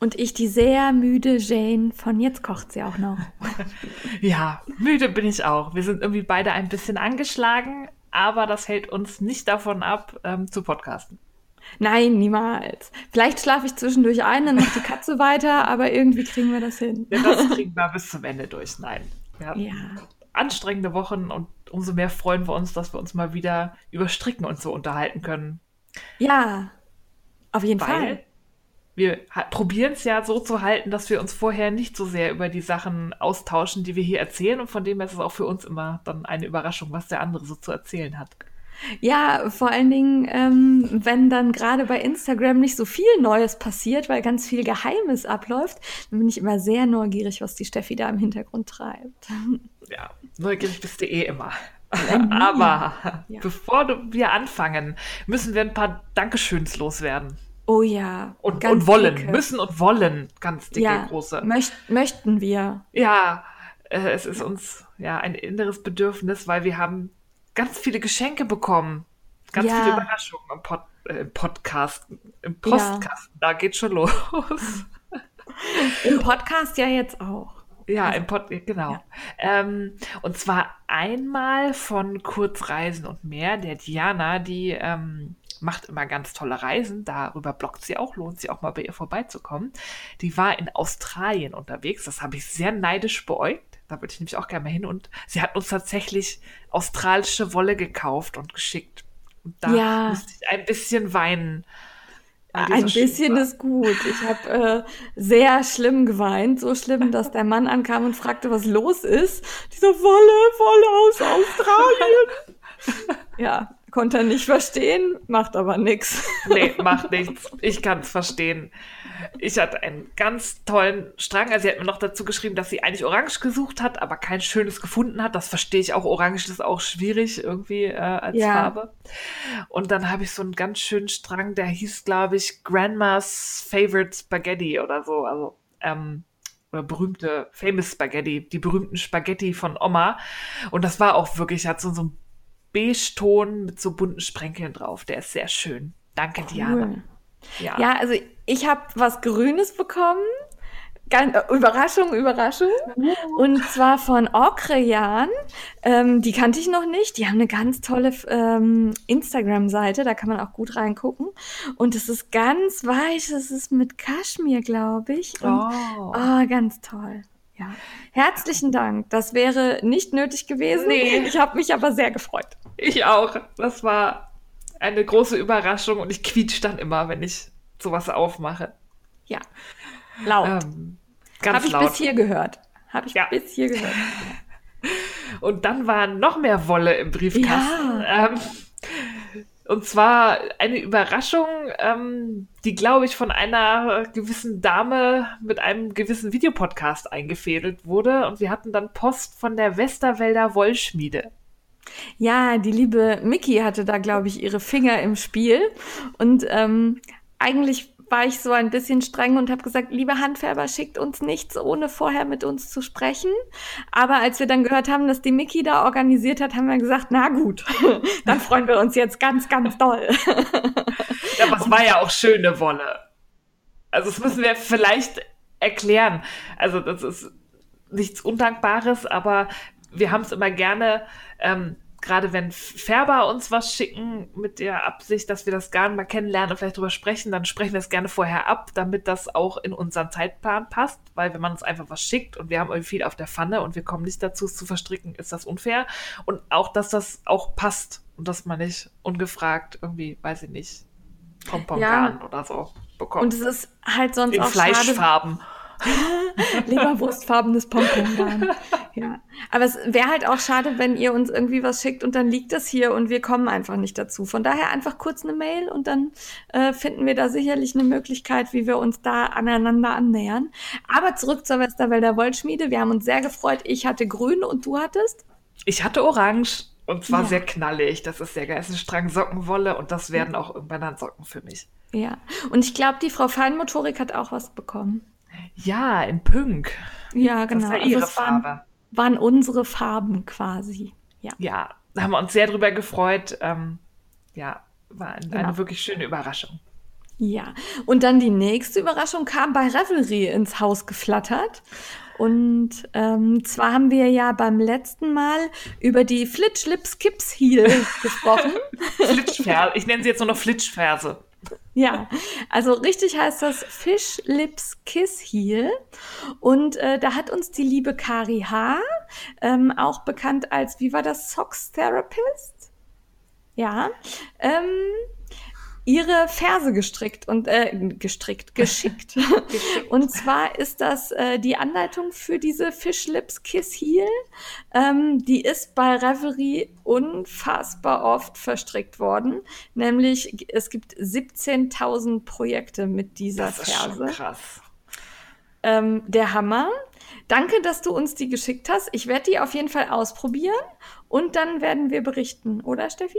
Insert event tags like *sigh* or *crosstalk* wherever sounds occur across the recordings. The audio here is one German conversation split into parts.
Und ich die sehr müde Jane von Jetzt kocht sie auch noch. *laughs* ja, müde bin ich auch. Wir sind irgendwie beide ein bisschen angeschlagen, aber das hält uns nicht davon ab, ähm, zu podcasten. Nein, niemals. Vielleicht schlafe ich zwischendurch ein, dann macht die Katze weiter, aber irgendwie kriegen wir das hin. Ja, das *laughs* kriegen wir bis zum Ende durch. Nein. Wir ja. anstrengende Wochen und umso mehr freuen wir uns, dass wir uns mal wieder über Stricken und so unterhalten können. Ja, auf jeden Weil Fall. Wir probieren es ja so zu halten, dass wir uns vorher nicht so sehr über die Sachen austauschen, die wir hier erzählen. Und von dem her ist es auch für uns immer dann eine Überraschung, was der andere so zu erzählen hat. Ja, vor allen Dingen, ähm, wenn dann gerade bei Instagram nicht so viel Neues passiert, weil ganz viel Geheimes abläuft, dann bin ich immer sehr neugierig, was die Steffi da im Hintergrund treibt. *laughs* Ja, neugierig bist du eh immer. *laughs* Aber ja. bevor wir anfangen, müssen wir ein paar Dankeschöns loswerden. Oh ja. Und, und wollen. Dicke. Müssen und wollen. Ganz dicke, ja, große. Möcht, möchten wir. Ja, äh, es ist uns ja ein inneres Bedürfnis, weil wir haben ganz viele Geschenke bekommen. Ganz ja. viele Überraschungen im, Pod, äh, im Podcast. Im Postkasten. Ja. Da geht schon los. *laughs* Im Podcast ja jetzt auch. Ja, im Pod, genau. Ja. Ähm, und zwar einmal von Kurzreisen und mehr, der Diana, die ähm, macht immer ganz tolle Reisen, darüber bloggt sie auch, lohnt sich auch mal bei ihr vorbeizukommen. Die war in Australien unterwegs, das habe ich sehr neidisch beäugt, da würde ich nämlich auch gerne mal hin und sie hat uns tatsächlich australische Wolle gekauft und geschickt. Und da ja. musste ich ein bisschen weinen. Ein bisschen Schuhe. ist gut. Ich habe äh, sehr schlimm geweint. So schlimm, *laughs* dass der Mann ankam und fragte, was los ist. Diese Wolle, Wolle aus Australien. *laughs* ja, konnte er nicht verstehen, macht aber nichts. *laughs* Nee, macht nichts. Ich kann es verstehen. Ich hatte einen ganz tollen Strang. Also sie hat mir noch dazu geschrieben, dass sie eigentlich Orange gesucht hat, aber kein schönes gefunden hat. Das verstehe ich auch. Orange ist auch schwierig irgendwie äh, als ja. Farbe. Und dann habe ich so einen ganz schönen Strang, der hieß, glaube ich, Grandma's Favorite Spaghetti oder so. Also ähm, oder berühmte Famous Spaghetti, die berühmten Spaghetti von Oma. Und das war auch wirklich, hat so, so ein Beige-Ton mit so bunten Sprenkeln drauf. Der ist sehr schön. Danke, cool. Diana. Ja. ja, also ich habe was Grünes bekommen. Ganz, äh, Überraschung, Überraschung. Und zwar von Okrejan. Ähm, die kannte ich noch nicht. Die haben eine ganz tolle ähm, Instagram-Seite. Da kann man auch gut reingucken. Und es ist ganz weich. Es ist mit Kaschmir, glaube ich. Und, oh. oh, ganz toll. Ja. Herzlichen Dank. Das wäre nicht nötig gewesen. Nee. Ich habe mich aber sehr gefreut. Ich auch. Das war eine große Überraschung und ich quietsch dann immer, wenn ich sowas aufmache. Ja. Laut. Ähm, ganz Habe ich laut. bis hier gehört. Habe ich ja. bis hier gehört. *laughs* Und dann war noch mehr Wolle im Briefkasten. Ja. Ähm, und zwar eine Überraschung, ähm, die, glaube ich, von einer gewissen Dame mit einem gewissen Videopodcast eingefädelt wurde. Und wir hatten dann Post von der Westerwälder Wollschmiede. Ja, die liebe Miki hatte da, glaube ich, ihre Finger im Spiel. Und ähm, eigentlich war ich so ein bisschen streng und habe gesagt, lieber Handfärber, schickt uns nichts, ohne vorher mit uns zu sprechen. Aber als wir dann gehört haben, dass die Mickey da organisiert hat, haben wir gesagt, na gut, *laughs* dann freuen wir uns jetzt ganz, ganz doll. ja, aber es war ja auch schöne Wolle. Also das müssen wir vielleicht erklären. Also das ist nichts Undankbares, aber wir haben es immer gerne ähm, gerade wenn Färber uns was schicken mit der Absicht, dass wir das Garn mal kennenlernen und vielleicht drüber sprechen, dann sprechen wir es gerne vorher ab, damit das auch in unseren Zeitplan passt, weil wenn man uns einfach was schickt und wir haben irgendwie viel auf der Pfanne und wir kommen nicht dazu, es zu verstricken, ist das unfair und auch, dass das auch passt und dass man nicht ungefragt irgendwie, weiß ich nicht, Pompon-Garn ja. oder so bekommt. Und es ist halt sonst in auch Fleischfarben. Leberwurstfarbenes Pompongarn. *laughs* Ja, aber es wäre halt auch schade, wenn ihr uns irgendwie was schickt und dann liegt das hier und wir kommen einfach nicht dazu. Von daher einfach kurz eine Mail und dann äh, finden wir da sicherlich eine Möglichkeit, wie wir uns da aneinander annähern. Aber zurück zur Westerwälder Wollschmiede. Wir haben uns sehr gefreut. Ich hatte grün und du hattest? Ich hatte orange und zwar Ja. sehr knallig. Das ist der Geißenstrang Sockenwolle und das werden auch irgendwann dann Socken für mich. Ja. Und ich glaube, die Frau Feinmotorik hat auch was bekommen. Ja, in Pink. Ja, Das genau. ist ja ihre es waren, Farbe. waren unsere Farben quasi. Ja. Ja, da haben wir uns sehr drüber gefreut. Ähm, ja, war ein, Genau. eine wirklich schöne Überraschung. Ja, und dann die nächste Überraschung kam bei Revelry ins Haus geflattert. Und ähm, zwar haben wir ja beim letzten Mal über die Flitch Lips Kips Heel gesprochen. *laughs* Flitschverse. Ich nenne sie jetzt nur noch Flitschverse. Ja, also richtig heißt das Fish Lips Kiss Heel. Und äh, da hat uns die liebe Kari H., ähm, auch bekannt als, wie war das, Socks Therapist? Ja, ähm, ihre Ferse gestrickt und äh, gestrickt, *laughs* geschickt. und zwar ist das äh, die Anleitung für diese Fish Lips Kiss Heel. Ähm, die ist bei Reverie unfassbar oft verstrickt worden. Nämlich, es gibt 17.000 Projekte mit dieser Das ist schon Ferse. krass. Ähm, der Hammer. Danke, dass du uns die geschickt hast. Ich werde die auf jeden Fall ausprobieren und dann werden wir berichten, oder Steffi?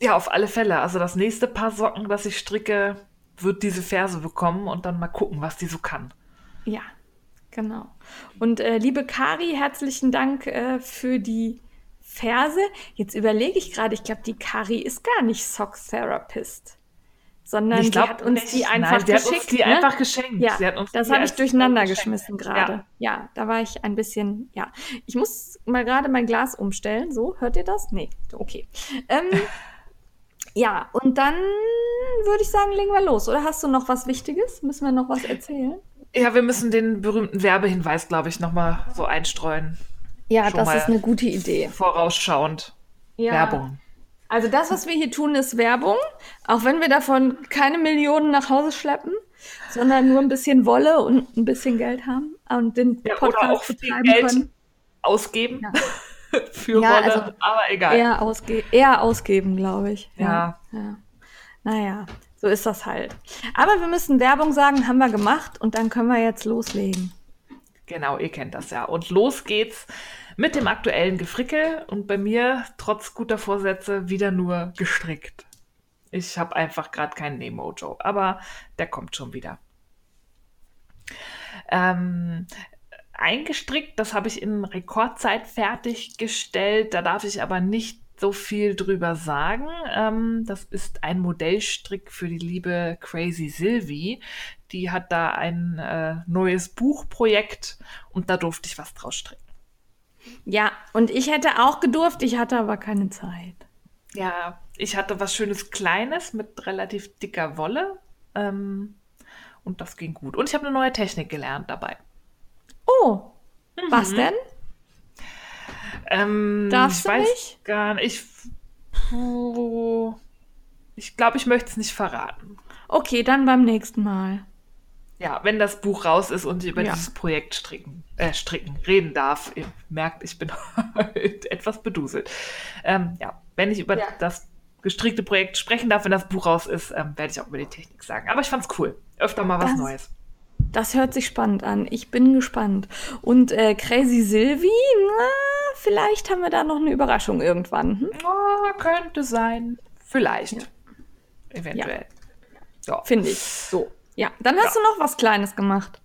Ja, auf alle Fälle. Also das nächste Paar Socken, das ich stricke, wird diese Ferse bekommen und dann mal gucken, was die so kann. Ja, genau. Und äh, liebe Kari, herzlichen Dank äh, für die Verse. Jetzt überlege ich gerade, ich glaube, die Kari ist gar nicht Sock Therapist, sondern Ich die glaub hat uns nicht. die einfach Nein, sie geschickt. hat uns die ne? einfach geschenkt. Ja, das die habe ich durcheinander geschmissen gerade. Ja. Ja. da war ich ein bisschen, ja. Ich muss mal gerade mein Glas umstellen. So, hört ihr das? Nee, okay. Ähm, *laughs* ja, und dann würde ich sagen, legen wir los. Oder hast du noch was Wichtiges? Müssen wir noch was erzählen? Ja, wir müssen den berühmten Werbehinweis, glaube ich, nochmal so einstreuen. Ja, Schon das ist eine gute Idee. Vorausschauend. Ja. Werbung. Also das, was wir hier tun, ist Werbung. Auch wenn wir davon keine Millionen nach Hause schleppen, sondern nur ein bisschen Wolle und ein bisschen Geld haben und den Ja, Podcast betreiben Geld können. ausgeben Ja. *laughs* *laughs* für Ja, Wolle, also aber egal. Eher, ausge eher ausgeben, glaube ich. Ja. ja. Naja, so ist das halt. Aber wir müssen Werbung sagen, haben wir gemacht und dann können wir jetzt loslegen. Genau, ihr kennt das ja. Und los geht's mit dem aktuellen Gefrickel und bei mir, trotz guter Vorsätze, wieder nur gestrickt. Ich habe einfach gerade keinen Nähmojo, aber der kommt schon wieder. Ähm, eingestrickt, das habe ich in Rekordzeit fertiggestellt. Da darf ich aber nicht so viel drüber sagen. Ähm, das ist ein Modellstrick für die liebe Crazy Sylvie. Die hat da ein äh, neues Buchprojekt und da durfte ich was draus stricken. Ja, und ich hätte auch gedurft, ich hatte aber keine Zeit. Ja, ich hatte was Schönes Kleines mit relativ dicker Wolle. Ähm, und das ging gut. Und ich habe eine neue Technik gelernt dabei. Oh, was Mhm. denn? Ähm, Darfst ich du weiß nicht? gar nicht. Ich, puh, ich glaube, ich möchte es nicht verraten. Okay, dann beim nächsten Mal. Ja, wenn das Buch raus ist und ich über Ja. dieses Projekt stricken, äh, stricken, reden darf. Ihr merkt, ich bin *laughs* heute etwas beduselt. Ähm, ja, wenn ich über Ja. das gestrickte Projekt sprechen darf, wenn das Buch raus ist, ähm, werde ich auch über die Technik sagen. Aber ich fand's cool. Öfter mal was Das- Neues. Das hört sich spannend an. Ich bin gespannt. Und äh, Crazy Sylvie, na, vielleicht haben wir da noch eine Überraschung irgendwann. Hm? Oh, könnte sein. Vielleicht. Eventuell. Ja. Finde ich. So. Ja, dann hast Ja. du noch was Kleines gemacht.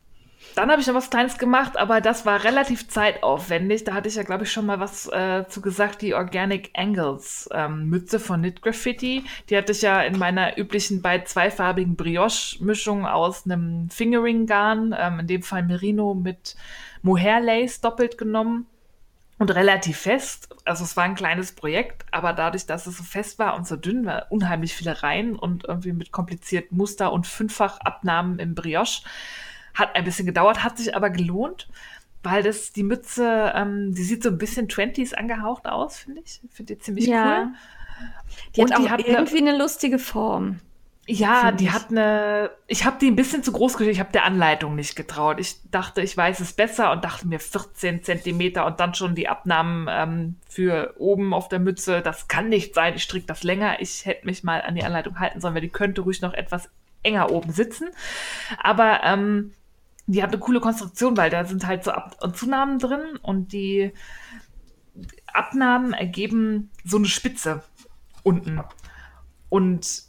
Dann habe ich noch was Kleines gemacht, aber das war relativ zeitaufwendig. Da hatte ich ja, glaube ich, schon mal was äh, zu gesagt. Die Organic Angles ähm, Mütze von Knit Graffiti. Die hatte ich ja in meiner üblichen bei zweifarbigen Brioche-Mischung aus einem Fingering-Garn, ähm, in dem Fall Merino mit Mohair Lace doppelt genommen und relativ fest. Also es war ein kleines Projekt, aber dadurch, dass es so fest war und so dünn war, unheimlich viele Reihen und irgendwie mit komplizierten Muster und Fünffachabnahmen im Brioche. Hat ein bisschen gedauert, hat sich aber gelohnt, weil das die Mütze, ähm, die sieht so ein bisschen 20s angehaucht aus, finde ich. Finde die ziemlich cool. Die Und hat auch die hat eine- irgendwie eine lustige Form. Ja, die ich. hat eine. Ich habe die ein bisschen zu groß gestellt. Ich habe der Anleitung nicht getraut. Ich dachte, ich weiß es besser und dachte mir 14 Zentimeter und dann schon die Abnahmen ähm, für oben auf der Mütze. Das kann nicht sein. Ich stricke das länger. Ich hätte mich mal an die Anleitung halten sollen, weil die könnte ruhig noch etwas enger oben sitzen. Aber ähm, die hat eine coole Konstruktion, weil da sind halt so Ab- und Zunahmen drin und die Abnahmen ergeben so eine Spitze unten. Und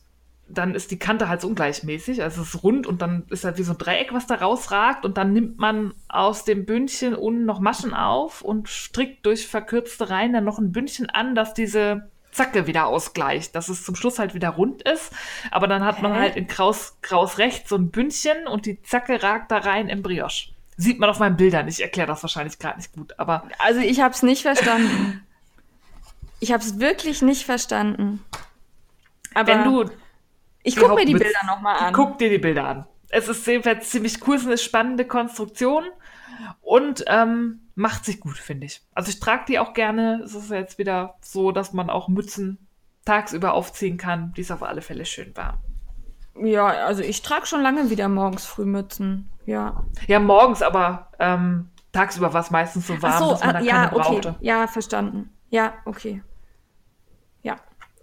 dann ist die Kante halt so ungleichmäßig. Also es ist rund und dann ist halt wie so ein Dreieck, was da rausragt. Und dann nimmt man aus dem Bündchen unten noch Maschen auf und strickt durch verkürzte Reihen dann noch ein Bündchen an, dass diese Zacke wieder ausgleicht, dass es zum Schluss halt wieder rund ist. Aber dann hat Hä? man halt in Kraus, Kraus rechts so ein Bündchen und die Zacke ragt da rein im Brioche. Sieht man auf meinen Bildern. Ich erkläre das wahrscheinlich gerade nicht gut, aber. Also ich habe es nicht verstanden. ich habe es wirklich nicht verstanden. Aber wenn du ich gucke mir die Bilder nochmal an. Guck dir die Bilder an. Es ist jedenfalls ziemlich cool, es ist eine spannende Konstruktion und ähm, macht sich gut, finde ich. Also ich trage die auch gerne. Es ist jetzt wieder so, dass man auch Mützen tagsüber aufziehen kann. Die ist auf alle Fälle schön warm. Ja, also ich trage schon lange wieder morgens früh Mützen. Ja. Ja, morgens, aber ähm, tagsüber war es meistens so warm, so, dass man da äh, ja, keine okay. brauchte. Ja, verstanden. Ja, okay. Ja,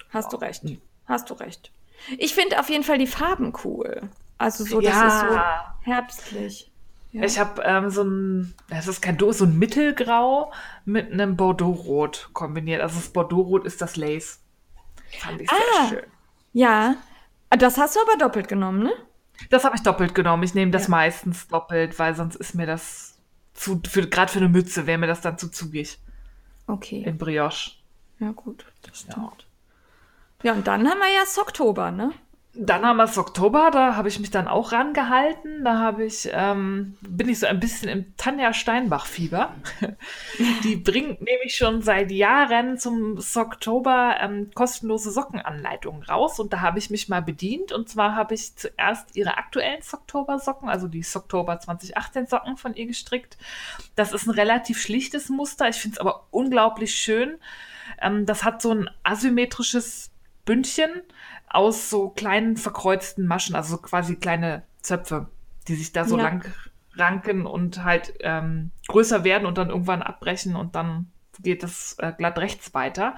hast du recht. Hast du recht. Ich finde auf jeden Fall die Farben cool. Also so, das ja. ist so herbstlich. Ja. Ich habe ähm, so ein, das ist kein Do, so ein Mittelgrau mit einem Bordeaux-Rot kombiniert. Also das Bordeaux-Rot ist das Lace. Fand ich ah, sehr schön. Ja, das hast du aber doppelt genommen, ne? Das habe ich doppelt genommen. Ich nehme das ja. meistens doppelt, weil sonst ist mir das zu, gerade für eine Mütze wäre mir das dann zu zugig. Okay. In Brioche. Ja, gut, das stimmt. Ja. Ja, und dann haben wir ja Oktober, ne? Dann haben wir es Oktober, da habe ich mich dann auch rangehalten. Da habe ich, ähm, bin ich so ein bisschen im Tanja Steinbach-Fieber. *laughs* Die bringt nämlich schon seit Jahren zum Oktober ähm, kostenlose Sockenanleitungen raus und da habe ich mich mal bedient. Und zwar habe ich zuerst ihre aktuellen Oktober-Socken, also die Oktober 2018 Socken von ihr gestrickt. Das ist ein relativ schlichtes Muster, ich finde es aber unglaublich schön. Ähm, das hat so ein asymmetrisches Bündchen aus so kleinen verkreuzten Maschen, also quasi kleine Zöpfe, die sich da so ja. lang ranken und halt ähm, größer werden und dann irgendwann abbrechen und dann geht das äh, glatt rechts weiter.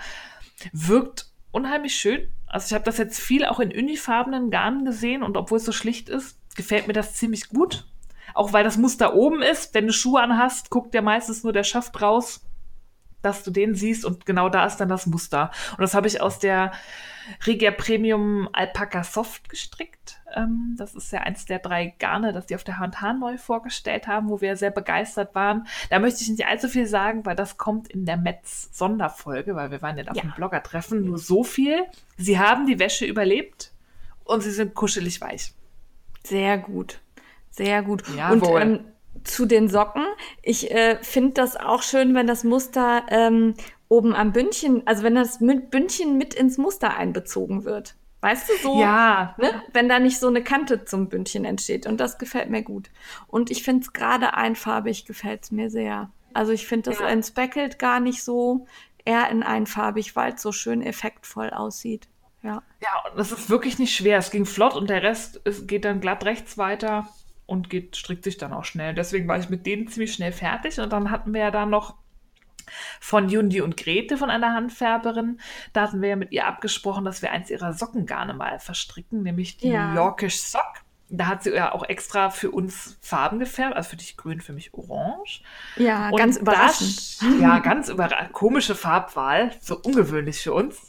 Wirkt unheimlich schön. Also ich habe das jetzt viel auch in unifarbenen Garnen gesehen und obwohl es so schlicht ist, gefällt mir das ziemlich gut. Auch weil das Muster oben ist. Wenn du Schuhe anhast, guckt ja meistens nur der Schaft raus dass du den siehst und genau da ist dann das Muster. Und das habe ich aus der Regia Premium Alpaca Soft gestrickt. Ähm, das ist ja eins der drei Garne, das die auf der H&H neu vorgestellt haben, wo wir sehr begeistert waren. Da möchte ich nicht allzu viel sagen, weil das kommt in der Metz Sonderfolge, weil wir waren ja auf ja. dem Blogger-Treffen. Nur so viel. Sie haben die Wäsche überlebt und sie sind kuschelig weich. Sehr gut. Sehr gut. Jawohl. Und ähm, zu den Socken. Ich äh, finde das auch schön, wenn das Muster ähm, oben am Bündchen, also wenn das Bündchen mit ins Muster einbezogen wird. Weißt du so? Ja. Ne? Wenn da nicht so eine Kante zum Bündchen entsteht. Und das gefällt mir gut. Und ich finde es gerade einfarbig gefällt es mir sehr. Also ich finde das ja. in Speckled gar nicht so, eher in einfarbig, weil es so schön effektvoll aussieht. Ja. Ja, und das ist wirklich nicht schwer. Es ging flott und der Rest ist, geht dann glatt rechts weiter und geht, strickt sich dann auch schnell. Deswegen war ich mit denen ziemlich schnell fertig und dann hatten wir ja da noch von Jundi und Grete von einer Handfärberin. Da hatten wir ja mit ihr abgesprochen, dass wir eins ihrer Sockengarne mal verstricken, nämlich die ja. Yorkish Sock. Da hat sie ja auch extra für uns Farben gefärbt, also für dich grün, für mich orange. Ja, und ganz überraschend. Da, ja, ganz überraschend. Komische Farbwahl, so ungewöhnlich für uns.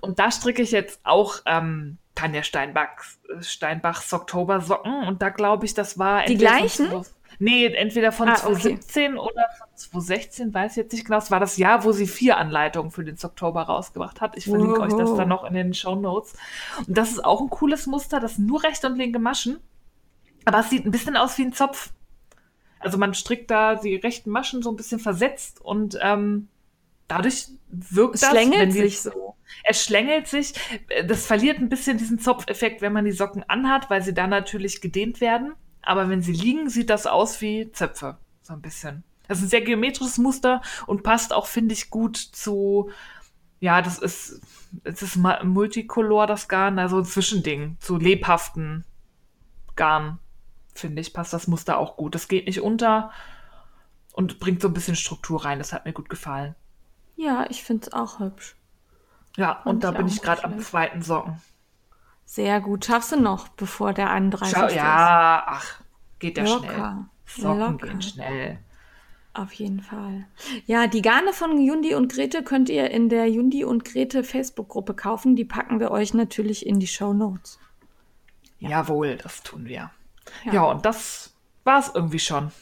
Und da stricke ich jetzt auch ähm, Tanja Steinbachs, Steinbachs Oktobersocken und da glaube ich, das war die gleichen. Von, nee, entweder von ah, 2017 okay. oder von 2016, weiß ich jetzt nicht genau. Es war das Jahr, wo sie vier Anleitungen für den Oktober rausgebracht hat. Ich verlinke Oho. euch das dann noch in den Show Notes. Und das ist auch ein cooles Muster, das nur rechte und linke Maschen, aber es sieht ein bisschen aus wie ein Zopf. Also man strickt da die rechten Maschen so ein bisschen versetzt und ähm, dadurch wirkt es das, schlängelt sich so. Es schlängelt sich. Das verliert ein bisschen diesen Zopfeffekt, wenn man die Socken anhat, weil sie dann natürlich gedehnt werden. Aber wenn sie liegen, sieht das aus wie Zöpfe. So ein bisschen. Das ist ein sehr geometrisches Muster und passt auch, finde ich, gut zu Ja, das ist, es ist Multicolor, das Garn, also ein Zwischending zu lebhaften Garn, finde ich, passt das Muster auch gut. Das geht nicht unter und bringt so ein bisschen Struktur rein. Das hat mir gut gefallen. Ja, ich finde es auch hübsch. Ja, Fand und da bin ich gerade am zweiten Socken. Sehr gut. Schaffst du noch, bevor der 31. Schau, ja, ach, geht ja Locker. schnell. Socken Locker. gehen schnell. Auf jeden Fall. Ja, die Garne von Jundi und Grete könnt ihr in der Jundi und Grete Facebook-Gruppe kaufen. Die packen wir euch natürlich in die Show Notes. Ja. Jawohl, das tun wir. Ja, ja und das war es irgendwie schon.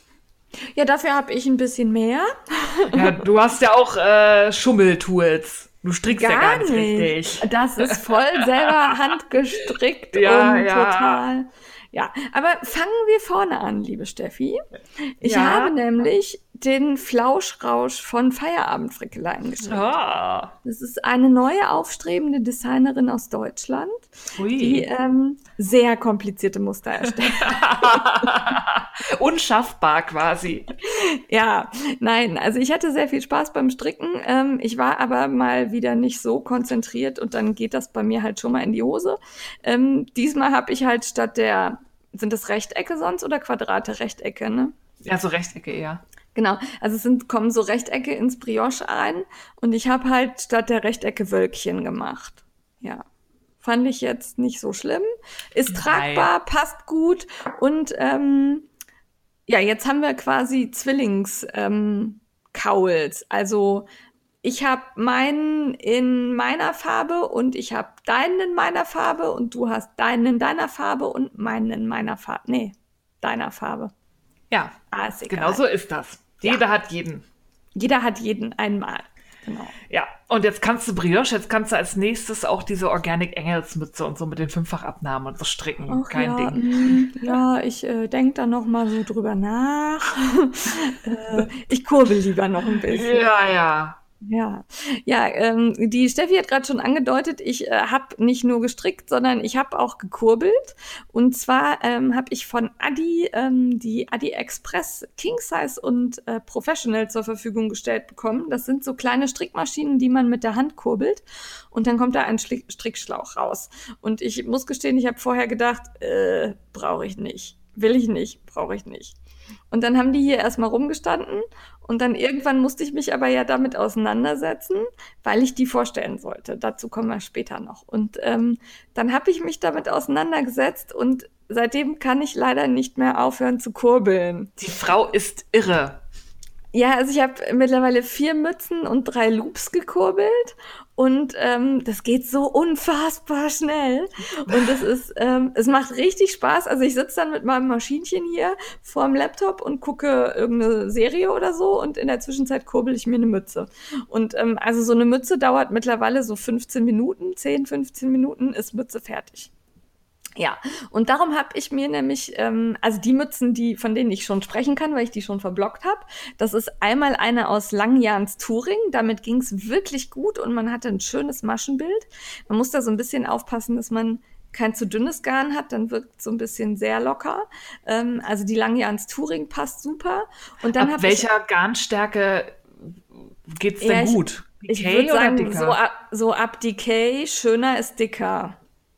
Ja, dafür habe ich ein bisschen mehr. *laughs* Ja, du hast ja auch äh, Schummeltools. Du strickst gar ja gar nicht, richtig. Das ist voll selber *laughs* handgestrickt ja, und ja. total. Ja, aber fangen wir vorne an, liebe Steffi. Ich ja. habe nämlich den Flauschrausch von Feierabendfrickeleien geschrieben. Oh. Das ist eine neue aufstrebende Designerin aus Deutschland, Ui. die ähm, sehr komplizierte Muster erstellt. *laughs* *laughs* Unschaffbar quasi. Ja, nein, also ich hatte sehr viel Spaß beim Stricken. Ähm, ich war aber mal wieder nicht so konzentriert und dann geht das bei mir halt schon mal in die Hose. Ähm, diesmal habe ich halt statt der, sind das Rechtecke sonst oder Quadrate? Rechtecke, ne? Ja, so Rechtecke eher. Genau, also es sind, kommen so Rechtecke ins Brioche ein und ich habe halt statt der Rechtecke Wölkchen gemacht. Ja. Fand ich jetzt nicht so schlimm. Ist Nein. tragbar, passt gut und ähm, ja, jetzt haben wir quasi Zwillings ähm, Kauls. Also ich habe meinen in meiner Farbe und ich habe deinen in meiner Farbe und du hast deinen in deiner Farbe und meinen in meiner Farbe. Nee, deiner Farbe. Ja, ah, ist egal. genau so ist das. Jeder ja. hat jeden. Jeder hat jeden einmal. Genau. Ja, und jetzt kannst du Brioche, jetzt kannst du als nächstes auch diese Organic Engelsmütze und so mit den Fünffachabnahmen und so stricken. Ach, Kein ja, Ding. Mm, ja, ich äh, denke da noch mal so drüber nach. *laughs* äh, ich kurbel lieber noch ein bisschen. Ja, ja. Ja, ja, ähm, die Steffi hat gerade schon angedeutet, ich äh, habe nicht nur gestrickt, sondern ich habe auch gekurbelt. Und zwar ähm, habe ich von Adi ähm, die Adi Express King Size und äh, Professional zur Verfügung gestellt bekommen. Das sind so kleine Strickmaschinen, die man mit der Hand kurbelt und dann kommt da ein Schli Strickschlauch raus. Und ich muss gestehen, ich habe vorher gedacht, äh, brauche ich nicht, will ich nicht, brauche ich nicht. Und dann haben die hier erstmal rumgestanden und dann irgendwann musste ich mich aber ja damit auseinandersetzen, weil ich die vorstellen sollte. Dazu kommen wir später noch. Und ähm, dann habe ich mich damit auseinandergesetzt und seitdem kann ich leider nicht mehr aufhören zu kurbeln. Die Frau ist irre. Ja, also ich habe mittlerweile vier Mützen und drei Loops gekurbelt und ähm, das geht so unfassbar schnell. Und es ist, ähm, es macht richtig Spaß. Also ich sitze dann mit meinem Maschinchen hier vorm Laptop und gucke irgendeine Serie oder so und in der Zwischenzeit kurbel ich mir eine Mütze. Und ähm, also so eine Mütze dauert mittlerweile so 15 Minuten, 10, 15 Minuten ist Mütze fertig. Ja, und darum habe ich mir nämlich, ähm, also die Mützen, die, von denen ich schon sprechen kann, weil ich die schon verblockt habe, das ist einmal eine aus Langjahns Touring. Damit ging es wirklich gut und man hatte ein schönes Maschenbild. Man muss da so ein bisschen aufpassen, dass man kein zu dünnes Garn hat, dann wirkt so ein bisschen sehr locker. Ähm, also die Langjahns Touring passt super. Und dann Ab welcher ich, Garnstärke geht's denn ja, gut? Ich, ich würde sagen, so ab, so ab Decay, schöner ist dicker.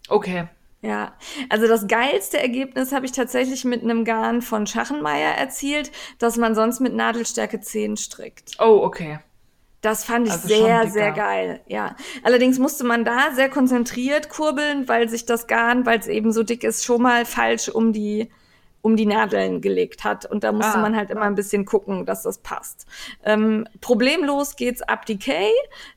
Okay. Ja, also das geilste Ergebnis habe ich tatsächlich mit einem Garn von Schachenmeier erzielt, das man sonst mit Nadelstärke 10 strickt. Oh, okay. Das fand ich also sehr, sehr geil. Ja. Allerdings musste man da sehr konzentriert kurbeln, weil sich das Garn, weil es eben so dick ist, schon mal falsch um die, um die Nadeln gelegt hat. Und da musste ah. man halt immer ein bisschen gucken, dass das passt. Ähm, problemlos geht's ab Decay,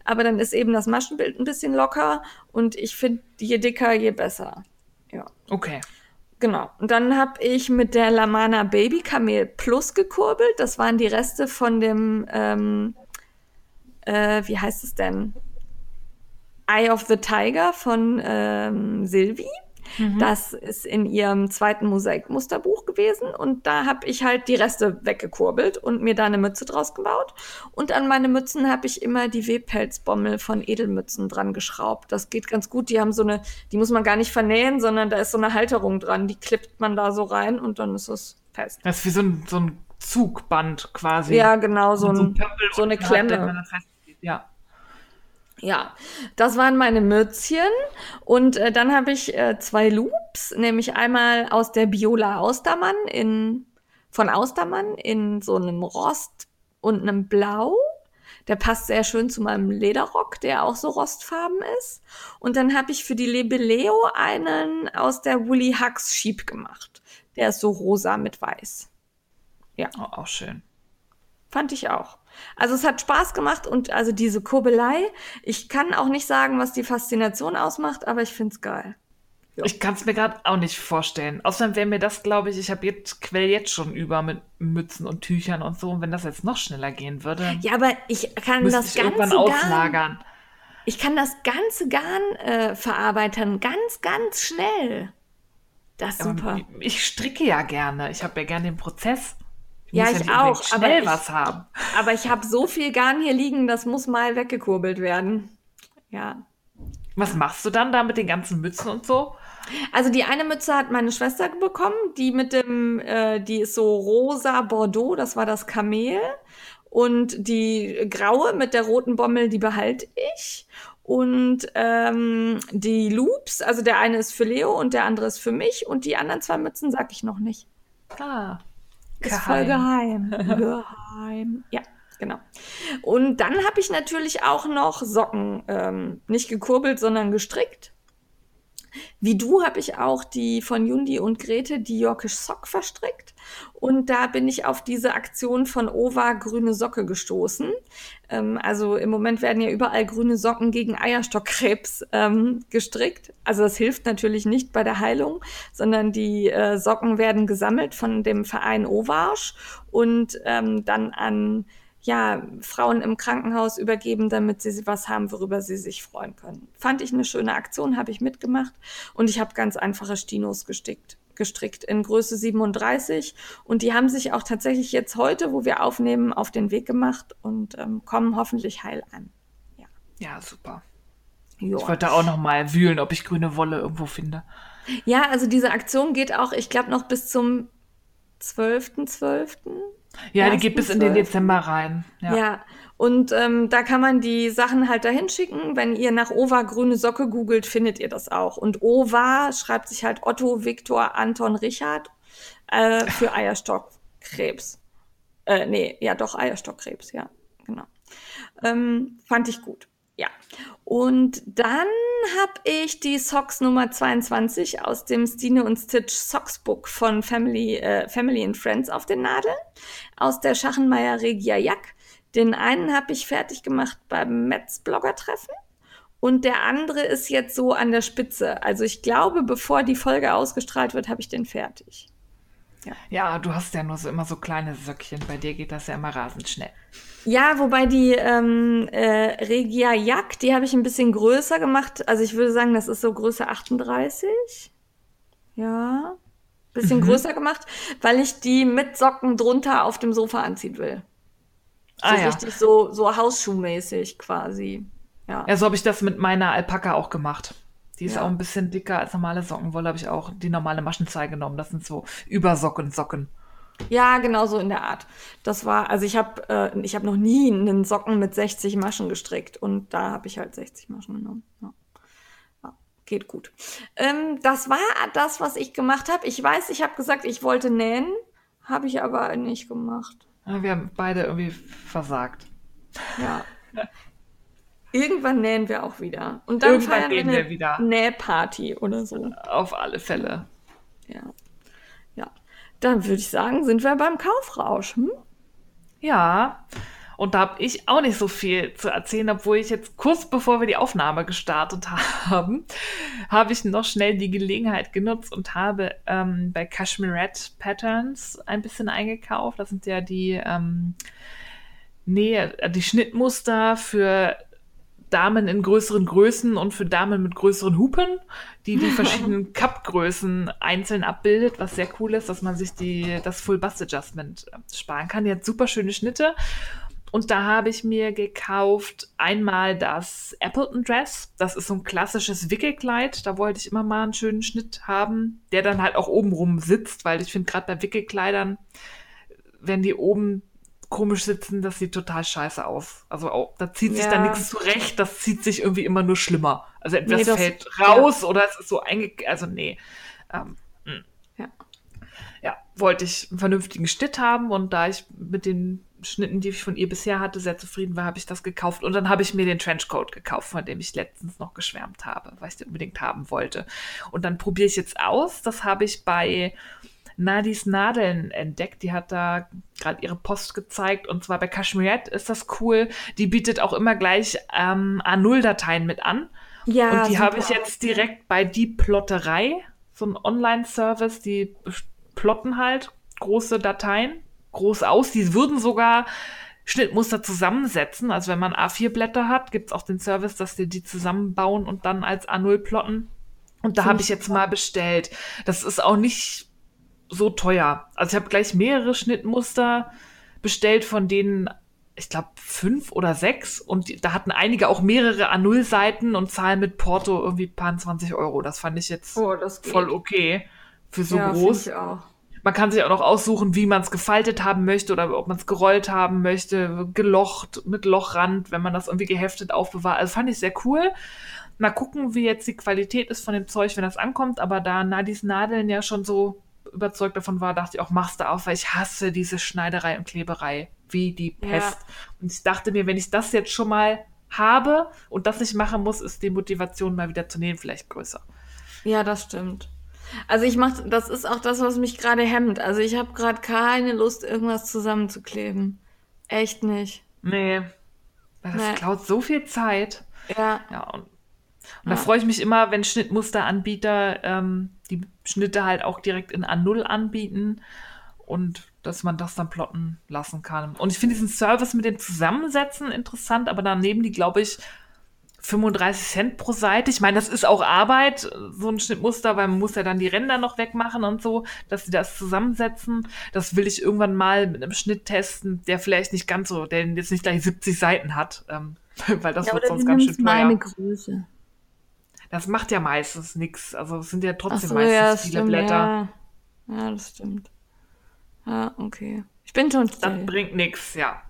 aber dann ist eben das Maschenbild ein bisschen locker. Und ich finde, je dicker, je besser. Ja. Okay. Genau. Und dann habe ich mit der Lamana Baby Kamel Plus gekurbelt. Das waren die Reste von dem, ähm, äh, wie heißt es denn? Eye of the Tiger von ähm, Sylvie. Mhm. Das ist in ihrem zweiten Mosaikmusterbuch gewesen und da habe ich halt die Reste weggekurbelt und mir da eine Mütze draus gebaut. Und an meine Mützen habe ich immer die Webpelzbommel von Edelmützen dran geschraubt. Das geht ganz gut. Die haben so eine, die muss man gar nicht vernähen, sondern da ist so eine Halterung dran. Die klippt man da so rein und dann ist es fest. Das ist wie so ein, so ein Zugband quasi. Ja, genau, so, ein, so, so eine Klemme. ja. Ja, das waren meine Mützchen. Und äh, dann habe ich äh, zwei Loops, nämlich einmal aus der Biola Austermann in, von Austermann in so einem Rost und einem Blau. Der passt sehr schön zu meinem Lederrock, der auch so rostfarben ist. Und dann habe ich für die Lebeleo einen aus der Woolly Hux Sheep gemacht. Der ist so rosa mit weiß. Ja. Oh, auch schön. Fand ich auch. Also es hat Spaß gemacht und also diese Kurbelei, ich kann auch nicht sagen, was die Faszination ausmacht, aber ich find's geil. Ja. Ich kann es mir gerade auch nicht vorstellen. Außerdem wäre mir das, glaube ich, ich habe jetzt quell jetzt schon über mit Mützen und Tüchern und so. Und wenn das jetzt noch schneller gehen würde, ja, aber ich kann das ich ganze auslagern. Garn, ich kann das ganze Garn äh, verarbeiten, ganz, ganz schnell. Das ist super. Ähm, ich stricke ja gerne. Ich habe ja gerne den Prozess. Ich ja, ich ja auch. Schnell aber was ich, haben. Aber ich habe so viel Garn hier liegen, das muss mal weggekurbelt werden. Ja. Was machst du dann da mit den ganzen Mützen und so? Also die eine Mütze hat meine Schwester bekommen, die mit dem, äh, die ist so rosa Bordeaux, das war das Kamel. Und die graue mit der roten Bommel, die behalte ich. Und ähm, die Loops, also der eine ist für Leo und der andere ist für mich. Und die anderen zwei Mützen sag ich noch nicht. Ah. Ist voll geheim. *laughs* geheim. Ja, genau. Und dann habe ich natürlich auch noch Socken, ähm, nicht gekurbelt, sondern gestrickt. Wie du habe ich auch die von Jundi und Grete, die Yorkish Sock verstrickt. Und da bin ich auf diese Aktion von Ova Grüne Socke gestoßen. Ähm, also im Moment werden ja überall grüne Socken gegen Eierstockkrebs ähm, gestrickt. Also das hilft natürlich nicht bei der Heilung, sondern die äh, Socken werden gesammelt von dem Verein Ovage und ähm, dann an ja, Frauen im Krankenhaus übergeben, damit sie was haben, worüber sie sich freuen können. Fand ich eine schöne Aktion, habe ich mitgemacht und ich habe ganz einfache Stinos gestickt, gestrickt in Größe 37 und die haben sich auch tatsächlich jetzt heute, wo wir aufnehmen, auf den Weg gemacht und ähm, kommen hoffentlich heil an. Ja, ja super. Jo. Ich wollte auch noch mal wühlen, ob ich grüne Wolle irgendwo finde. Ja, also diese Aktion geht auch, ich glaube, noch bis zum 12.12. .12. Ja, die geht bis in den Dezember rein. Ja, ja. Und ähm, da kann man die Sachen halt dahin schicken. Wenn ihr nach Ova grüne Socke googelt, findet ihr das auch. Und Ova schreibt sich halt Otto, Viktor, Anton, Richard äh, für Eierstockkrebs. Äh, nee, ja doch, Eierstockkrebs, ja, genau. Ähm, fand ich gut. Ja. Und dann habe ich die Socks Nummer 22 aus dem Stine und Stitch Socks Book von Family, äh, Family and Friends auf den Nadeln aus der Schachenmeier Regia Jack. Den einen habe ich fertig gemacht beim Metz Blogger Treffen und der andere ist jetzt so an der Spitze. Also ich glaube, bevor die Folge ausgestrahlt wird, habe ich den fertig. Ja. ja, du hast ja nur so immer so kleine Söckchen. Bei dir geht das ja immer rasend schnell. Ja, wobei die ähm, äh, Regia Jack, die habe ich ein bisschen größer gemacht. Also ich würde sagen, das ist so Größe 38. Ja, bisschen mhm. größer gemacht, weil ich die mit Socken drunter auf dem Sofa anziehen will. So ah, ja. richtig so, so Hausschuhmäßig quasi. Ja, ja so habe ich das mit meiner Alpaka auch gemacht. Die ist ja. auch ein bisschen dicker als normale Sockenwolle, habe ich auch die normale Maschenzahl genommen. Das sind so Übersocken, Socken. Ja, genau so in der Art. Das war, also ich habe äh, ich habe noch nie einen Socken mit 60 Maschen gestrickt und da habe ich halt 60 Maschen genommen. Ja. ja geht gut. Ähm, das war das, was ich gemacht habe. Ich weiß, ich habe gesagt, ich wollte nähen, habe ich aber nicht gemacht. Wir haben beide irgendwie versagt. Ja. Irgendwann nähen wir auch wieder. Und dann Irgendwann feiern wir eine wir wieder. Nähparty oder so. Auf alle Fälle. Ja. Ja. Dann würde ich sagen, sind wir beim Kaufrausch. Hm? Ja. Und da habe ich auch nicht so viel zu erzählen, obwohl ich jetzt kurz bevor wir die Aufnahme gestartet *laughs* haben, habe ich noch schnell die Gelegenheit genutzt und habe ähm, bei Cashmere Patterns ein bisschen eingekauft. Das sind ja die, ähm, nee, die Schnittmuster für Damen in größeren Größen und für Damen mit größeren Hupen, die die *laughs* verschiedenen Cup-Größen einzeln abbildet, was sehr cool ist, dass man sich die, das Full Bust Adjustment äh, sparen kann. Die hat super schöne Schnitte. Und da habe ich mir gekauft einmal das Appleton Dress. Das ist so ein klassisches Wickelkleid. Da wollte ich immer mal einen schönen Schnitt haben, der dann halt auch oben rum sitzt, weil ich finde gerade bei Wickelkleidern, wenn die oben komisch sitzen, das sieht total scheiße aus. Also auch, da zieht sich Ja. dann nichts zurecht, das zieht sich irgendwie immer nur schlimmer. Also entweder Nee, es das- fällt raus oder es ist so einge... Also nee. Ähm, mm. Ja. ja, wollte ich einen vernünftigen Schnitt haben und da ich mit den Schnitten, die ich von ihr bisher hatte, sehr zufrieden war, habe ich das gekauft. Und dann habe ich mir den Trenchcoat gekauft, von dem ich letztens noch geschwärmt habe, weil ich den unbedingt haben wollte. Und dann probiere ich jetzt aus. Das habe ich bei Nadis Nadeln entdeckt. Die hat da gerade ihre Post gezeigt. Und zwar bei Cashmerette ist das cool. Die bietet auch immer gleich ähm, A0-Dateien mit an. Ja, Und die habe ich jetzt direkt bei Die Plotterei, so ein Online-Service, die plotten halt große Dateien, groß aus. Die würden sogar Schnittmuster zusammensetzen. Also wenn man A4-Blätter hat, gibt es auch den Service, dass die die zusammenbauen und dann als A0 plotten. Und da habe ich jetzt mal bestellt. Das ist auch nicht so teuer. Also ich habe gleich mehrere Schnittmuster bestellt, von denen ich glaube, fünf oder sechs. Und die, da hatten einige auch mehrere A0-Seiten und zahlen mit Porto irgendwie paar 20 Euro. Das fand ich jetzt Oh, voll okay für so ja, groß. Ich auch. Man kann sich auch noch aussuchen, wie man es gefaltet haben möchte oder ob man es gerollt haben möchte, gelocht mit Lochrand, wenn man das irgendwie geheftet aufbewahrt. Also fand ich sehr cool. Mal gucken, wie jetzt die Qualität ist von dem Zeug, wenn das ankommt. Aber da Nadis Nadeln ja schon so überzeugt davon war, dachte ich auch, machst du auf, weil ich hasse diese Schneiderei und Kleberei wie die Pest. Und ich dachte mir, wenn ich das jetzt schon mal habe und das nicht machen muss, ist die Motivation mal wieder zu nähen vielleicht größer. Ja, das stimmt. Also ich mach, das ist auch das, was mich gerade hemmt. Also ich habe gerade keine Lust, irgendwas zusammenzukleben. Echt nicht. Nee. Das Nee. klaut so viel Zeit. Ja, Ja, und, und Ja. da freue ich mich immer, wenn Schnittmusteranbieter ähm, die Schnitte halt auch direkt in A0 anbieten und dass man das dann plotten lassen kann. Und ich finde diesen Service mit dem Zusammensetzen interessant, aber dann nehmen die, glaube ich, 35 Cent pro Seite. Ich meine, das ist auch Arbeit, so ein Schnittmuster, weil man muss ja dann die Ränder noch wegmachen und so, dass sie das zusammensetzen. Das will ich irgendwann mal mit einem Schnitt testen, der vielleicht nicht ganz so, der jetzt nicht gleich 70 Seiten hat, ähm, *laughs* weil das ja wird sonst ganz schön teuer. meine Größe. Das macht ja meistens nichts. Also es sind ja trotzdem so, meistens ja, das viele stimmt, Blätter. Ja. ja, das stimmt. Ja, okay. Ich bin schon Das still. bringt nichts, ja.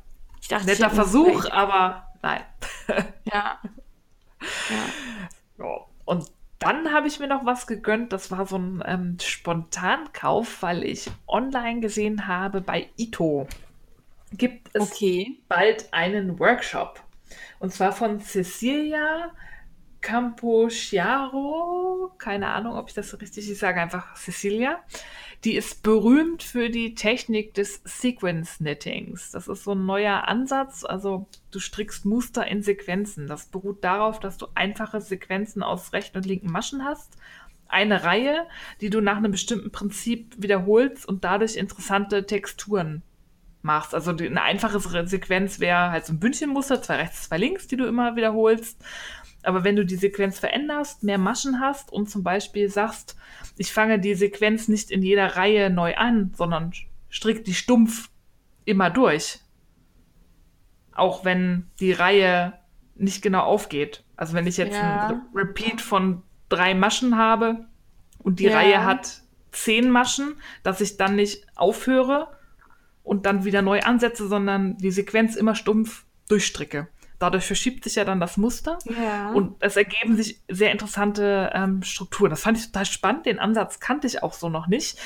Ich dachte, Netter Versuch, aber nein. *laughs* Ja. Ja. Ja. Und dann habe ich mir noch was gegönnt. Das war so ein ähm, Spontankauf, weil ich online gesehen habe bei Ito. Gibt es Okay. bald einen Workshop. Und zwar von Cecilia Keine Ahnung, ob ich das so richtig, ich sage einfach Cecilia. Die ist berühmt für die Technik des Sequence Knittings. Das ist so ein neuer Ansatz. Also du strickst Muster in Sequenzen. Das beruht darauf, dass du einfache Sequenzen aus rechten und linken Maschen hast. Eine Reihe, die du nach einem bestimmten Prinzip wiederholst und dadurch interessante Texturen machst. Also eine einfache Sequenz wäre halt so ein Bündchenmuster, zwei rechts, zwei links, die du immer wiederholst. Aber wenn du die Sequenz veränderst, mehr Maschen hast und zum Beispiel sagst, ich fange die Sequenz nicht in jeder Reihe neu an, sondern strick die stumpf immer durch. Auch wenn die Reihe nicht genau aufgeht. Also wenn ich jetzt Ja. ein Re- Repeat von drei Maschen habe und die Ja. Reihe hat zehn Maschen, dass ich dann nicht aufhöre und dann wieder neu ansetze, sondern die Sequenz immer stumpf durchstricke. Dadurch verschiebt sich ja dann das Muster Ja. und es ergeben sich sehr interessante ähm, Strukturen. Das fand ich total spannend. Den Ansatz kannte ich auch so noch nicht.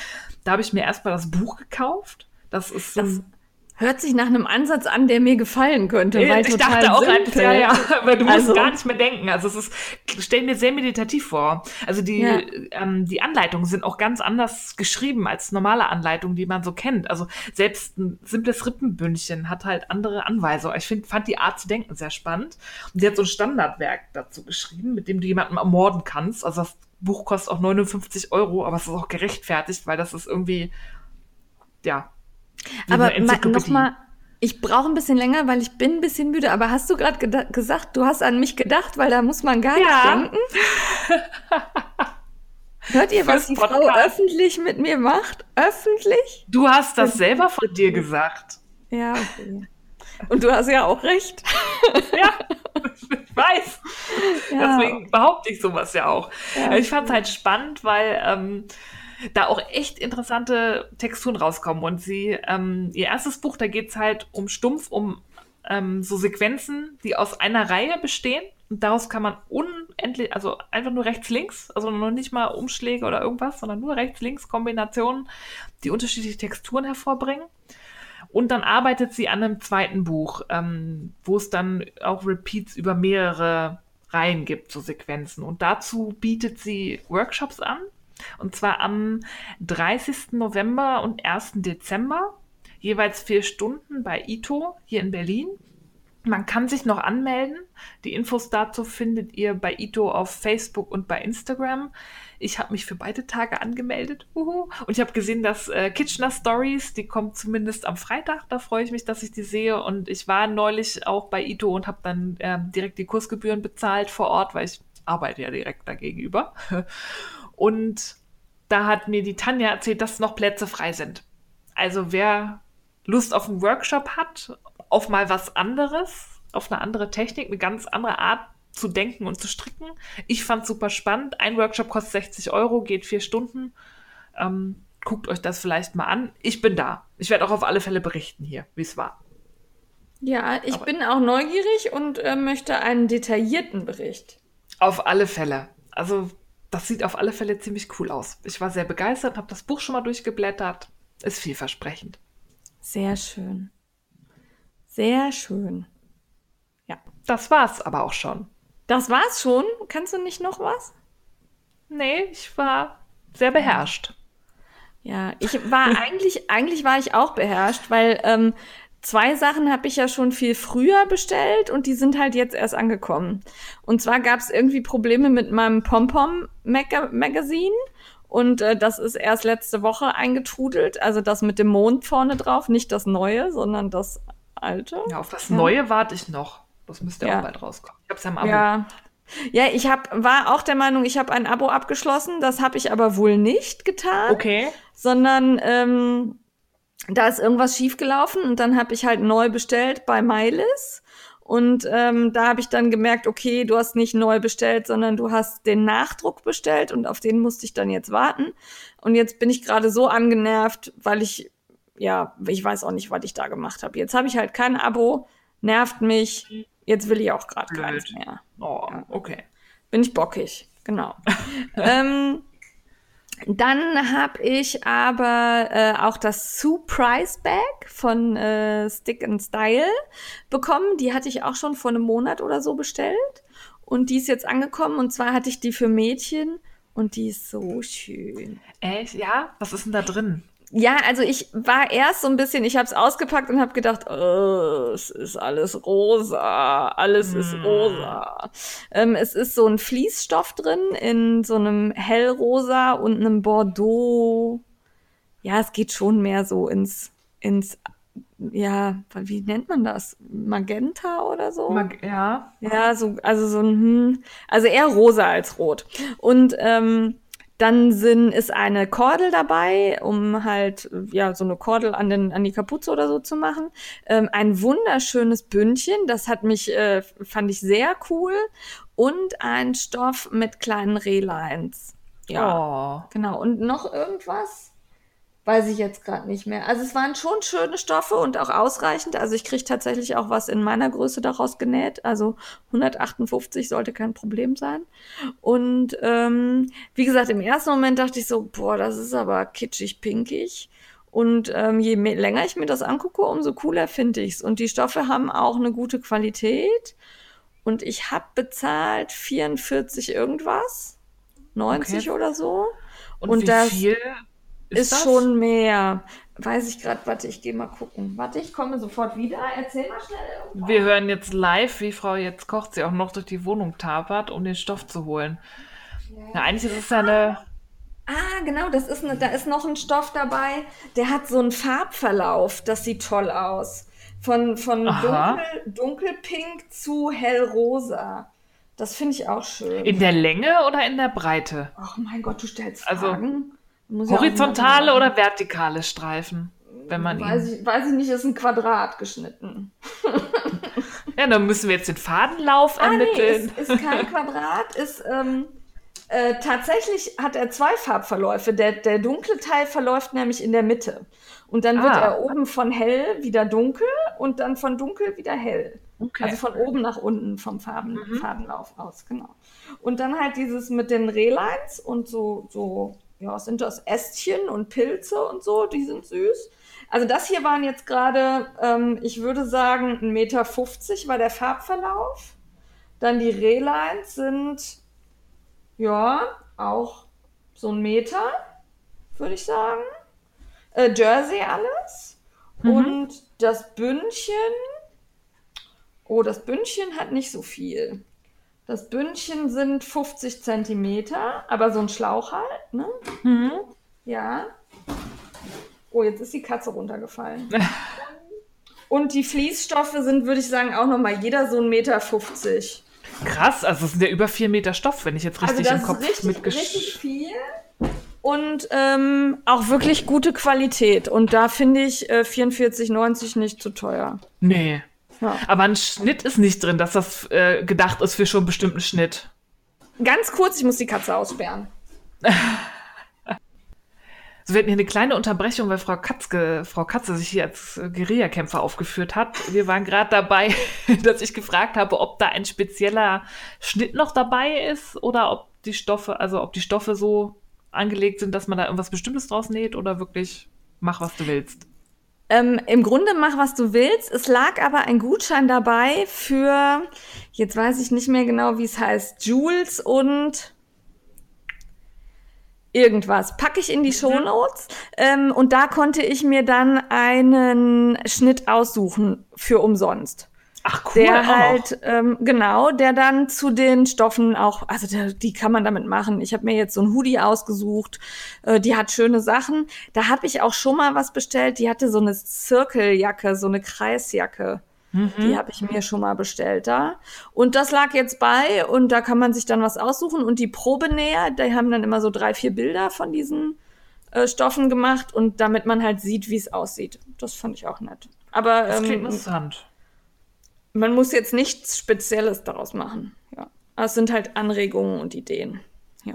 Da habe ich mir erstmal das Buch gekauft. Das ist so Das ein hört sich nach einem Ansatz an, der mir gefallen könnte. weil ich dachte auch, halt, ja, ja, *laughs* aber du musst Also- gar nicht mehr denken. Also es ist, stell mir sehr meditativ vor. Also die, Ja. ähm, die Anleitungen sind auch ganz anders geschrieben als normale Anleitungen, die man so kennt. Also selbst ein simples Rippenbündchen hat halt andere Anweisungen. Ich find, fand die Art zu denken sehr spannend. Und sie hat so ein Standardwerk dazu geschrieben, mit dem du jemanden ermorden kannst. Also das Buch kostet auch 59 Euro, aber es ist auch gerechtfertigt, weil das ist irgendwie, ja. Aber nochmal, ich brauche ein bisschen länger, weil ich bin ein bisschen müde. Aber hast du gerade gesagt, du hast an mich gedacht, weil da muss man gar Ja. nicht denken? *laughs* Hört ihr, was die Frau öffentlich mit mir macht? Öffentlich? Du hast das *laughs* selber von dir gesagt. Ja, okay. Und du hast ja auch recht. *laughs* Ja, ich weiß. Ja. Deswegen behaupte ich sowas ja auch. Ja. Ich fand es halt spannend, weil ähm, da auch echt interessante Texturen rauskommen. Und sie, ähm, ihr erstes Buch, da geht es halt um Stumpf, um ähm, so Sequenzen, die aus einer Reihe bestehen. Und daraus kann man unendlich, also einfach nur rechts-links, also noch nicht mal Umschläge oder irgendwas, sondern nur rechts-links-Kombinationen, die unterschiedliche Texturen hervorbringen. Und dann arbeitet sie an einem zweiten Buch, ähm, wo es dann auch Repeats über mehrere Reihen gibt, so Sequenzen. Und dazu bietet sie Workshops an. Und zwar am 30. November und 1. Dezember. Jeweils vier Stunden bei Ito hier in Berlin. Man kann sich noch anmelden. Die Infos dazu findet ihr bei Ito auf Facebook und bei Instagram. Ich habe mich für beide Tage angemeldet. Uhu. Und ich habe gesehen, dass äh, Kitchener Stories, die kommt zumindest am Freitag. Da freue ich mich, dass ich die sehe. Und ich war neulich auch bei Ito und habe dann äh, direkt die Kursgebühren bezahlt vor Ort, weil ich arbeite ja direkt dagegenüber. *laughs* Und da hat mir die Tanja erzählt, dass noch Plätze frei sind. Also wer Lust auf einen Workshop hat auf mal was anderes, auf eine andere Technik, eine ganz andere Art zu denken und zu stricken. Ich fand super spannend. Ein Workshop kostet 60 Euro, geht vier Stunden. Ähm, guckt euch das vielleicht mal an. Ich bin da. Ich werde auch auf alle Fälle berichten hier, wie es war. Ja, ich Aber bin auch neugierig und äh, möchte einen detaillierten Bericht. Auf alle Fälle. Also, das sieht auf alle Fälle ziemlich cool aus. Ich war sehr begeistert, habe das Buch schon mal durchgeblättert. Ist vielversprechend. Sehr schön. Sehr schön. Ja, das war's aber auch schon. Das war's schon? Kannst du nicht noch was? Nee, ich war sehr beherrscht. Ja, ich war *laughs* eigentlich, eigentlich war ich auch beherrscht, weil ähm, zwei Sachen habe ich ja schon viel früher bestellt und die sind halt jetzt erst angekommen. Und zwar gab es irgendwie Probleme mit meinem Pompom Magazine und äh, das ist erst letzte Woche eingetrudelt. Also das mit dem Mond vorne drauf, nicht das neue, sondern das alte. Ja, auf das ja. neue warte ich noch. Das müsste ja auch bald rauskommen. Ich hab's ja im Abo. Ja. Ja, ich hab, war auch der Meinung, ich habe ein Abo abgeschlossen. Das habe ich aber wohl nicht getan. Okay. Sondern ähm, da ist irgendwas schiefgelaufen und dann habe ich halt neu bestellt bei Mylis. Und ähm, da habe ich dann gemerkt, okay, du hast nicht neu bestellt, sondern du hast den Nachdruck bestellt und auf den musste ich dann jetzt warten. Und jetzt bin ich gerade so angenervt, weil ich ja, ich weiß auch nicht, was ich da gemacht habe. Jetzt habe ich halt kein Abo, nervt mich. Jetzt will ich auch gerade keins mehr. Oh, okay. Bin ich bockig, genau. *laughs* ähm, dann habe ich aber äh, auch das Surprise Bag von äh, Stick and Style bekommen. Die hatte ich auch schon vor einem Monat oder so bestellt. Und die ist jetzt angekommen. Und zwar hatte ich die für Mädchen. Und die ist so schön. Echt? Ja? Was ist denn da drin? Ja, also ich war erst so ein bisschen, ich habe es ausgepackt und habe gedacht, oh, es ist alles rosa, alles mm. ist hm. rosa. Ähm, es ist so ein Fließstoff drin in so einem hellrosa und einem Bordeaux. Ja, es geht schon mehr so ins ins ja, wie nennt man das? Magenta oder so? Mag ja. Ja, so also so ein hm, also eher rosa als rot. Und ähm, dann sind, ist eine Kordel dabei, um halt, ja, so eine Kordel an, den, an die Kapuze oder so zu machen. Ähm, ein wunderschönes Bündchen, das hat mich, äh, fand ich sehr cool. Und ein Stoff mit kleinen Rehlines. Ja, oh. genau. Und noch irgendwas? Weiß ich jetzt gerade nicht mehr. Also es waren schon schöne Stoffe und auch ausreichend. Also ich kriege tatsächlich auch was in meiner Größe daraus genäht. Also 158 sollte kein Problem sein. Und ähm, wie gesagt, im ersten Moment dachte ich so, boah, das ist aber kitschig pinkig. Und ähm, je mehr, länger ich mir das angucke, umso cooler finde ich's. Und die Stoffe haben auch eine gute Qualität. Und ich habe bezahlt 44 irgendwas, 90 okay. oder so. Und, und wie das, viel ist, ist schon mehr. Weiß ich gerade, warte, ich gehe mal gucken. Warte, ich komme sofort wieder. Erzähl mal schnell. Irgendwas. Wir hören jetzt live, wie Frau jetzt kocht, sie auch noch durch die Wohnung tapert, um den Stoff zu holen. Ja, Na, eigentlich ist es ja eine. Ah, genau, das ist eine, da ist noch ein Stoff dabei, der hat so einen Farbverlauf, das sieht toll aus. Von, von dunkel, dunkelpink zu hellrosa. Das finde ich auch schön. In der Länge oder in der Breite? Ach mein Gott, du stellst also, Horizontale oder vertikale Streifen? Wenn man weiß, ihn... ich, weiß ich nicht, ist ein Quadrat geschnitten. *laughs* ja, dann müssen wir jetzt den Fadenlauf ah, ermitteln. Nee, ist, ist kein Quadrat, ist, ähm, Äh, tatsächlich hat er zwei Farbverläufe. Der, der dunkle Teil verläuft nämlich in der Mitte. Und dann wird Ah. er oben von hell wieder dunkel und dann von dunkel wieder hell. Okay. Also von oben nach unten vom Farben, Mhm. Farbenlauf aus, genau. Und dann halt dieses mit den Rehlines und so, so, ja, sind das Ästchen und Pilze und so, die sind süß. Also das hier waren jetzt gerade, ähm, ich würde sagen, 1,50 Meter war der Farbverlauf. Dann die Rehlines sind, ja, auch so ein Meter, würde ich sagen. Äh, Jersey alles. Mhm. Und das Bündchen, oh, das Bündchen hat nicht so viel. Das Bündchen sind 50 Zentimeter, aber so ein Schlauch halt, ne? Mhm. Ja. Oh, jetzt ist die Katze runtergefallen. *laughs* Und die Fließstoffe sind, würde ich sagen, auch nochmal jeder so ein Meter 50. Krass, also es sind ja über vier Meter Stoff, wenn ich jetzt richtig also im Kopf richtig, mitgesch... richtig viel. Und ähm, auch wirklich gute Qualität. Und da finde ich äh, 44,90 nicht zu teuer. Nee. Ja. Aber ein Schnitt ist nicht drin, dass das äh, gedacht ist für schon einen bestimmten Schnitt. Ganz kurz, ich muss die Katze aussperren. *laughs* So, wir hatten hier eine kleine Unterbrechung, weil Frau, Katzke, Frau Katze sich hier als äh, Guerillakämpfer aufgeführt hat. Wir waren gerade dabei, *laughs* dass ich gefragt habe, ob da ein spezieller Schnitt noch dabei ist oder ob die Stoffe, also ob die Stoffe so angelegt sind, dass man da irgendwas Bestimmtes draus näht oder wirklich mach, was du willst. Ähm, Im Grunde mach, was du willst. Es lag aber ein Gutschein dabei für, jetzt weiß ich nicht mehr genau, wie es heißt, Jules und irgendwas. Packe ich in die Shownotes. Ähm, und da konnte ich mir dann einen Schnitt aussuchen für umsonst. Ach cool, Der halt, ähm, genau, der dann zu den Stoffen auch, also der, die kann man damit machen. Ich habe mir jetzt so ein Hoodie ausgesucht, äh, die hat schöne Sachen. Da habe ich auch schon mal was bestellt, die hatte so eine Zirkeljacke, so eine Kreisjacke. Mhm. Die habe ich mir schon mal bestellt da. Und das lag jetzt bei und da kann man sich dann was aussuchen. Und die Probenäher, die haben dann immer so drei, vier Bilder von diesen äh, Stoffen gemacht und damit man halt sieht, wie es aussieht. Das fand ich auch nett. Aber Das klingt ähm, interessant. Man muss jetzt nichts Spezielles daraus machen. Ja. Es sind halt Anregungen und Ideen. Ja.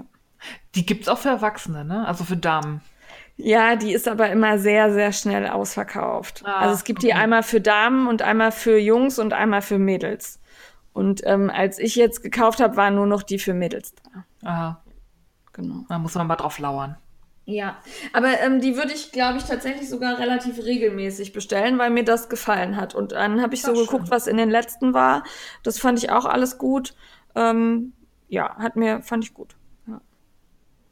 Die gibt's auch für Erwachsene, ne? Also für Damen. Ja, die ist aber immer sehr, sehr schnell ausverkauft. Ah, also es gibt die okay. einmal für Damen und einmal für Jungs und einmal für Mädels. Und ähm, als ich jetzt gekauft habe, waren nur noch die für Mädels da. Aha, Genau. da muss man mal drauf lauern. Ja, aber ähm, die würde ich, glaube ich, tatsächlich sogar relativ regelmäßig bestellen, weil mir das gefallen hat. Und dann habe ich so Ach, schön. geguckt, was in den letzten war. Das fand ich auch alles gut. Ähm, ja, hat mir, fand ich gut. Ja.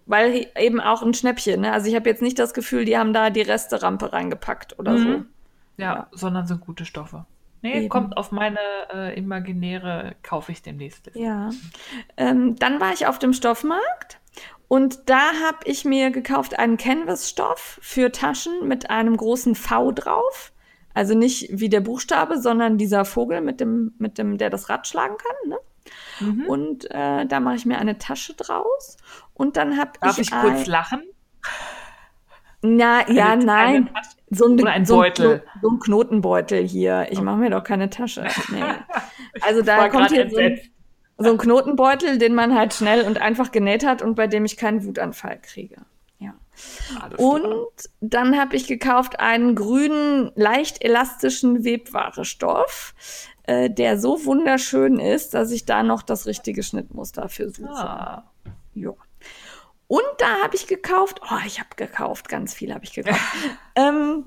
Weil eben auch ein Schnäppchen, ne? Also ich habe jetzt nicht das Gefühl, die haben da die Resterampe reingepackt oder so. Mhm. Ja, Ja. sondern sind gute Stoffe. Nee, Eben. kommt auf meine äh, imaginäre, kaufe ich demnächst. Ja. Ähm, dann war ich auf dem Stoffmarkt und da habe ich mir gekauft einen Canvas-Stoff für Taschen mit einem großen V drauf. Also nicht wie der Buchstabe, sondern dieser Vogel mit dem, mit dem, der das Rad schlagen kann. Ne? Mhm. Und äh, da mache ich mir eine Tasche draus. Und dann habe Darf ich, ich kurz ein, lachen? Na, ja, Eine- nein. eine? So ein, Oder ein so Beutel. Kno- So ein Knotenbeutel hier. Ich mache mir doch keine Tasche. Nee. *laughs* Also da kommt hier so ein, entsetzt. So ein Knotenbeutel, den man halt schnell und einfach genäht hat und bei dem ich keinen Wutanfall kriege. Ja. Alles klar. Und dann habe ich gekauft einen grünen, leicht elastischen Webwarestoff, äh, der so wunderschön ist, dass ich da noch das richtige Schnittmuster für suche. Ah. Ja. Und da habe ich gekauft, oh, ich habe gekauft, ganz viel habe ich gekauft. *laughs* ähm,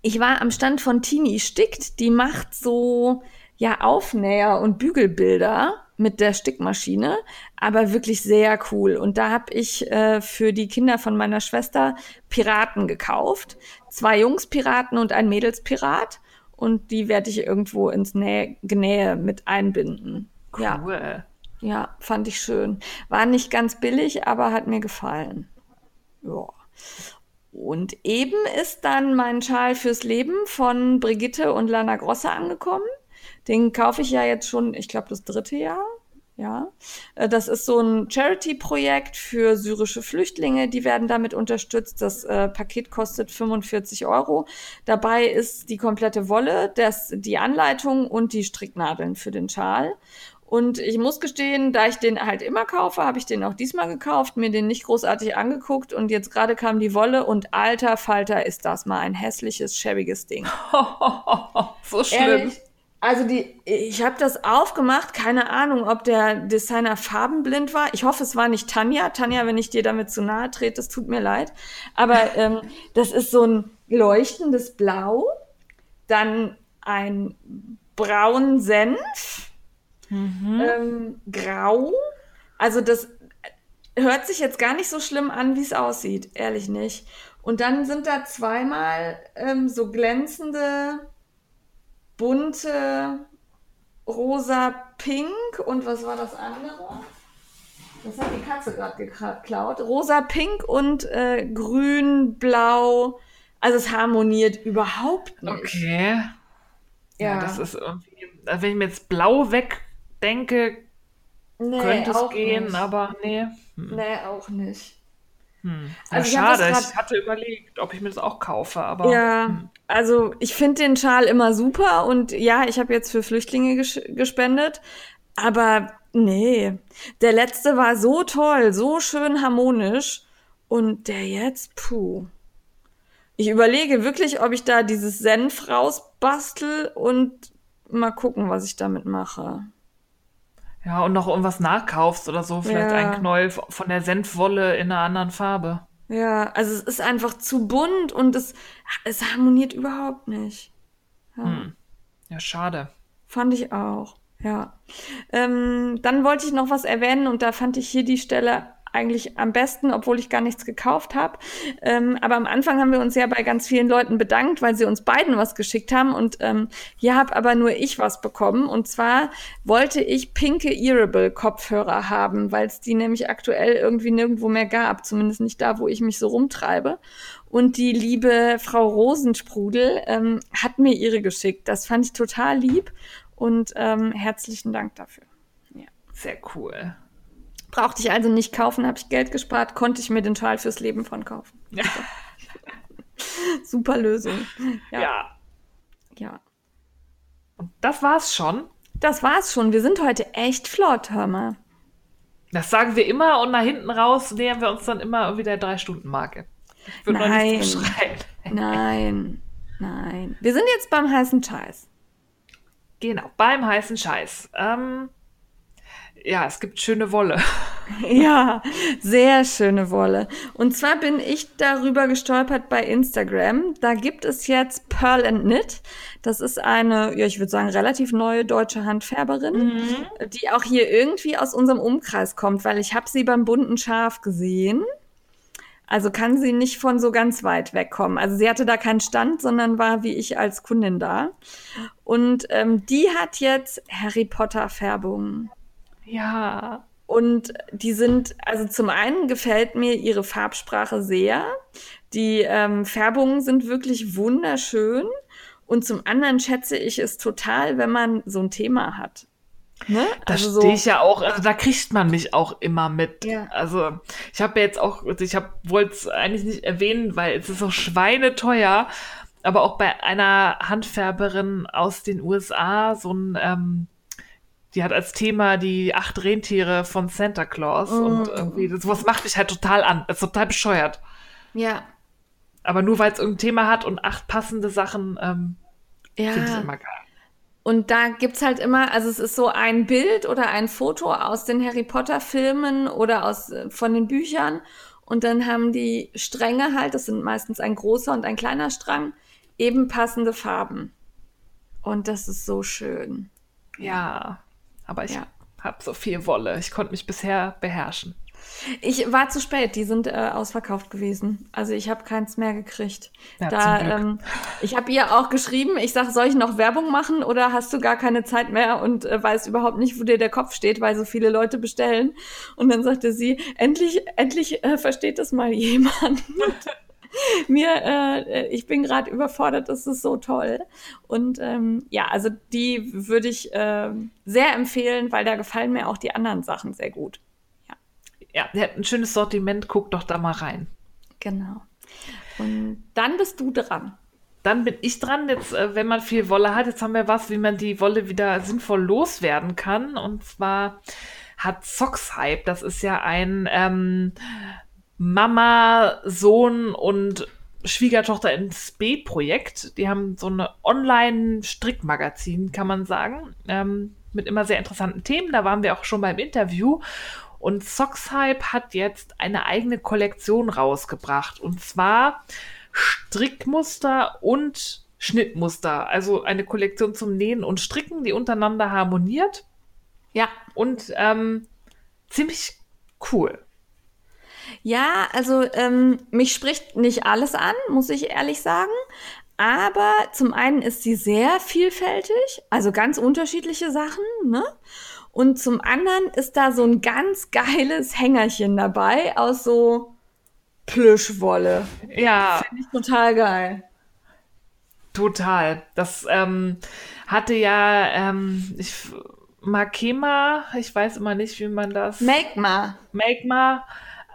ich war am Stand von Tini Stickt, die macht so ja Aufnäher und Bügelbilder mit der Stickmaschine, aber wirklich sehr cool. Und da habe ich äh, für die Kinder von meiner Schwester Piraten gekauft. Zwei Jungspiraten und ein Mädelspirat. Und die werde ich irgendwo ins Nä Genähe mit einbinden. Ja. Cool. Ja, fand ich schön. War nicht ganz billig, aber hat mir gefallen. Ja. Und eben ist dann mein Schal fürs Leben von Brigitte und Lana Grosse angekommen. Den kaufe ich ja jetzt schon, ich glaube, das dritte Jahr. Ja, Äh, das ist so ein Charity-Projekt für syrische Flüchtlinge. Die werden damit unterstützt. Das äh, Paket kostet 45 Euro. Dabei ist die komplette Wolle, das, die Anleitung und die Stricknadeln für den Schal. Und ich muss gestehen, da ich den halt immer kaufe, habe ich den auch diesmal gekauft, mir den nicht großartig angeguckt und jetzt gerade kam die Wolle und alter Falter ist das mal ein hässliches, schäbiges Ding. *laughs* so schlimm. Ehrlich, also die, ich habe das aufgemacht, keine Ahnung, ob der Designer farbenblind war. Ich hoffe, es war nicht Tanja. Tanja, wenn ich dir damit zu nahe trete, es tut mir leid. Aber *laughs* ähm, das ist so ein leuchtendes Blau, dann ein braun Senf, ähm, grau. Also das hört sich jetzt gar nicht so schlimm an, wie es aussieht, ehrlich nicht. Und dann sind da zweimal ähm, so glänzende bunte rosa-pink und was war das andere? Das hat die Katze gerade geklaut. Rosa-pink und äh, grün-blau. Also es harmoniert überhaupt nicht. Okay. Ja, das ist irgendwie, also wenn ich mir jetzt blau wegdenke, nee, könnte es gehen, nicht. aber nee. Nee, auch nicht. Hm. Also ich ja, das schade. grad- Ich hatte überlegt, ob ich mir das auch kaufe, aber Ja, hm. also ich finde den Schal immer super und ja, ich habe jetzt für Flüchtlinge ges gespendet, aber nee, der letzte war so toll, so schön harmonisch und der jetzt, puh. Ich überlege wirklich, ob ich da dieses Senf rausbastel und mal gucken, was ich damit mache. Ja, und noch irgendwas nachkaufst oder so, vielleicht Ja. ein Knäuel von der Senfwolle in einer anderen Farbe. Ja, also es ist einfach zu bunt und es, es harmoniert überhaupt nicht. Ja. Hm. Ja, schade. Fand ich auch, ja. Ähm, dann wollte ich noch was erwähnen und da fand ich hier die Stelle eigentlich am besten, obwohl ich gar nichts gekauft habe. Ähm, aber am Anfang haben wir uns ja bei ganz vielen Leuten bedankt, weil sie uns beiden was geschickt haben und ähm, hier habe aber nur ich was bekommen. Und zwar wollte ich pinke Earable Kopfhörer haben, weil es die nämlich aktuell irgendwie nirgendwo mehr gab, zumindest nicht da, wo ich mich so rumtreibe. Und die liebe Frau Rosensprudel ähm, hat mir ihre geschickt. Das fand ich total lieb und ähm, herzlichen Dank dafür. Sehr cool. Brauchte ich also nicht kaufen, habe ich Geld gespart, konnte ich mir den Schal fürs Leben von kaufen. *laughs* Ja. Super Lösung. ja. Ja, ja. Und das war's schon. Das war's schon. Wir sind heute echt flott, hör mal. Das sagen wir immer und nach hinten raus nähern wir uns dann immer irgendwie der Drei-Stunden-Marke. Nein. Nein, nein. Wir sind jetzt beim heißen Scheiß. Genau, beim heißen Scheiß. Ähm, ja, es gibt schöne Wolle. *laughs* Ja, sehr schöne Wolle. Und zwar bin ich darüber gestolpert bei Instagram. Da gibt es jetzt Pearl and Knit. Das ist eine, ja, ich würde sagen, relativ neue deutsche Handfärberin, die auch hier irgendwie aus unserem Umkreis kommt, weil ich habe sie beim bunten Schaf gesehen. Also kann sie nicht von so ganz weit wegkommen. Also sie hatte da keinen Stand, sondern war wie ich als Kundin da. Und ähm, die hat jetzt Harry Potter Färbungen. Ja. Und die sind, also zum einen gefällt mir ihre Farbsprache sehr. Die ähm, Färbungen sind wirklich wunderschön. Und zum anderen schätze ich es total, wenn man so ein Thema hat. Ne? Da Also so- stehe ich ja auch, also da kriegt man mich auch immer mit. Ja. Also ich habe ja jetzt auch, ich wollte es eigentlich nicht erwähnen, weil es ist so schweineteuer, aber auch bei einer Handfärberin aus den USA so ein, ähm, die hat als Thema die acht Rentiere von Santa Claus und irgendwie, das, sowas macht mich halt total an. Das ist total bescheuert. Ja. Aber nur weil es irgendein Thema hat und acht passende Sachen, ähm, finde ich Ja. immer geil. Und da gibt's halt immer, also es ist so ein Bild oder ein Foto aus den Harry Potter Filmen oder aus äh, von den Büchern und dann haben die Stränge halt, das sind meistens ein großer und ein kleiner Strang, eben passende Farben. Und das ist so schön. Ja, aber ich Ja. habe so viel Wolle. Ich konnte mich bisher beherrschen. Ich war zu spät, die sind äh, ausverkauft gewesen. Also ich habe keins mehr gekriegt. Ja, da, ähm, ich habe ihr auch geschrieben, ich sage, soll ich noch Werbung machen oder hast du gar keine Zeit mehr und äh, weißt überhaupt nicht, wo dir der Kopf steht, weil so viele Leute bestellen. Und dann sagte sie, endlich, endlich äh, versteht das mal jemand. *laughs* *laughs* Mir, äh, ich bin gerade überfordert, das ist so toll. Und ähm, ja, also die würde ich äh, sehr empfehlen, weil da gefallen mir auch die anderen Sachen sehr gut. Ja, der hat ein schönes Sortiment. Guck doch da mal rein. Genau. Und dann bist du dran. dann bin ich dran. Jetzt, äh, wenn man viel Wolle hat, jetzt haben wir was, wie man die Wolle wieder sinnvoll loswerden kann. Und zwar hat Socks Hype, das ist ja ein ähm, Mama, Sohn und Schwiegertochter ins B-Projekt. Die haben so eine Online-Strickmagazin, kann man sagen, ähm, mit immer sehr interessanten Themen. Da waren wir auch schon beim Interview. Und Socks Hype hat jetzt eine eigene Kollektion rausgebracht. Und zwar Strickmuster und Schnittmuster. Also eine Kollektion zum Nähen und Stricken, die untereinander harmoniert. Ja, und ähm, ziemlich cool. Ja, also ähm, mich spricht nicht alles an, muss ich ehrlich sagen. Aber zum einen ist sie sehr vielfältig, also ganz unterschiedliche Sachen, ne? Und zum anderen ist da so ein ganz *laughs* geiles Hängerchen dabei aus so Plüschwolle. Ja. Finde ich total geil. Total. Das ähm, hatte ja, ähm, ich, Makema, ich weiß immer nicht, wie man das. Magma. Magma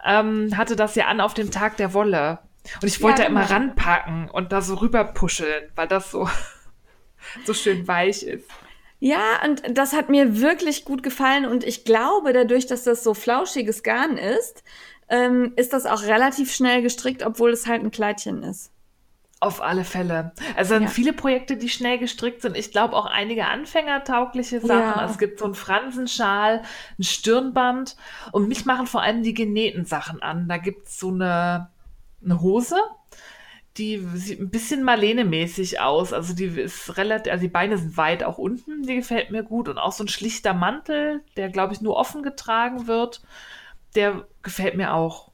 ähm, hatte das ja an auf dem Tag der Wolle. Und ich wollte ja, da immer genau. ranpacken und da so rüberpuscheln, weil das so, *laughs* so schön weich ist. Ja, und das hat mir wirklich gut gefallen und ich glaube, dadurch, dass das so flauschiges Garn ist, ähm, ist das auch relativ schnell gestrickt, obwohl es halt ein Kleidchen ist. Auf alle Fälle. Also ja. viele Projekte, die schnell gestrickt sind. Ich glaube auch einige anfängertaugliche Sachen. Ja. Es gibt so einen Fransenschal, ein Stirnband und mich machen vor allem die genähten Sachen an. Da gibt es so eine, eine Hose, die sieht ein bisschen Marlene-mäßig aus. Also die ist relativ, also die Beine sind weit auch unten, die gefällt mir gut. Und auch so ein schlichter Mantel, der, glaube ich, nur offen getragen wird, der gefällt mir auch.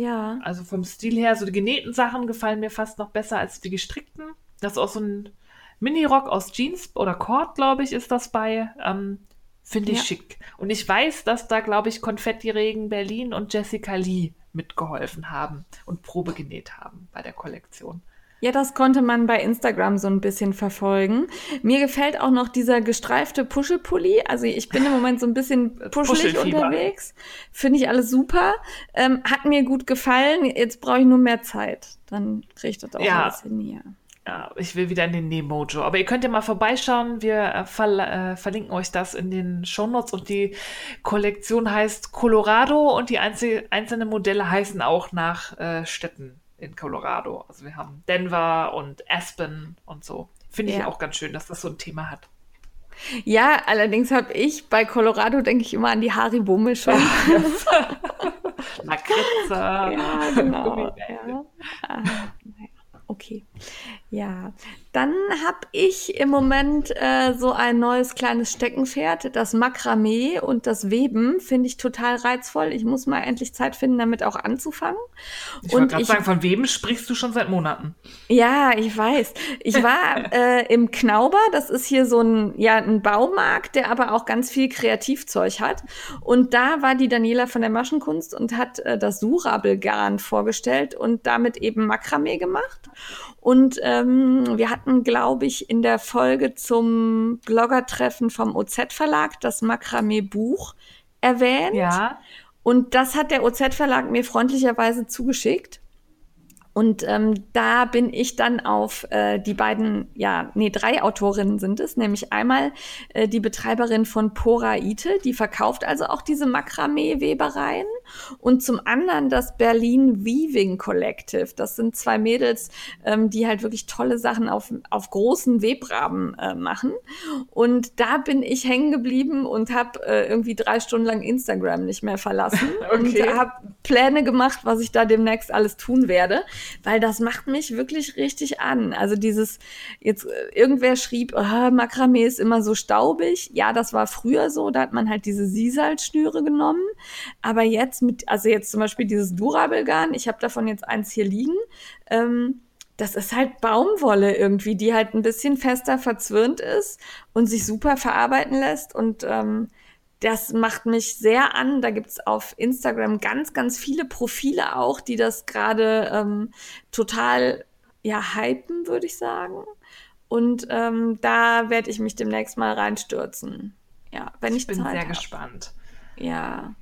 Ja. Also vom Stil her, so die genähten Sachen gefallen mir fast noch besser als die gestrickten. Das ist auch so ein Mini-Rock aus Jeans oder Cord, glaube ich, ist das bei. Ähm, Finde ich ja. schick. Und ich weiß, dass da, glaube ich, Konfetti-Regen Berlin und Jessica Lee mitgeholfen haben und Probe genäht haben bei der Kollektion. Ja, das konnte man bei Instagram so ein bisschen verfolgen. Mir gefällt auch noch dieser gestreifte Puschelpulli. Also ich bin im Moment so ein bisschen *laughs* puschelig unterwegs. Finde ich alles super. Ähm, hat mir gut gefallen. Jetzt brauche ich nur mehr Zeit. Dann kriege ich das auch ja. alles hin hier. Ja, ich will wieder in den Nemojo. Aber ihr könnt ja mal vorbeischauen. Wir äh, ver äh, verlinken euch das in den Shownotes und die Kollektion heißt Colorado und die einzel einzelnen Modelle heißen auch nach äh, Städten in Colorado. Also wir haben Denver und Aspen und so. Finde ich ja. auch ganz schön, dass das so ein Thema hat. Ja, allerdings habe ich bei Colorado, denke ich immer an die Haribo-Mischung. *laughs* Lakritze. *laughs* Ja, genau. *laughs* Ja. Ah, okay. Ja, dann habe ich im Moment äh, so ein neues kleines Steckenpferd, das Makramee und das Weben finde ich total reizvoll. Ich muss mal endlich Zeit finden, damit auch anzufangen. Ich wollte gerade sagen, von Weben sprichst du schon seit Monaten. Ja, ich weiß. Ich war *laughs* äh, im Knauber, das ist hier so ein, ja, ein Baumarkt, der aber auch ganz viel Kreativzeug hat. Und da war die Daniela von der Maschenkunst und hat äh, das Surabelgarn vorgestellt und damit eben Makramee gemacht. Und ähm, wir hatten, glaube ich, in der Folge zum Bloggertreffen vom OZ-Verlag das Makramee-Buch erwähnt. Ja. Und das hat der OZ-Verlag mir freundlicherweise zugeschickt. Und ähm, da bin ich dann auf äh, die beiden, ja, nee, drei Autorinnen sind es, nämlich einmal äh, die Betreiberin von Poraite, die verkauft also auch diese Makramee-Webereien und zum anderen das Berlin Weaving Collective. Das sind zwei Mädels, ähm, die halt wirklich tolle Sachen auf, auf großen Webrahmen äh, machen. Und da bin ich hängen geblieben und habe äh, irgendwie drei Stunden lang Instagram nicht mehr verlassen *laughs* okay. und habe Pläne gemacht, was ich da demnächst alles tun werde weil das macht mich wirklich richtig an. Also dieses, jetzt äh, irgendwer schrieb, oh, Makramee ist immer so staubig. Ja, das war früher so, da hat man halt diese Sisalschnüre genommen. Aber jetzt mit, also jetzt zum Beispiel dieses Durabelgarn, ich habe davon jetzt eins hier liegen. Ähm, das ist halt Baumwolle irgendwie, die halt ein bisschen fester verzwirnt ist und sich super verarbeiten lässt. Und ähm, das macht mich sehr an. Da gibt's auf Instagram ganz, ganz viele Profile auch, die das gerade ähm, total ja hypen, würde ich sagen. Und ähm, da werde ich mich demnächst mal reinstürzen. Ja, wenn ich, ich bin Zeit sehr hab. gespannt. Ja.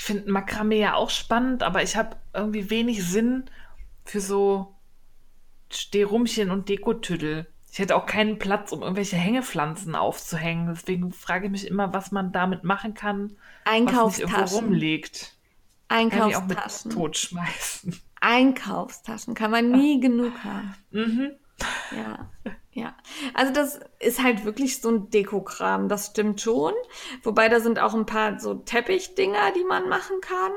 Ich finde Makramee ja auch spannend, aber ich habe irgendwie wenig Sinn für so Stehrumchen und Dekotüdel. Ich hätte auch keinen Platz, um irgendwelche Hängepflanzen aufzuhängen. Deswegen frage ich mich immer, was man damit machen kann, was nicht irgendwo Einkaufstaschen. rumliegt. Kann ich auch mit Einkaufstaschen. totschmeißen. Einkaufstaschen kann man nie *laughs* genug haben. Mhm. Ja, ja. Also das ist halt wirklich so ein Dekokram, das stimmt schon. Wobei da sind auch ein paar so Teppichdinger, die man machen kann.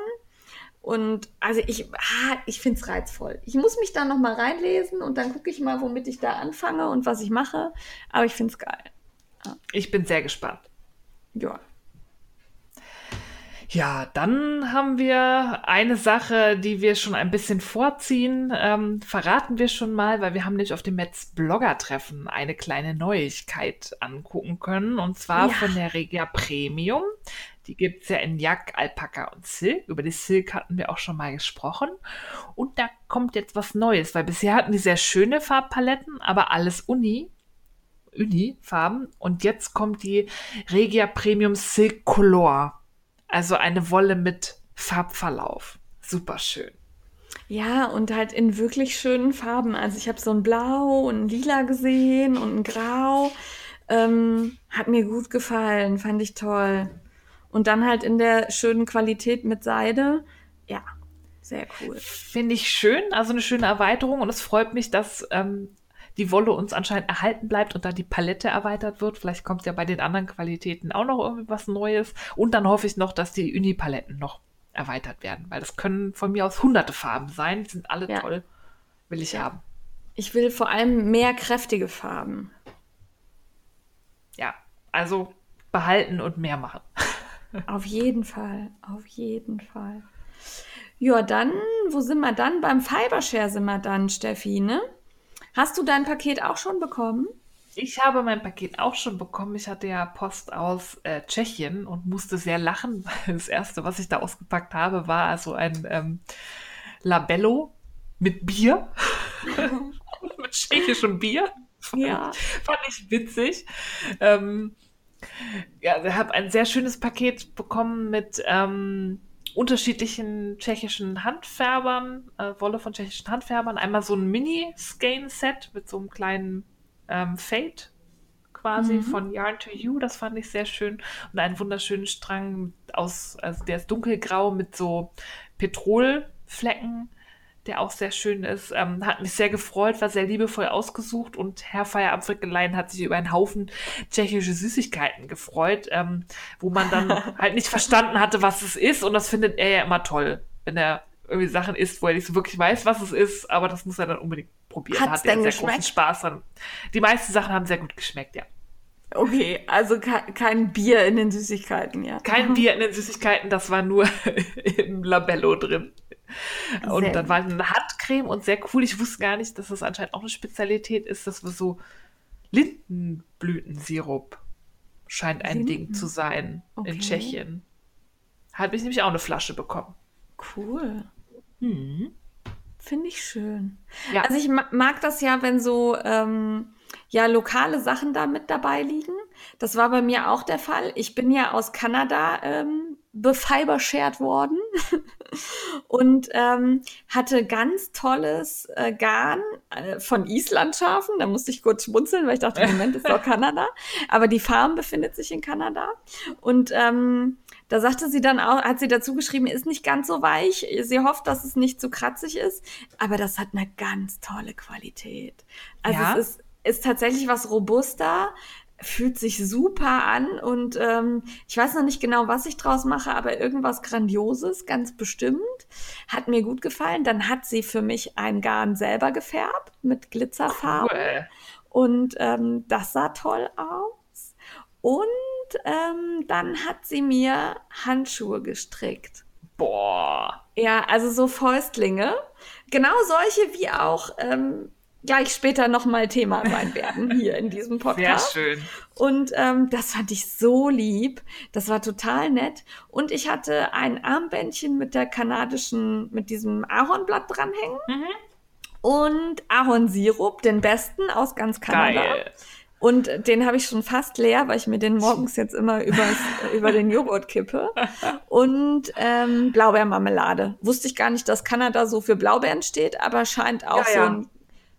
Und also ich, ah, ich finde es reizvoll. Ich muss mich da noch mal reinlesen und dann gucke ich mal, womit ich da anfange und was ich mache. Aber ich finde es geil. Ich bin sehr gespannt. Ja. Ja, dann haben wir eine Sache, die wir schon ein bisschen vorziehen. Ähm, verraten wir schon mal, weil wir haben nämlich auf dem Metz Blogger-Treffen eine kleine Neuigkeit angucken können. Und zwar Ja. von der Regia Premium. Die gibt's ja in Jack, Alpaka und Silk. Über die Silk hatten wir auch schon mal gesprochen. Und da kommt jetzt was Neues, weil bisher hatten die sehr schöne Farbpaletten, aber alles Uni. Uni-Farben. Und jetzt kommt die Regia Premium Silk Color. Also eine Wolle mit Farbverlauf. Super schön. Ja, und halt in wirklich schönen Farben. Also ich habe so ein Blau und ein Lila gesehen und ein Grau. Ähm, hat mir gut gefallen, fand ich toll. Und dann halt in der schönen Qualität mit Seide. Ja, sehr cool. Finde ich schön, also eine schöne Erweiterung und es freut mich, dass ähm, die Wolle uns anscheinend erhalten bleibt und da die Palette erweitert wird. Vielleicht kommt ja bei den anderen Qualitäten auch noch irgendwie was Neues. Und dann hoffe ich noch, dass die Uni-Paletten noch erweitert werden, weil das können von mir aus hunderte Farben sein. Die sind alle Ja. toll. Will ich haben. Ich will vor allem mehr kräftige Farben. Ja, also behalten und mehr machen. *laughs* Auf jeden Fall, auf jeden Fall. Ja, dann, wo sind wir dann? Beim Fibershare sind wir dann, Steffi, ne? Hast du dein Paket auch schon bekommen? Ich habe mein Paket auch schon bekommen. Ich hatte ja Post aus äh, Tschechien und musste sehr lachen, *laughs* weil das erste, was ich da ausgepackt habe, war also ein ähm, Labello mit Bier. *laughs* *laughs* mit tschechischem Bier. Ja. Fand ich witzig. Ähm, ja, ich habe ein sehr schönes Paket bekommen mit ähm, unterschiedlichen tschechischen Handfärbern, äh, Wolle von tschechischen Handfärbern. Einmal so ein Mini-Skein-Set mit so einem kleinen ähm, Fade quasi Mhm. von Yarn to You. Das fand ich sehr schön. Und einen wunderschönen Strang aus, also der ist dunkelgrau mit so Petrolflecken, der auch sehr schön ist. Ähm, hat mich sehr gefreut, war sehr liebevoll ausgesucht und Herr Feierabendwickelein hat sich über einen Haufen tschechische Süßigkeiten gefreut, ähm, wo man dann *laughs* halt nicht verstanden hatte, was es ist. Und das findet er ja immer toll, wenn er irgendwie Sachen isst, wo er nicht so wirklich weiß, was es ist, aber das muss er dann unbedingt probieren. Hat's hat er sehr großen geschmeckt? Spaß dran. Die meisten Sachen haben sehr gut geschmeckt, ja. Okay, also ke kein Bier in den Süßigkeiten, ja. Kein *laughs* Bier in den Süßigkeiten, das war nur *laughs* im Labello drin. Und dann war eine Handcreme und sehr cool. Ich wusste gar nicht, dass das anscheinend auch eine Spezialität ist, dass wir so Lindenblütensirup scheint ein Linden? Ding zu sein Okay. in Tschechien. Habe ich nämlich auch eine Flasche bekommen. Cool. Finde ich schön. Ja. Also ich ma- mag das ja, wenn so ähm, ja lokale Sachen da mit dabei liegen. Das war bei mir auch der Fall. Ich bin ja aus Kanada ähm, befibershared worden *laughs* und ähm, hatte ganz tolles äh, Garn äh, von Islandschafen. Da musste ich kurz schmunzeln, weil ich dachte, Moment, ist doch *laughs* Kanada. Aber die Farm befindet sich in Kanada. Und ähm, da sagte sie dann auch, hat sie dazu geschrieben, ist nicht ganz so weich. Sie hofft, dass es nicht zu kratzig ist, aber das hat eine ganz tolle Qualität. Also Ja? es ist, ist tatsächlich was robuster, fühlt sich super an und ähm, ich weiß noch nicht genau, was ich draus mache, aber irgendwas Grandioses, ganz bestimmt. Hat mir gut gefallen. Dann hat sie für mich ein Garn selber gefärbt mit Glitzerfarben. Cool. Und ähm, das sah toll aus. Und ähm, dann hat sie mir Handschuhe gestrickt. Boah. Ja, also so Fäustlinge. Genau solche, wie auch ähm, gleich später nochmal Thema sein werden hier in diesem Sehr Podcast. schön. Und ähm, das fand ich so lieb. Das war total nett. Und ich hatte ein Armbändchen mit der kanadischen, mit diesem Ahornblatt dranhängen. Mhm. Und Ahornsirup, den besten aus ganz Kanada. Geil. Und den habe ich schon fast leer, weil ich mir den morgens jetzt immer übers, *laughs* über den Joghurt kippe. Und ähm, Blaubeermarmelade. Wusste ich gar nicht, dass Kanada so für Blaubeeren steht, aber scheint auch Ja, so ja. ein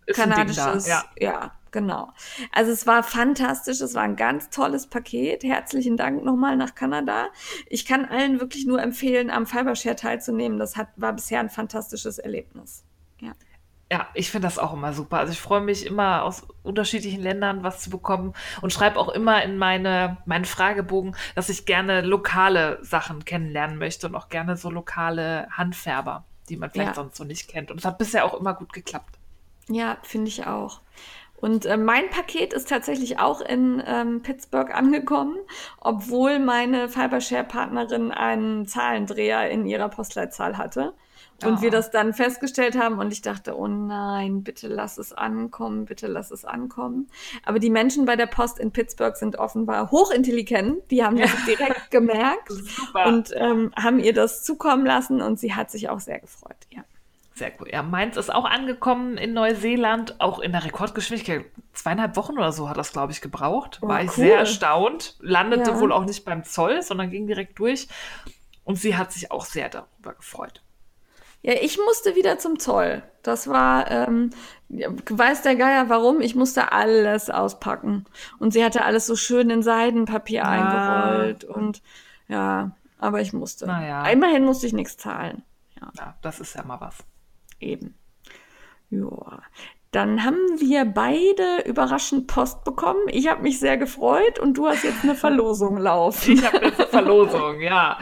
Ist kanadisches, ja. ja. genau. Also es war fantastisch, es war ein ganz tolles Paket. Herzlichen Dank nochmal nach Kanada. Ich kann allen wirklich nur empfehlen, am Fibershare teilzunehmen. Das hat, war bisher ein fantastisches Erlebnis. Ja. Ja, ich finde das auch immer super. Also ich freue mich immer aus unterschiedlichen Ländern was zu bekommen und schreibe auch immer in meine, meinen Fragebogen, dass ich gerne lokale Sachen kennenlernen möchte und auch gerne so lokale Handfärber, die man vielleicht Ja. sonst so nicht kennt. Und es hat bisher auch immer gut geklappt. Ja, finde ich auch. Und äh, mein Paket ist tatsächlich auch in ähm, Pittsburgh angekommen, obwohl meine Fibershare-Partnerin einen Zahlendreher in ihrer Postleitzahl hatte. Und Oh. wir das dann festgestellt haben und ich dachte, oh nein, bitte lass es ankommen, bitte lass es ankommen. Aber die Menschen bei der Post in Pittsburgh sind offenbar hochintelligent. Die haben das direkt gemerkt *laughs* Super. und ähm, haben ihr das zukommen lassen und sie hat sich auch sehr gefreut. Ja. Sehr cool. Ja, meins ist auch angekommen in Neuseeland, auch in der Rekordgeschwindigkeit. Zweieinhalb Wochen oder so hat das, glaube ich, gebraucht. Oh, War ich cool. sehr erstaunt. Landete Ja. wohl auch nicht beim Zoll, sondern ging direkt durch. Und sie hat sich auch sehr darüber gefreut. Ja, ich musste wieder zum Zoll. Das war, ähm, weiß der Geier warum, ich musste alles auspacken. Und sie hatte alles so schön in Seidenpapier Ja. eingerollt und ja, aber ich musste. Naja. Immerhin musste ich nichts zahlen. Ja, Ja, das ist ja mal was. Eben. Ja. Dann haben wir beide überraschend Post bekommen. Ich habe mich sehr gefreut und du hast jetzt eine Verlosung laufen. Ich habe jetzt eine Verlosung, ja.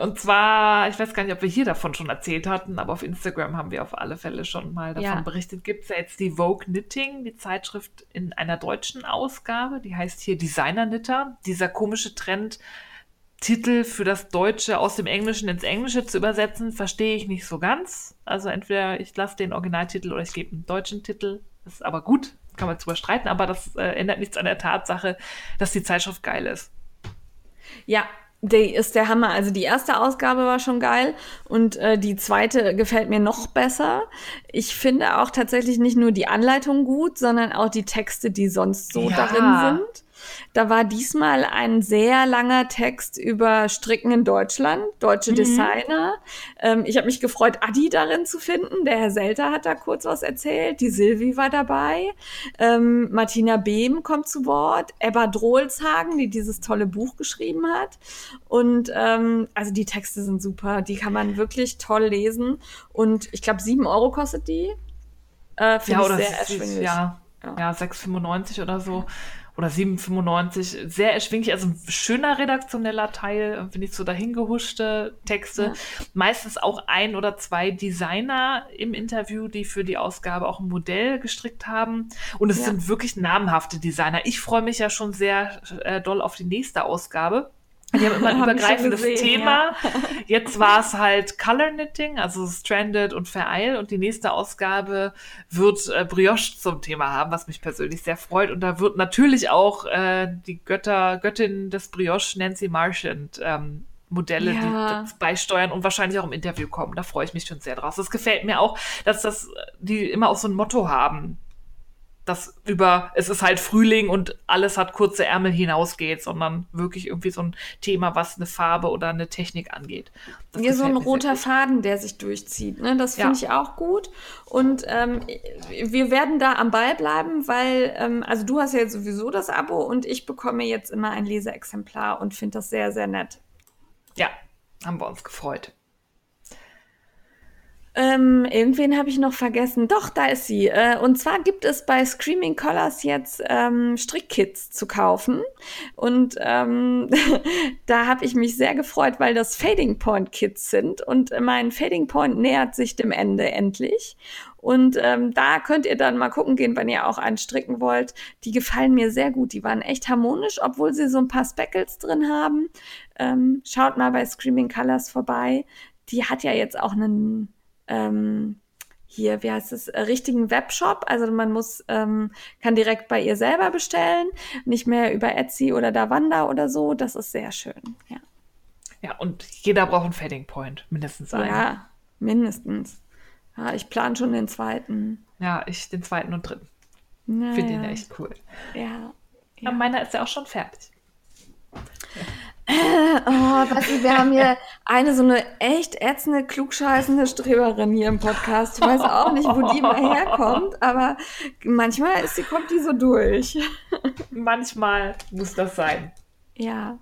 Und zwar, ich weiß gar nicht, ob wir hier davon schon erzählt hatten, aber auf Instagram haben wir auf alle Fälle schon mal davon Ja. berichtet. Gibt es ja jetzt die Vogue Knitting, die Zeitschrift in einer deutschen Ausgabe. Die heißt hier Designer Knitter. Dieser komische Trend, Titel für das Deutsche aus dem Englischen ins Englische zu übersetzen, verstehe ich nicht so ganz. Also entweder ich lasse den Originaltitel oder ich gebe einen deutschen Titel. Das ist aber gut, kann man drüber streiten, aber das äh, ändert nichts an der Tatsache, dass die Zeitschrift geil ist. Ja, die ist der Hammer. Also die erste Ausgabe war schon geil und äh, die zweite gefällt mir noch besser. Ich finde auch tatsächlich nicht nur die Anleitung gut, sondern auch die Texte, die sonst so Ja. darin sind. Da war diesmal ein sehr langer Text über Stricken in Deutschland, deutsche Designer. Ähm, ich habe mich gefreut, Adi darin zu finden. Der Herr Selter hat da kurz was erzählt. Die Silvi war dabei. Ähm, Martina Behm kommt zu Wort. Ebba Drohlshagen, die dieses tolle Buch geschrieben hat. Und ähm, also die Texte sind super. Die kann man wirklich toll lesen. Und ich glaube, sieben Euro kostet die. Äh, Finde ich sehr erschwinglich. Ja, Ja. ja. 6,95 oder so. Oder 7,95. Sehr erschwinglich. Also ein schöner redaktioneller Teil, finde ich, so dahingehuschte Texte. Ja. Meistens auch ein oder zwei Designer im Interview, die für die Ausgabe auch ein Modell gestrickt haben. Und es Ja. sind wirklich namhafte Designer. Ich freue mich ja schon sehr äh, doll auf die nächste Ausgabe. Die haben immer *laughs* ein übergreifendes gesehen, Thema. *laughs* Jetzt war es halt Color Knitting, also Stranded und Vereil. Und die nächste Ausgabe wird äh, Brioche zum Thema haben, was mich persönlich sehr freut. Und da wird natürlich auch äh, die Götter, Göttin des Brioche, Nancy Marchand, ähm, Modelle, Ja. die das beisteuern und wahrscheinlich auch im Interview kommen. Da freue ich mich schon sehr drauf. Das gefällt mir auch, dass das die immer auch so ein Motto haben. Das über, es ist halt Frühling und alles hat kurze Ärmel hinausgeht, sondern wirklich irgendwie so ein Thema, was eine Farbe oder eine Technik angeht. Das Ja, so ein roter. Faden, der sich durchzieht. Ne? Das finde Ja. ich auch gut. Und ähm, wir werden da am Ball bleiben, weil, ähm, also du hast ja jetzt sowieso das Abo und ich bekomme jetzt immer ein Leseexemplar und finde das sehr, sehr nett. Ja, haben wir uns gefreut. Ähm, irgendwen habe ich noch vergessen. Doch, da ist sie. Äh, und zwar gibt es bei Screaming Colors jetzt ähm, Strickkits zu kaufen. Und ähm, *laughs* da habe ich mich sehr gefreut, weil das Fading Point Kits sind. Und mein Fading Point nähert sich dem Ende endlich. Und ähm, da könnt ihr dann mal gucken gehen, wenn ihr auch einen stricken wollt. Die gefallen mir sehr gut. Die waren echt harmonisch, obwohl sie so ein paar Speckles drin haben. Ähm, schaut mal bei Screaming Colors vorbei. Die hat ja jetzt auch einen ähm, hier, wie heißt es, äh, richtigen Webshop. Also man muss, ähm, kann direkt bei ihr selber bestellen, nicht mehr über Etsy oder Davanda oder so. Das ist sehr schön. Ja, Ja, und jeder braucht einen Fading Point, mindestens einen. ja mindestens. Ja, ich plane schon den zweiten. Ja, ich den zweiten und dritten. Naja, Finde den echt cool. Ja. Ja. meiner ist ja auch schon fertig. *laughs* oh, du, wir haben hier eine so eine echt ätzende, klugscheißende Streberin hier im Podcast. Ich weiß auch nicht, wo die mal herkommt, aber manchmal ist kommt die so durch. *laughs* Manchmal muss das sein. Ja.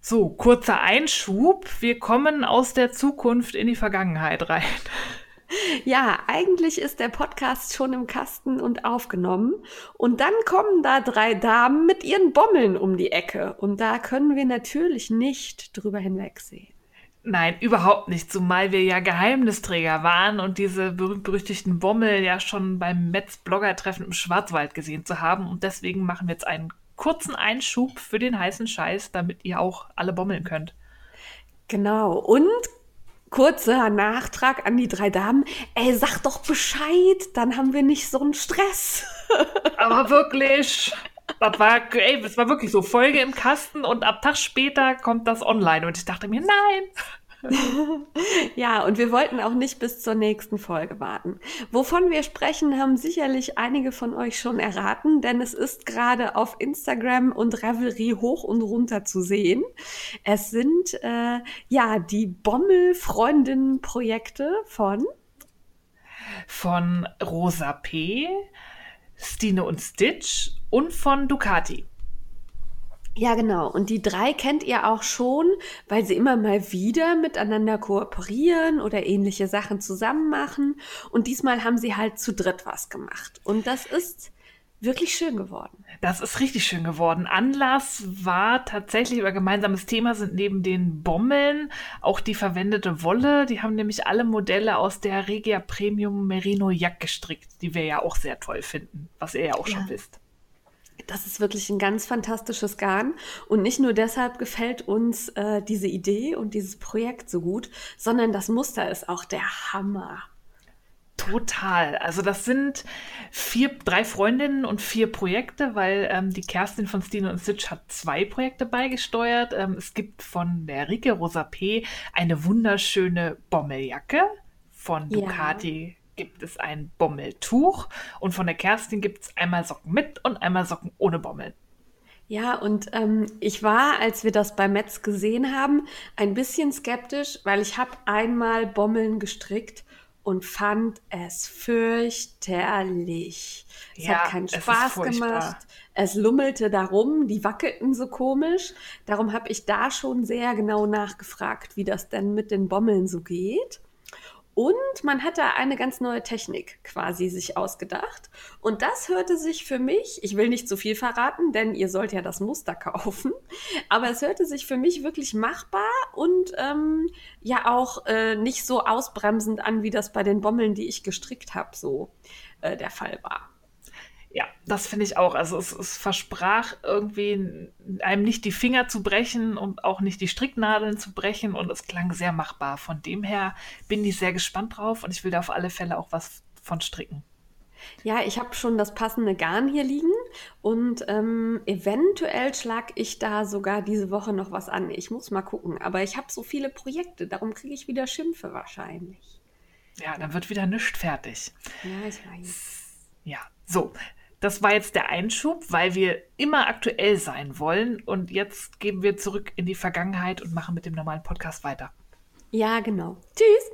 So, kurzer Einschub. Wir kommen aus der Zukunft in die Vergangenheit rein. Ja, eigentlich ist der Podcast schon im Kasten und aufgenommen. Und dann kommen da drei Damen mit ihren Bommeln um die Ecke. Und da können wir natürlich nicht drüber hinwegsehen. Nein, überhaupt nicht, zumal wir ja Geheimnisträger waren und diese berühmt-berüchtigten Bommel ja schon beim Metz-Blogger-Treffen im Schwarzwald gesehen zu haben. Und deswegen machen wir jetzt einen kurzen Einschub für den heißen Scheiß, damit ihr auch alle bommeln könnt. Genau. Und kurzer Nachtrag an die drei Damen. Ey, sag doch Bescheid, dann haben wir nicht so einen Stress. *laughs* Aber wirklich, das war, ey, das war wirklich so Folge im Kasten und ab Tag später kommt das online und ich dachte mir, nein. *laughs* ja, und wir wollten auch nicht bis zur nächsten Folge warten. Wovon wir sprechen, haben sicherlich einige von euch schon erraten, denn es ist gerade auf Instagram und Revelry hoch und runter zu sehen. Es sind äh, ja die Bommel-Freundinnen-Projekte von von Rosa P., Stine und Stitch und von Ducati. Ja, genau. Und die drei kennt ihr auch schon, weil sie immer mal wieder miteinander kooperieren oder ähnliche Sachen zusammen machen. Und diesmal haben sie halt zu dritt was gemacht. Und das ist wirklich schön geworden. Das ist richtig schön geworden. Anlass war tatsächlich über gemeinsames Thema sind neben den Bommeln auch die verwendete Wolle. Die haben nämlich alle Modelle aus der Regia Premium Merino Jack gestrickt, die wir ja auch sehr toll finden, was ihr ja auch ja. schon wisst. Das ist wirklich ein ganz fantastisches Garn. Und nicht nur deshalb gefällt uns äh, diese Idee und dieses Projekt so gut, sondern das Muster ist auch der Hammer. Total. Also das sind vier, drei Freundinnen und vier Projekte, weil ähm, die Kerstin von Stine und Stitch hat zwei Projekte beigesteuert. Ähm, es gibt von der Rike Rosa P. eine wunderschöne Bommeljacke von Ducati gibt es ein Bommeltuch und von der Kerstin gibt es einmal Socken mit und einmal Socken ohne Bommel. Ja, und ähm, ich war, als wir das bei Metz gesehen haben, ein bisschen skeptisch, weil ich habe einmal Bommeln gestrickt und fand es fürchterlich. Es ja, hat keinen Spaß gemacht. Es lummelte darum, die wackelten so komisch. Darum habe ich da schon sehr genau nachgefragt, wie das denn mit den Bommeln so geht. Und man hat da eine ganz neue Technik quasi sich ausgedacht. Und das hörte sich für mich, ich will nicht zu viel verraten, denn ihr sollt ja das Muster *laughs* kaufen, aber es hörte sich für mich wirklich machbar und ähm, ja auch äh, nicht so ausbremsend an, wie das bei den Bommeln, die ich gestrickt habe, so äh, der Fall war. Ja, das finde ich auch. Also es, es, versprach irgendwie einem nicht die Finger zu brechen und auch nicht die Stricknadeln zu brechen und es klang sehr machbar. Von dem her bin ich sehr gespannt drauf und ich will da auf alle Fälle auch was von stricken. Ja, ich habe schon das passende Garn hier liegen und ähm, eventuell schlage ich da sogar diese Woche noch was an. Ich muss mal gucken, aber ich habe so viele Projekte, darum kriege ich wieder Schimpfe wahrscheinlich. Ja, dann wird wieder nichts fertig. Ja, ich weiß. Ja, so, das war jetzt der Einschub, weil wir immer aktuell sein wollen. Und jetzt gehen wir zurück in die Vergangenheit und machen mit dem normalen Podcast weiter. Ja, genau. Tschüss.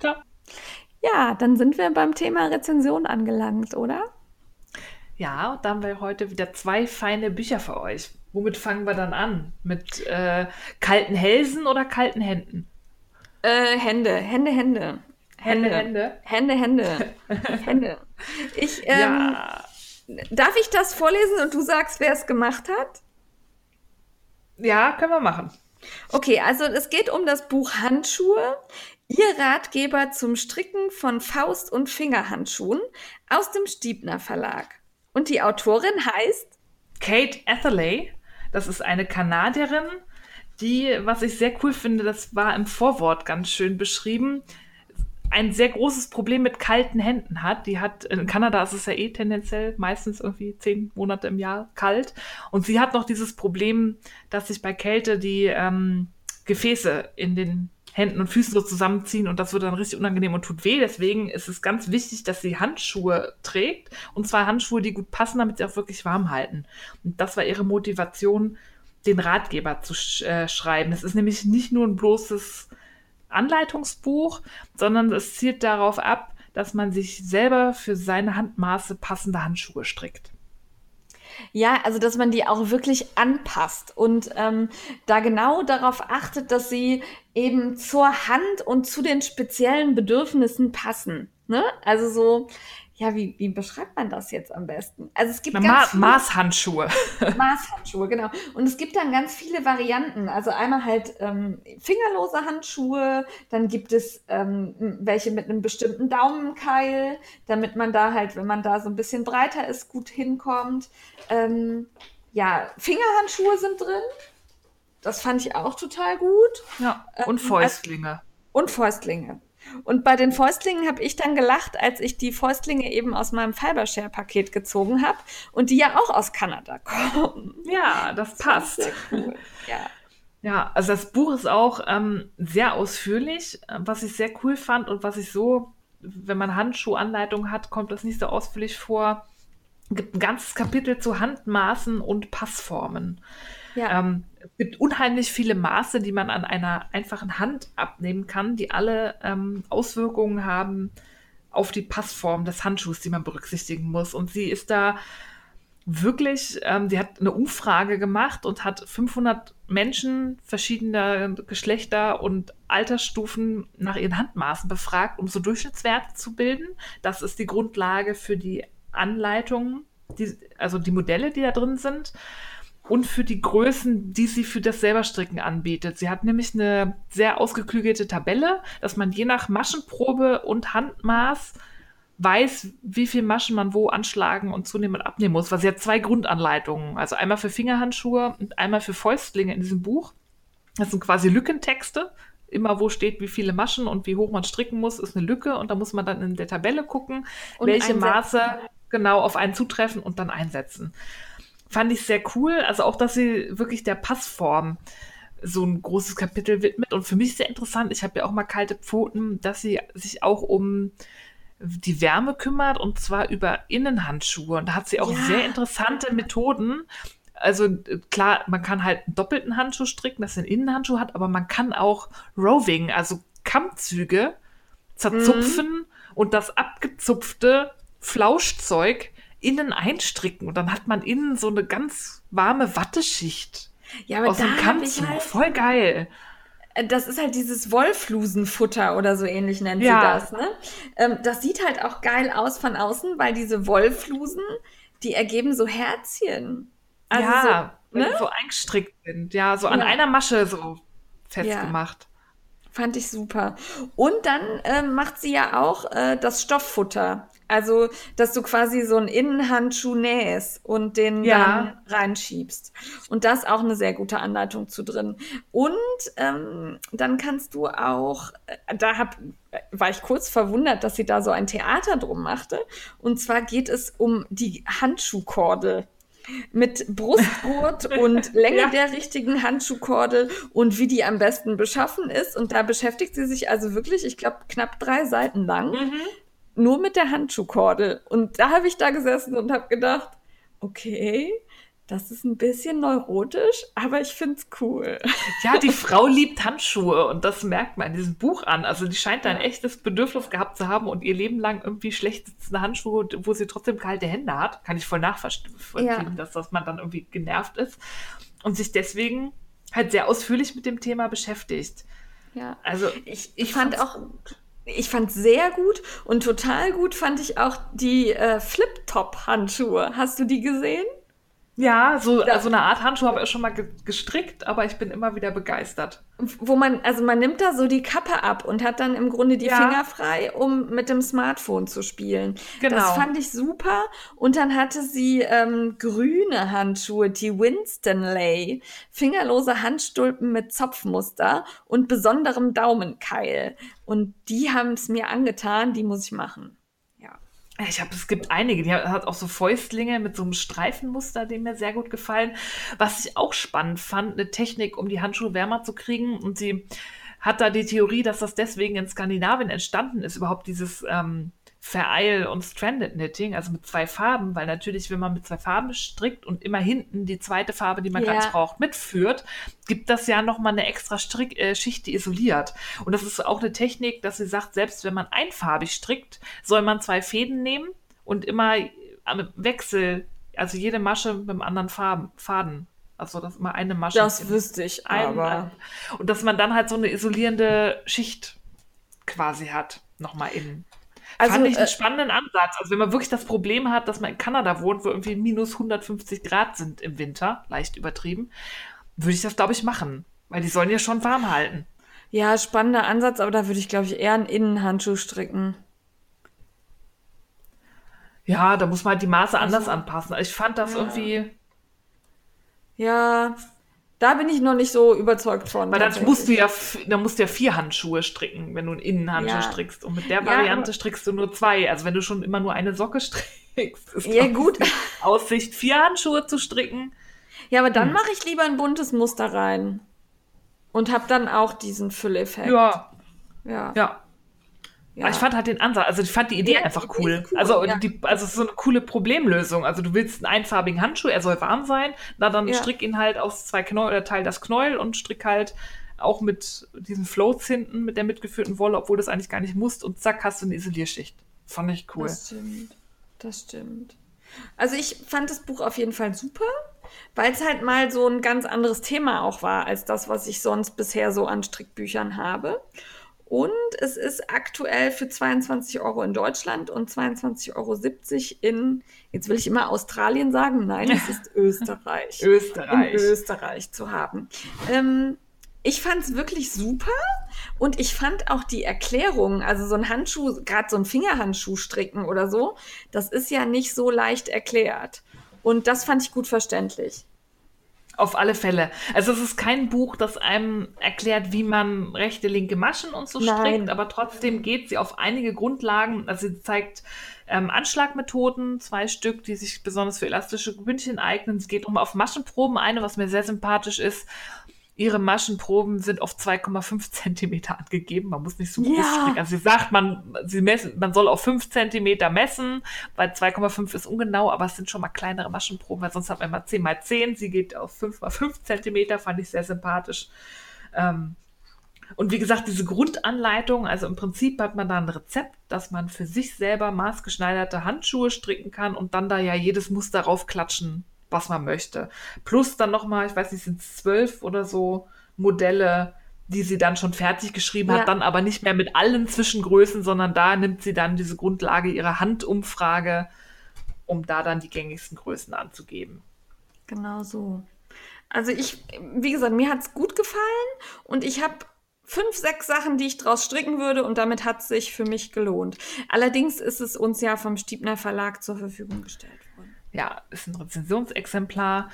Ciao. Ja, dann sind wir beim Thema Rezension angelangt, oder? Ja, und da haben wir heute wieder zwei feine Bücher für euch. Womit fangen wir dann an? Mit äh, kalten Hälsen oder kalten Händen? Äh, Hände, Hände, Hände. Hände, Hände. Hände, Hände. Hände. *laughs* Ich, ähm, ja. Darf ich das vorlesen und du sagst, wer es gemacht hat? Ja, können wir machen. Okay, also es geht um das Buch Handschuhe, Ihr Ratgeber zum Stricken von Faust- und Fingerhandschuhen aus dem Stiebner Verlag. Und die Autorin heißt Kate Atherley. Das ist eine Kanadierin, die, was ich sehr cool finde, das war im Vorwort ganz schön beschrieben, ein sehr großes Problem mit kalten Händen hat. Die hat, in Kanada ist es ja eh tendenziell meistens irgendwie zehn Monate im Jahr kalt. Und sie hat noch dieses Problem, dass sich bei Kälte die ähm, Gefäße in den Händen und Füßen so zusammenziehen und das wird dann richtig unangenehm und tut weh. Deswegen ist es ganz wichtig, dass sie Handschuhe trägt und zwar Handschuhe, die gut passen, damit sie auch wirklich warm halten. Und das war ihre Motivation, den Ratgeber zu sch äh, schreiben. Es ist nämlich nicht nur ein bloßes Anleitungsbuch, sondern es zielt darauf ab, dass man sich selber für seine Handmaße passende Handschuhe strickt. Ja, also dass man die auch wirklich anpasst und ähm, da genau darauf achtet, dass sie eben zur Hand und zu den speziellen Bedürfnissen passen. Ne? Also so, ja, wie, wie beschreibt man das jetzt am besten? Also es gibt Na, ganz Ma Maßhandschuhe. *laughs* Maßhandschuhe, genau. Und es gibt dann ganz viele Varianten. Also einmal halt ähm, fingerlose Handschuhe, dann gibt es ähm, welche mit einem bestimmten Daumenkeil, damit man da halt, wenn man da so ein bisschen breiter ist, gut hinkommt. Ähm, ja, Fingerhandschuhe sind drin. Das fand ich auch total gut. Ja, und ähm, Fäustlinge. Und Fäustlinge. Und bei den Fäustlingen habe ich dann gelacht, als ich die Fäustlinge eben aus meinem Fibershare-Paket gezogen habe und die ja auch aus Kanada *laughs* kommen. Ja, das, das passt. Cool. Ja. Ja, also das Buch ist auch ähm, sehr ausführlich, äh, was ich sehr cool fand und was ich so, wenn man Handschuhanleitung hat, kommt das nicht so ausführlich vor. Es gibt ein ganzes Kapitel zu Handmaßen und Passformen. Ja. Ähm, es gibt unheimlich viele Maße, die man an einer einfachen Hand abnehmen kann, die alle ähm, Auswirkungen haben auf die Passform des Handschuhs, die man berücksichtigen muss. Und sie ist da wirklich, ähm, die hat eine Umfrage gemacht und hat 500 Menschen verschiedener Geschlechter und Altersstufen nach ihren Handmaßen befragt, um so Durchschnittswerte zu bilden. Das ist die Grundlage für die Anleitungen, die, also die Modelle, die da drin sind und für die Größen, die sie für das selberstricken anbietet. Sie hat nämlich eine sehr ausgeklügelte Tabelle, dass man je nach Maschenprobe und Handmaß weiß, wie viel Maschen man wo anschlagen und zunehmen und abnehmen muss. Weil sie hat zwei Grundanleitungen. Also einmal für Fingerhandschuhe und einmal für Fäustlinge in diesem Buch. Das sind quasi Lückentexte. Immer wo steht, wie viele Maschen und wie hoch man stricken muss, ist eine Lücke. Und da muss man dann in der Tabelle gucken, und welche einsetzen. Maße genau auf einen zutreffen und dann einsetzen fand ich sehr cool. Also auch, dass sie wirklich der Passform so ein großes Kapitel widmet. Und für mich sehr interessant, ich habe ja auch mal kalte Pfoten, dass sie sich auch um die Wärme kümmert und zwar über Innenhandschuhe. Und da hat sie auch ja. sehr interessante Methoden. Also klar, man kann halt einen doppelten Handschuh stricken, dass er einen Innenhandschuh hat, aber man kann auch Roving, also Kammzüge, zerzupfen mhm. und das abgezupfte Flauschzeug innen einstricken und dann hat man innen so eine ganz warme Watteschicht. Ja, aber aus dem Kammzug. Halt, Voll geil. Äh, das ist halt dieses Wollflusenfutter oder so ähnlich nennt ja. sie das. Ne? Ähm, das sieht halt auch geil aus von außen, weil diese Wollflusen, die ergeben so Herzchen. Also ja, so, ne? so eingestrickt sind. Ja, so an ja. einer Masche so festgemacht. Ja. Fand ich super. Und dann äh, macht sie ja auch äh, das Stofffutter. Also, dass du quasi so einen Innenhandschuh nähst und den ja. dann reinschiebst. Und das auch eine sehr gute Anleitung zu drin. Und ähm, dann kannst du auch, äh, da hab, war ich kurz verwundert, dass sie da so ein Theater drum machte. Und zwar geht es um die Handschuhkordel mit Brustgurt *laughs* und Länge ja. der richtigen Handschuhkordel und wie die am besten beschaffen ist. Und da beschäftigt sie sich also wirklich, ich glaube, knapp drei Seiten lang mhm nur mit der Handschuhkordel. Und da habe ich da gesessen und habe gedacht, okay, das ist ein bisschen neurotisch, aber ich finde es cool. *laughs* Ja, die Frau liebt Handschuhe und das merkt man in diesem Buch an. Also die scheint da ein echtes Bedürfnis gehabt zu haben und ihr Leben lang irgendwie schlecht sitzende Handschuhe, wo sie trotzdem kalte Hände hat. Kann ich voll nachvollziehen, ja. dass, dass man dann irgendwie genervt ist und sich deswegen halt sehr ausführlich mit dem Thema beschäftigt. Ja, also ich, ich fand auch, gut ich fand sehr gut und total gut fand ich auch die äh, Flip-Top-Handschuhe. Hast du die gesehen? Ja, so da, also eine Art Handschuh habe ich schon mal gestrickt, aber ich bin immer wieder begeistert. Wo man, also man nimmt da so die Kappe ab und hat dann im Grunde die ja. Finger frei, um mit dem Smartphone zu spielen. Genau. Das fand ich super. Und dann hatte sie ähm, grüne Handschuhe, die Winston Lay, fingerlose Handstulpen mit Zopfmuster und besonderem Daumenkeil. Und die haben es mir angetan, die muss ich machen. Ich habe, es gibt einige, die hat auch so Fäustlinge mit so einem Streifenmuster, die mir sehr gut gefallen. Was ich auch spannend fand, eine Technik, um die Handschuhe wärmer zu kriegen. Und sie hat da die Theorie, dass das deswegen in Skandinavien entstanden ist, überhaupt dieses ähm, Vereil und Stranded Knitting, also mit zwei Farben, weil natürlich, wenn man mit zwei Farben strickt und immer hinten die zweite Farbe, die man ja. ganz braucht, mitführt, gibt das ja nochmal eine extra Strick, äh, Schicht, die isoliert. Und das ist auch eine Technik, dass sie sagt, selbst wenn man einfarbig strickt, soll man zwei Fäden nehmen und immer am Wechsel, also jede Masche mit einem anderen Farben, Faden also, dass immer eine Masche. Das wüsste ich, aber. und dass man dann halt so eine isolierende Schicht quasi hat, nochmal innen. Also, Fand ich einen äh, spannenden Ansatz. Also, wenn man wirklich das Problem hat, dass man in Kanada wohnt, wo irgendwie minus 150 Grad sind im Winter, leicht übertrieben, würde ich das, glaube ich, machen. Weil die sollen ja schon warm halten. Ja, spannender Ansatz, aber da würde ich, glaube ich, eher einen Innenhandschuh stricken. Ja, da muss man halt die Maße also, anders anpassen. Ich fand das ja. irgendwie ja, da bin ich noch nicht so überzeugt von. Weil dann musst du ja, dann musst du ja vier Handschuhe stricken, wenn du einen Innenhandschuh ja. strickst. Und mit der Variante ja, strickst du nur zwei. Also wenn du schon immer nur eine Socke *laughs* strickst, ist ja gut. Aussicht, vier Handschuhe zu stricken. Ja, aber dann hm. mache ich lieber ein buntes Muster rein. Und habe dann auch diesen Fülleffekt. Ja. Ja. Ja. Ja. ich fand halt den Ansatz, also ich fand die Idee ja, einfach cool. cool. Also, ja. die, also es ist so eine coole Problemlösung. Also du willst einen einfarbigen Handschuh, er soll warm sein, na dann strick ihn halt aus zwei Knäuel oder teil das Knäuel und strick halt auch mit diesen Floats hinten, mit der mitgeführten Wolle, obwohl du das eigentlich gar nicht musst und zack, hast du eine Isolierschicht. Fand ich cool. Das stimmt. Das stimmt. Also ich fand das Buch auf jeden Fall super, weil es halt mal so ein ganz anderes Thema auch war, als das, was ich sonst bisher so an Strickbüchern habe. Und es ist aktuell für 22 Euro in Deutschland und 22,70 Euro in, jetzt will ich immer Australien sagen, nein, es ist *laughs* Österreich. Österreich. In Österreich zu haben. Ähm, ich fand es wirklich super und ich fand auch die Erklärung, also so ein Handschuh, gerade so ein Fingerhandschuh stricken oder so, das ist ja nicht so leicht erklärt. Und das fand ich gut verständlich. Auf alle Fälle. Also es ist kein Buch, das einem erklärt, wie man rechte, linke Maschen und so Nein. strickt, aber trotzdem geht sie auf einige Grundlagen. Also sie zeigt ähm, Anschlagmethoden, zwei Stück, die sich besonders für elastische Bündchen eignen. Es geht um auf Maschenproben eine, was mir sehr sympathisch ist. Ihre Maschenproben sind auf 2,5 Zentimeter angegeben. Man muss nicht so groß ja. stricken. Also sie sagt, man, sie messen, man soll auf 5 Zentimeter messen, weil 2,5 ist ungenau, aber es sind schon mal kleinere Maschenproben, weil sonst hat man immer 10 mal 10. Sie geht auf 5 mal 5 Zentimeter, fand ich sehr sympathisch. Ähm, und wie gesagt, diese Grundanleitung, also im Prinzip hat man da ein Rezept, dass man für sich selber maßgeschneiderte Handschuhe stricken kann und dann da ja jedes Muster raufklatschen was man möchte. Plus dann nochmal, ich weiß nicht, sind zwölf oder so Modelle, die sie dann schon fertig geschrieben ja. hat, dann aber nicht mehr mit allen Zwischengrößen, sondern da nimmt sie dann diese Grundlage ihrer Handumfrage, um da dann die gängigsten Größen anzugeben. Genau so. Also ich, wie gesagt, mir hat es gut gefallen und ich habe fünf, sechs Sachen, die ich draus stricken würde und damit hat es sich für mich gelohnt. Allerdings ist es uns ja vom Stiebner Verlag zur Verfügung gestellt ja, ist ein Rezensionsexemplar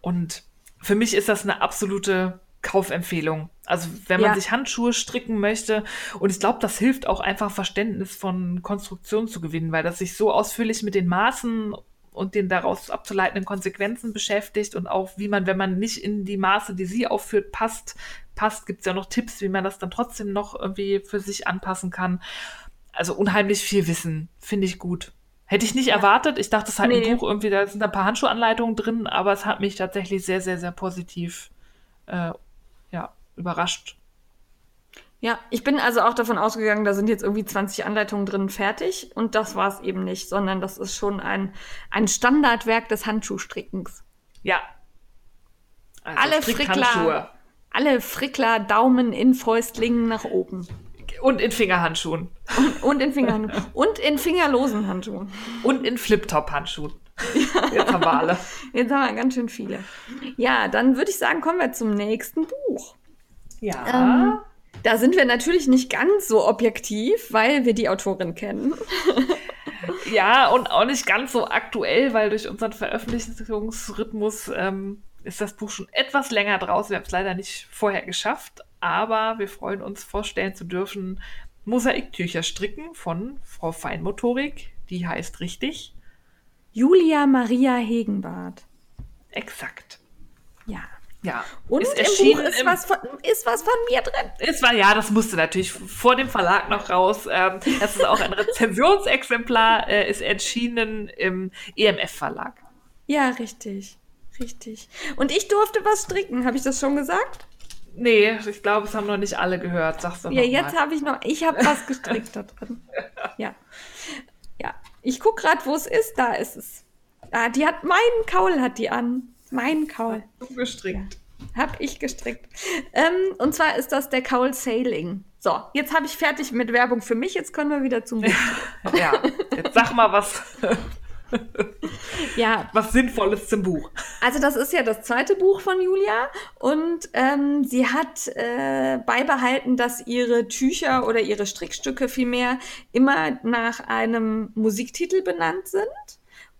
und für mich ist das eine absolute Kaufempfehlung. Also wenn man ja. sich Handschuhe stricken möchte und ich glaube, das hilft auch einfach Verständnis von Konstruktion zu gewinnen, weil das sich so ausführlich mit den Maßen und den daraus abzuleitenden Konsequenzen beschäftigt und auch wie man, wenn man nicht in die Maße, die sie aufführt, passt, passt, gibt es ja noch Tipps, wie man das dann trotzdem noch irgendwie für sich anpassen kann. Also unheimlich viel Wissen, finde ich gut. Hätte ich nicht ja. erwartet. Ich dachte, es ist halt nee. ein Buch, irgendwie, da sind ein paar Handschuhanleitungen drin, aber es hat mich tatsächlich sehr, sehr, sehr positiv äh, ja, überrascht. Ja, ich bin also auch davon ausgegangen, da sind jetzt irgendwie 20 Anleitungen drin fertig und das war es eben nicht, sondern das ist schon ein, ein Standardwerk des Handschuhstrickens. Ja. Also alle Frickler, alle Frickler Daumen in Fäustlingen nach oben. Und in Fingerhandschuhen. Und, und in Fingerhandschuhen. *laughs* Und in fingerlosen Handschuhen. Und in Flip-Top-Handschuhen. Ja. Jetzt haben wir alle. *laughs* Jetzt haben wir ganz schön viele. Ja, dann würde ich sagen, kommen wir zum nächsten Buch. Ja. Ähm, da sind wir natürlich nicht ganz so objektiv, weil wir die Autorin kennen. *laughs* ja, und auch nicht ganz so aktuell, weil durch unseren Veröffentlichungsrhythmus ähm, ist das Buch schon etwas länger draußen. Wir haben es leider nicht vorher geschafft, aber wir freuen uns vorstellen zu dürfen, Mosaiktücher stricken von Frau Feinmotorik. Die heißt richtig Julia Maria Hegenbart. Exakt. Ja. Ja. Und ist im Buch ist, im, was von, ist was von mir drin. Es war, ja, das musste natürlich vor dem Verlag noch raus. Ähm, das ist auch ein *laughs* Rezensionsexemplar, äh, ist erschienen im EMF-Verlag. Ja, richtig. Richtig. Und ich durfte was stricken, habe ich das schon gesagt? Nee, ich glaube, es haben noch nicht alle gehört. Sagst du Ja, jetzt habe ich noch, ich habe was gestrickt da drin. *laughs* Ja. Ja. Ich gucke gerade, wo es ist. Da ist es. Ah, die hat meinen Kaul hat die an. Meinen Kaul. Du gestrickt. Ja, hab ich gestrickt. Ähm, und zwar ist das der Kaul Sailing. So, jetzt habe ich fertig mit Werbung für mich. Jetzt können wir wieder zum Buch. ja, jetzt sag mal was. *laughs* ja. Was Sinnvolles zum Buch. Also das ist ja das zweite Buch von Julia und ähm, sie hat äh, beibehalten, dass ihre Tücher oder ihre Strickstücke vielmehr immer nach einem Musiktitel benannt sind.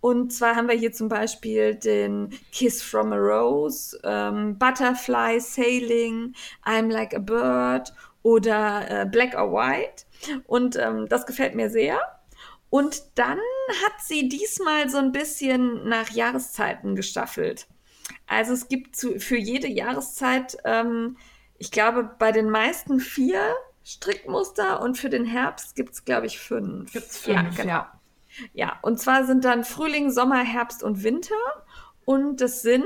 Und zwar haben wir hier zum Beispiel den Kiss from a Rose, ähm, Butterfly Sailing, I'm Like a Bird oder äh, Black or White. Und ähm, das gefällt mir sehr. Und dann hat sie diesmal so ein bisschen nach Jahreszeiten gestaffelt. Also es gibt zu, für jede Jahreszeit, ähm, ich glaube, bei den meisten vier Strickmuster und für den Herbst gibt es, glaube ich, fünf. Gibt's fünf, ja, genau. Ja. ja, und zwar sind dann Frühling, Sommer, Herbst und Winter. Und das sind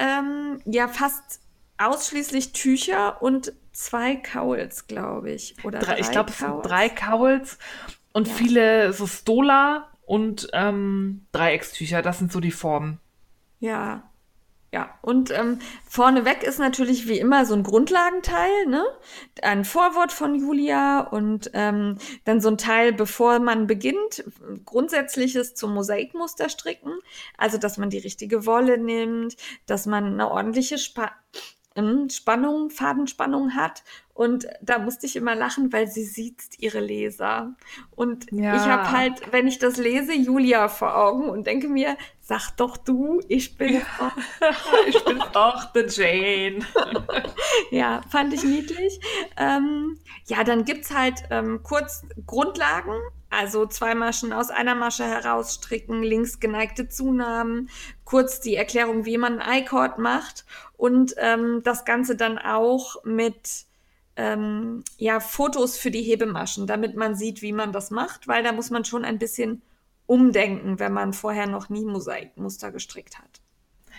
ähm, ja fast ausschließlich Tücher und zwei Cowls, glaube ich. Oder drei, drei ich glaube, es sind drei Cowls und ja. viele so Stola und ähm, Dreieckstücher. Das sind so die Formen. Ja. Ja, und ähm, vorneweg ist natürlich wie immer so ein Grundlagenteil, ne? Ein Vorwort von Julia und ähm, dann so ein Teil, bevor man beginnt, Grundsätzliches zum Mosaikmuster stricken. Also, dass man die richtige Wolle nimmt, dass man eine ordentliche Spa ähm, Spannung, Fadenspannung hat. Und da musste ich immer lachen, weil sie sieht ihre Leser. Und ja. ich habe halt, wenn ich das lese, Julia vor Augen und denke mir, sag doch du, ich bin ja. *laughs* ich bin auch the Jane. *laughs* ja, fand ich niedlich. Ähm, ja, dann gibt es halt ähm, kurz Grundlagen, also zwei Maschen aus einer Masche herausstricken, links geneigte Zunahmen, kurz die Erklärung, wie man ein I-Cord macht und ähm, das Ganze dann auch mit ähm, ja, Fotos für die Hebemaschen, damit man sieht, wie man das macht, weil da muss man schon ein bisschen umdenken, wenn man vorher noch nie Mosaikmuster gestrickt hat.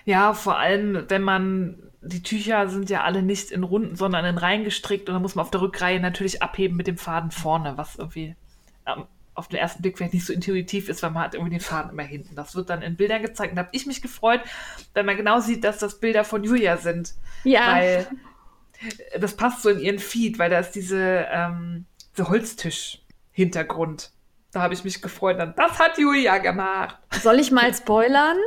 Ja, vor allem, wenn man, die Tücher sind ja alle nicht in Runden, sondern in Reihen gestrickt und dann muss man auf der Rückreihe natürlich abheben mit dem Faden vorne, was irgendwie ähm, auf den ersten Blick vielleicht nicht so intuitiv ist, weil man hat irgendwie den Faden immer hinten. Das wird dann in Bildern gezeigt. Und da habe ich mich gefreut, weil man genau sieht, dass das Bilder von Julia sind. Ja. Weil das passt so in ihren Feed, weil da ist diese, ähm, diese Holztisch-Hintergrund. Da habe ich mich gefreut. Dann, das hat Julia gemacht. Soll ich mal spoilern?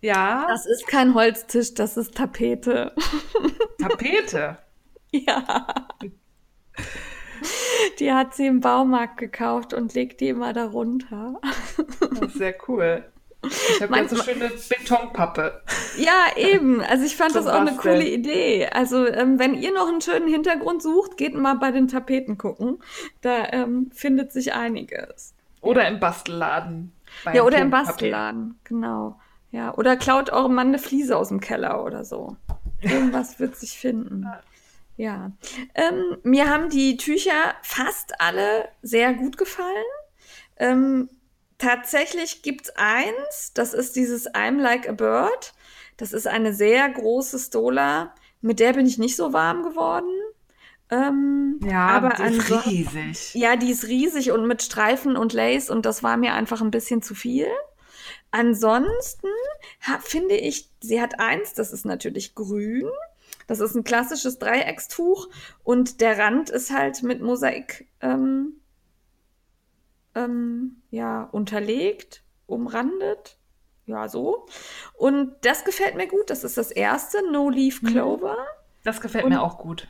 Ja. Das ist kein Holztisch, das ist Tapete. *laughs* Tapete? ja. Die hat sie im Baumarkt gekauft und legt die immer darunter. Das ist sehr cool. Ich habe ganz so schöne Betonpappe. Ja, eben. Also ich fand das auch eine coole Idee. Also ähm, wenn ihr noch einen schönen Hintergrund sucht, geht mal bei den Tapeten gucken. Da ähm, findet sich einiges. Oder im Bastelladen. Ja, oder im Bastelladen, genau. Ja, oder klaut eurem Mann eine Fliese aus dem Keller oder so. Irgendwas wird sich finden. Ja. Ähm, mir haben die Tücher fast alle sehr gut gefallen. Ähm, tatsächlich gibt's eins, das ist dieses I'm Like a Bird. Das ist eine sehr große Stola. Mit der bin ich nicht so warm geworden. Ähm, ja, aber die ist riesig. Ja, die ist riesig und mit Streifen und Lace und das war mir einfach ein bisschen zu viel. Ansonsten finde ich, sie hat eins, das ist natürlich grün. Das ist ein klassisches Dreieckstuch und der Rand ist halt mit Mosaik ähm, ähm, ja, unterlegt, umrandet. Ja, so. Und das gefällt mir gut. Das ist das erste, No Leaf mhm. Clover. Das gefällt und mir auch gut.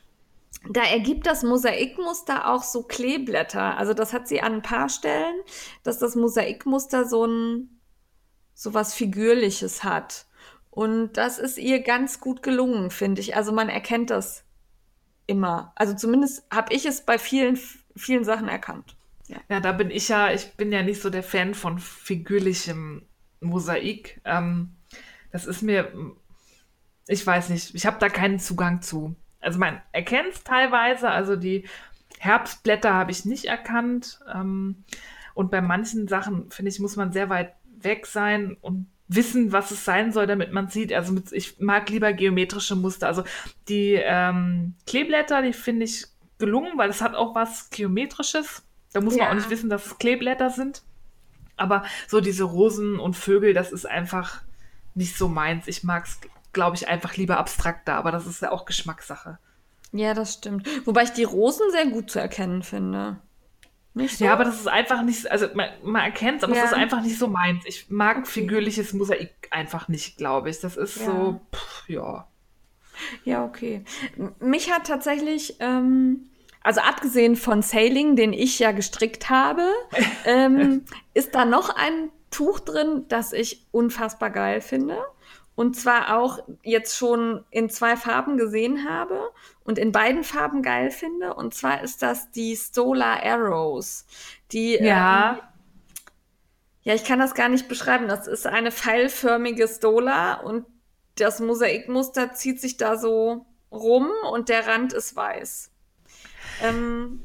Da ergibt das Mosaikmuster auch so Kleeblätter. Also das hat sie an ein paar Stellen, dass das Mosaikmuster so ein so was Figürliches hat. Und das ist ihr ganz gut gelungen, finde ich. Also man erkennt das immer. Also zumindest habe ich es bei vielen, vielen Sachen erkannt. Ja. ja, da bin ich ja, ich bin ja nicht so der Fan von figürlichem Mosaik. Ähm, das ist mir, ich weiß nicht, ich habe da keinen Zugang zu. Also man erkennt es teilweise, also die Herbstblätter habe ich nicht erkannt. Ähm, und bei manchen Sachen, finde ich, muss man sehr weit weg sein und wissen, was es sein soll, damit man sieht. Also mit, ich mag lieber geometrische Muster. Also die ähm, Kleeblätter, die finde ich gelungen, weil es hat auch was Geometrisches. Da muss ja. man auch nicht wissen, dass es Kleeblätter sind. Aber so diese Rosen und Vögel, das ist einfach nicht so meins. Ich mag es, glaube ich, einfach lieber abstrakter, aber das ist ja auch Geschmackssache. Ja, das stimmt. Wobei ich die Rosen sehr gut zu erkennen finde. Nicht so? Ja, aber das ist einfach nicht, also man, man erkennt es, aber ja. es ist einfach nicht so meins. Ich mag okay. figürliches Mosaik einfach nicht, glaube ich. Das ist ja. so, pff, ja. Ja, okay. Mich hat tatsächlich, ähm, also abgesehen von Sailing, den ich ja gestrickt habe, *laughs* ähm, ist da noch ein Tuch drin, das ich unfassbar geil finde. Und zwar auch jetzt schon in zwei Farben gesehen habe und in beiden Farben geil finde. Und zwar ist das die Stola Arrows. Die, ja. Ähm, ja, ich kann das gar nicht beschreiben. Das ist eine pfeilförmige Stola und das Mosaikmuster zieht sich da so rum und der Rand ist weiß. Ähm,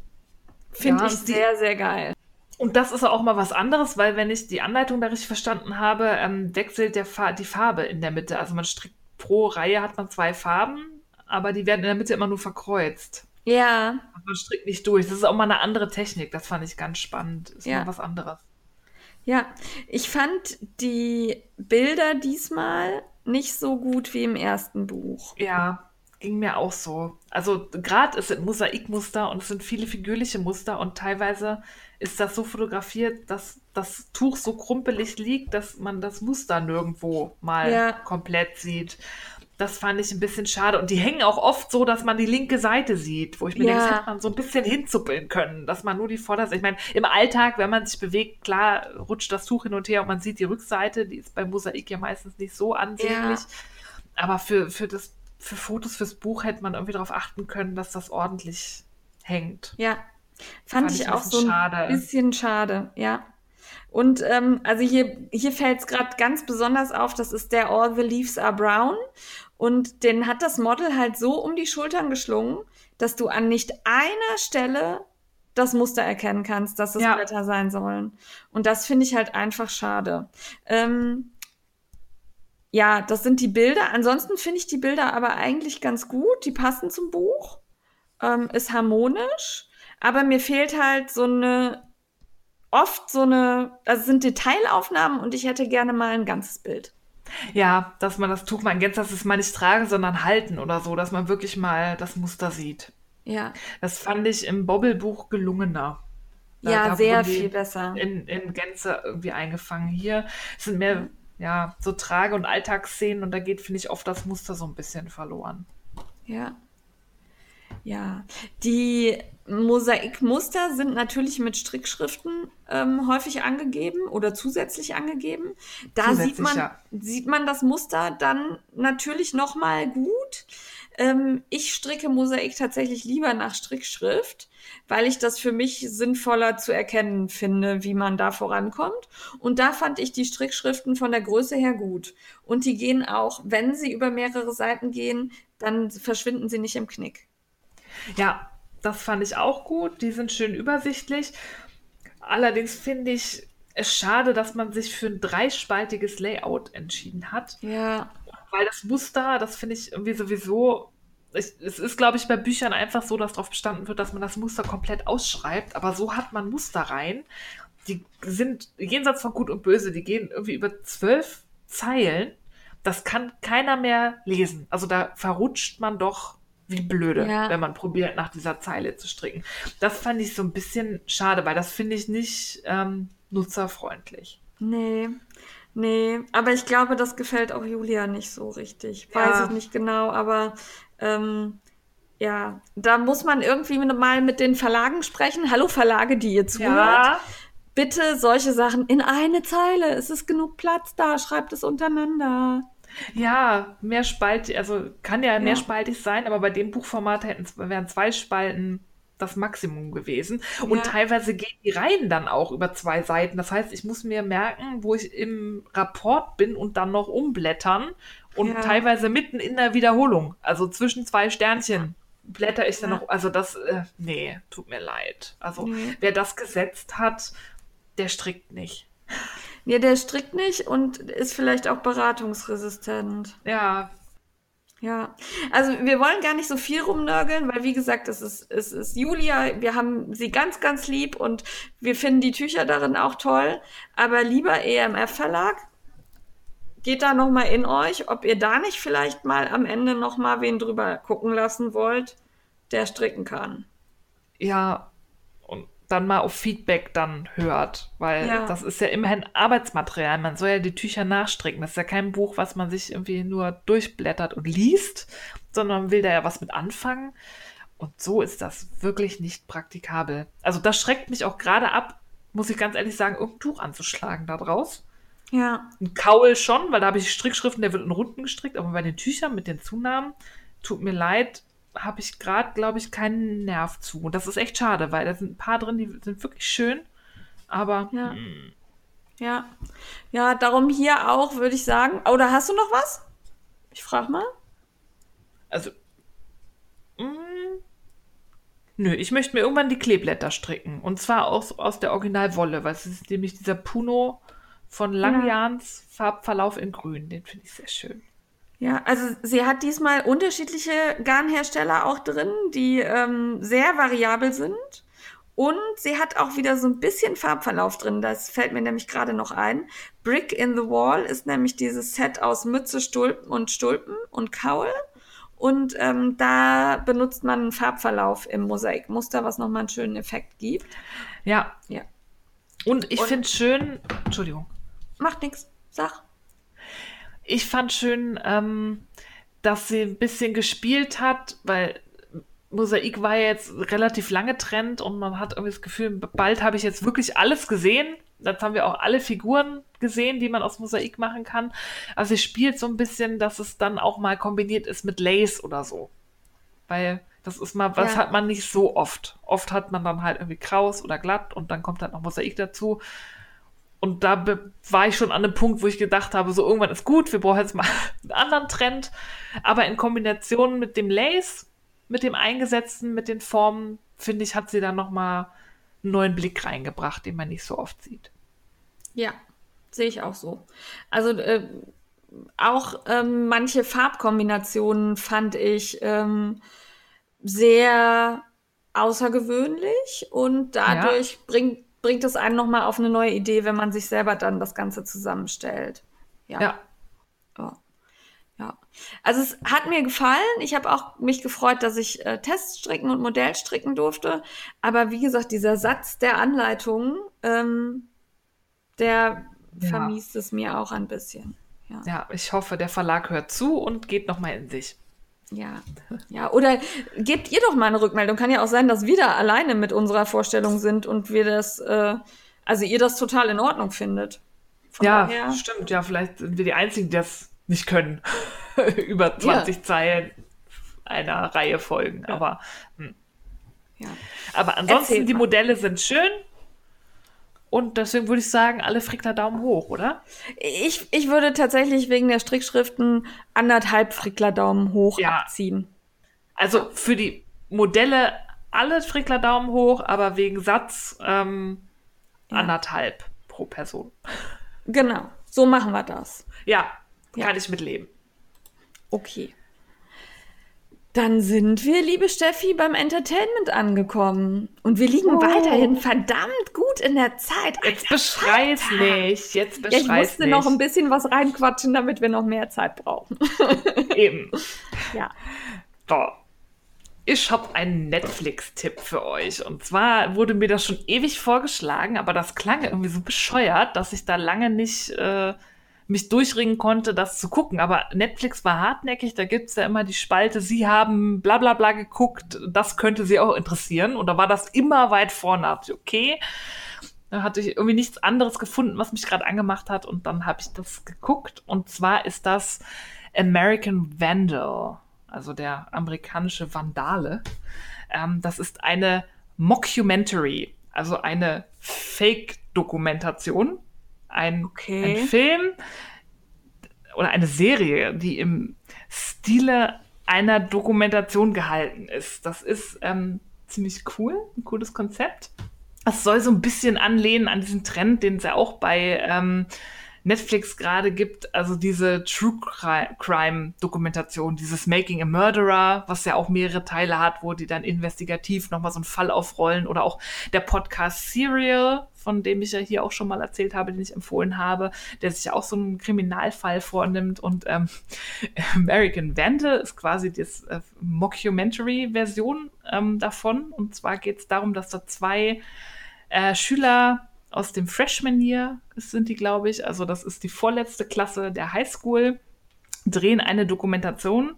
Finde ja, ich sehr, sehr geil. Und das ist auch mal was anderes, weil wenn ich die Anleitung da richtig verstanden habe, ähm, wechselt der Fa die Farbe in der Mitte. Also man strickt pro Reihe hat man zwei Farben, aber die werden in der Mitte immer nur verkreuzt. Ja. Man strickt nicht durch. Das ist auch mal eine andere Technik. Das fand ich ganz spannend. Ist ja. mal was anderes. Ja, ich fand die Bilder diesmal nicht so gut wie im ersten Buch. Ja, ging mir auch so. Also gerade es sind Mosaikmuster und es sind viele figürliche Muster und teilweise ist das so fotografiert, dass das Tuch so krumpelig liegt, dass man das Muster nirgendwo mal ja. komplett sieht. Das fand ich ein bisschen schade. Und die hängen auch oft so, dass man die linke Seite sieht, wo ich mir ja. denke, das hätte man so ein bisschen hinzuppeln können, dass man nur die Vorderseite. Ich meine, im Alltag, wenn man sich bewegt, klar rutscht das Tuch hin und her und man sieht die Rückseite, die ist beim Mosaik ja meistens nicht so ansehnlich. Ja. Aber für, für, das, für Fotos fürs Buch hätte man irgendwie darauf achten können, dass das ordentlich hängt. Ja, fand, fand ich, ich auch so ein schade. bisschen schade, ja. Und ähm, also hier, hier fällt es gerade ganz besonders auf, das ist der All the Leaves are Brown. Und den hat das Model halt so um die Schultern geschlungen, dass du an nicht einer Stelle das Muster erkennen kannst, dass es ja. Blätter sein sollen. Und das finde ich halt einfach schade. Ähm, ja, das sind die Bilder. Ansonsten finde ich die Bilder aber eigentlich ganz gut. Die passen zum Buch. Ähm, ist harmonisch. Aber mir fehlt halt so eine, oft so eine, also sind Detailaufnahmen und ich hätte gerne mal ein ganzes Bild. Ja, dass man das Tuch mal in Gänze, dass es mal nicht tragen, sondern halten oder so, dass man wirklich mal das Muster sieht. Ja. Das fand ich im Bobbelbuch gelungener. Da, ja, sehr viel besser. In, in Gänze irgendwie eingefangen. Hier sind mehr, ja, so Trage- und Alltagsszenen und da geht, finde ich, oft das Muster so ein bisschen verloren. Ja. Ja, die Mosaikmuster sind natürlich mit Strickschriften ähm, häufig angegeben oder zusätzlich angegeben. Da zusätzlich, sieht, man, ja. sieht man das Muster dann natürlich nochmal gut. Ähm, ich stricke Mosaik tatsächlich lieber nach Strickschrift, weil ich das für mich sinnvoller zu erkennen finde, wie man da vorankommt. Und da fand ich die Strickschriften von der Größe her gut. Und die gehen auch, wenn sie über mehrere Seiten gehen, dann verschwinden sie nicht im Knick. Ja, das fand ich auch gut. Die sind schön übersichtlich. Allerdings finde ich es schade, dass man sich für ein dreispaltiges Layout entschieden hat. Ja. Weil das Muster, das finde ich irgendwie sowieso. Ich, es ist, glaube ich, bei Büchern einfach so, dass darauf bestanden wird, dass man das Muster komplett ausschreibt. Aber so hat man Muster rein. Die sind jenseits von Gut und Böse. Die gehen irgendwie über zwölf Zeilen. Das kann keiner mehr lesen. Also da verrutscht man doch wie blöde, ja. wenn man probiert, nach dieser Zeile zu stricken. Das fand ich so ein bisschen schade, weil das finde ich nicht ähm, nutzerfreundlich. Nee. Nee, aber ich glaube, das gefällt auch Julia nicht so richtig. Ja. Weiß ich nicht genau, aber ähm, ja, da muss man irgendwie mal mit den Verlagen sprechen. Hallo Verlage, die ihr zuhört. Ja. Bitte solche Sachen in eine Zeile. Es ist genug Platz da. Schreibt es untereinander. Ja, mehrspaltig, also kann ja, ja. mehrspaltig sein, aber bei dem Buchformat hätten wären zwei Spalten das Maximum gewesen. Und ja. teilweise gehen die Reihen dann auch über zwei Seiten. Das heißt, ich muss mir merken, wo ich im Rapport bin und dann noch umblättern und ja. teilweise mitten in der Wiederholung, also zwischen zwei Sternchen blätter ich dann ja. noch, also das, äh, nee, tut mir leid. Also nee. wer das gesetzt hat, der strickt nicht. Ja, der strickt nicht und ist vielleicht auch beratungsresistent. Ja. Ja, also wir wollen gar nicht so viel rumnörgeln, weil wie gesagt, es ist, es ist Julia, wir haben sie ganz, ganz lieb und wir finden die Tücher darin auch toll. Aber lieber EMF Verlag, geht da nochmal in euch, ob ihr da nicht vielleicht mal am Ende nochmal wen drüber gucken lassen wollt, der stricken kann. Ja, dann mal auf Feedback dann hört, weil ja. das ist ja immerhin Arbeitsmaterial. Man soll ja die Tücher nachstricken. Das ist ja kein Buch, was man sich irgendwie nur durchblättert und liest, sondern man will da ja was mit anfangen. Und so ist das wirklich nicht praktikabel. Also das schreckt mich auch gerade ab, muss ich ganz ehrlich sagen, irgendein Tuch anzuschlagen da draus. Ja. Ein Kaul schon, weil da habe ich Strickschriften, der wird in Runden gestrickt, aber bei den Tüchern mit den Zunahmen, tut mir leid, habe ich gerade, glaube ich, keinen Nerv zu. Und das ist echt schade, weil da sind ein paar drin, die sind wirklich schön, aber. Ja. Mh. Hm. Ja. Ja, darum hier auch, würde ich sagen. Oder hast du noch was? Ich frage mal. Also. Mh, hm, nö, ich möchte mir irgendwann die Kleeblätter stricken. Und zwar aus, aus der Originalwolle, weil es ist nämlich dieser Puno von Langjahns ja. Farbverlauf in Grün. Den finde ich sehr schön. Ja, also sie hat diesmal unterschiedliche Garnhersteller auch drin, die ähm, sehr variabel sind. Und sie hat auch wieder so ein bisschen Farbverlauf drin. Das fällt mir nämlich gerade noch ein. Brick in the Wall ist nämlich dieses Set aus Mütze, Stulpen und Stulpen und Kaul. Und ähm, da benutzt man einen Farbverlauf im Mosaikmuster, was nochmal einen schönen Effekt gibt. Ja. Ja. Und ich finde schön, Entschuldigung. Macht nichts. Sag. Ich fand schön, ähm, dass sie ein bisschen gespielt hat, weil Mosaik war ja jetzt relativ lange Trend und man hat irgendwie das Gefühl, bald habe ich jetzt wirklich alles gesehen. Jetzt haben wir auch alle Figuren gesehen, die man aus Mosaik machen kann. Also sie spielt so ein bisschen, dass es dann auch mal kombiniert ist mit Lace oder so. Weil das ist mal, was ja. hat man nicht so oft. Oft hat man dann halt irgendwie kraus oder glatt und dann kommt halt noch Mosaik dazu. Und da war ich schon an einem Punkt, wo ich gedacht habe, so irgendwann ist gut, wir brauchen jetzt mal *laughs* einen anderen Trend. Aber in Kombination mit dem Lace, mit dem Eingesetzten, mit den Formen, finde ich, hat sie da nochmal einen neuen Blick reingebracht, den man nicht so oft sieht. Ja, sehe ich auch so. Also äh, auch ähm, manche Farbkombinationen fand ich ähm, sehr außergewöhnlich und dadurch ja. bringt bringt es einen nochmal auf eine neue Idee, wenn man sich selber dann das Ganze zusammenstellt. Ja. Ja. ja. ja. Also es hat mir gefallen. Ich habe auch mich gefreut, dass ich äh, Tests stricken und Modell stricken durfte. Aber wie gesagt, dieser Satz der Anleitung, ähm, der ja. vermiest es mir auch ein bisschen. Ja. ja, ich hoffe, der Verlag hört zu und geht nochmal in sich. Ja, ja, oder gebt ihr doch mal eine Rückmeldung. Kann ja auch sein, dass wir da alleine mit unserer Vorstellung sind und wir das, äh, also ihr das total in Ordnung findet. Von ja, daher. stimmt. Ja, vielleicht sind wir die Einzigen, die das nicht können. *laughs* Über 20 ja. Zeilen einer Reihe folgen. Ja. Aber, hm. ja. aber ansonsten, die Modelle sind schön. Und deswegen würde ich sagen, alle Frickler Daumen hoch, oder? Ich, ich würde tatsächlich wegen der Strickschriften anderthalb Frickler Daumen hoch ja. abziehen. Also für die Modelle alle Frickler Daumen hoch, aber wegen Satz ähm, ja. anderthalb pro Person. Genau, so machen wir das. Ja, kann ja. ich mitleben. Okay. Dann sind wir, liebe Steffi, beim Entertainment angekommen. Und wir liegen oh. weiterhin verdammt gut in der Zeit. Jetzt beschrei's nicht. Jetzt beschrei's ja, ich musste nicht. noch ein bisschen was reinquatschen, damit wir noch mehr Zeit brauchen. *laughs* Eben. Ja. So. Ich habe einen Netflix-Tipp für euch. Und zwar wurde mir das schon ewig vorgeschlagen, aber das klang irgendwie so bescheuert, dass ich da lange nicht äh, mich durchringen konnte, das zu gucken. Aber Netflix war hartnäckig, da gibt es ja immer die Spalte, sie haben bla bla bla geguckt, das könnte sie auch interessieren. Und da war das immer weit vorne. Da okay. Da hatte ich irgendwie nichts anderes gefunden, was mich gerade angemacht hat. Und dann habe ich das geguckt. Und zwar ist das American Vandal, also der amerikanische Vandale. Ähm, das ist eine Mockumentary, also eine Fake-Dokumentation. Ein, okay. ein Film oder eine Serie, die im Stile einer Dokumentation gehalten ist. Das ist ähm, ziemlich cool, ein cooles Konzept. Es soll so ein bisschen anlehnen an diesen Trend, den es ja auch bei ähm, Netflix gerade gibt, also diese True Crime Dokumentation, dieses Making a Murderer, was ja auch mehrere Teile hat, wo die dann investigativ nochmal so einen Fall aufrollen oder auch der Podcast Serial, von dem ich ja hier auch schon mal erzählt habe, den ich empfohlen habe, der sich auch so einen Kriminalfall vornimmt und ähm, *laughs* American Vandal ist quasi die äh, Mockumentary-Version ähm, davon und zwar geht es darum, dass da zwei äh, Schüler aus dem Freshman Year sind die, glaube ich. Also das ist die vorletzte Klasse der Highschool, drehen eine Dokumentation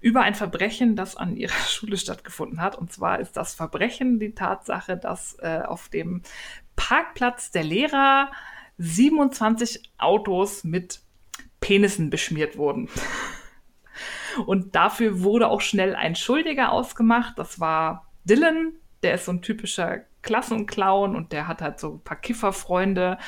über ein Verbrechen, das an ihrer *laughs* Schule stattgefunden hat. Und zwar ist das Verbrechen die Tatsache, dass äh, auf dem Parkplatz der Lehrer 27 Autos mit Penissen beschmiert wurden. Und dafür wurde auch schnell ein Schuldiger ausgemacht. Das war Dylan. Der ist so ein typischer Klassenclown und der hat halt so ein paar Kifferfreunde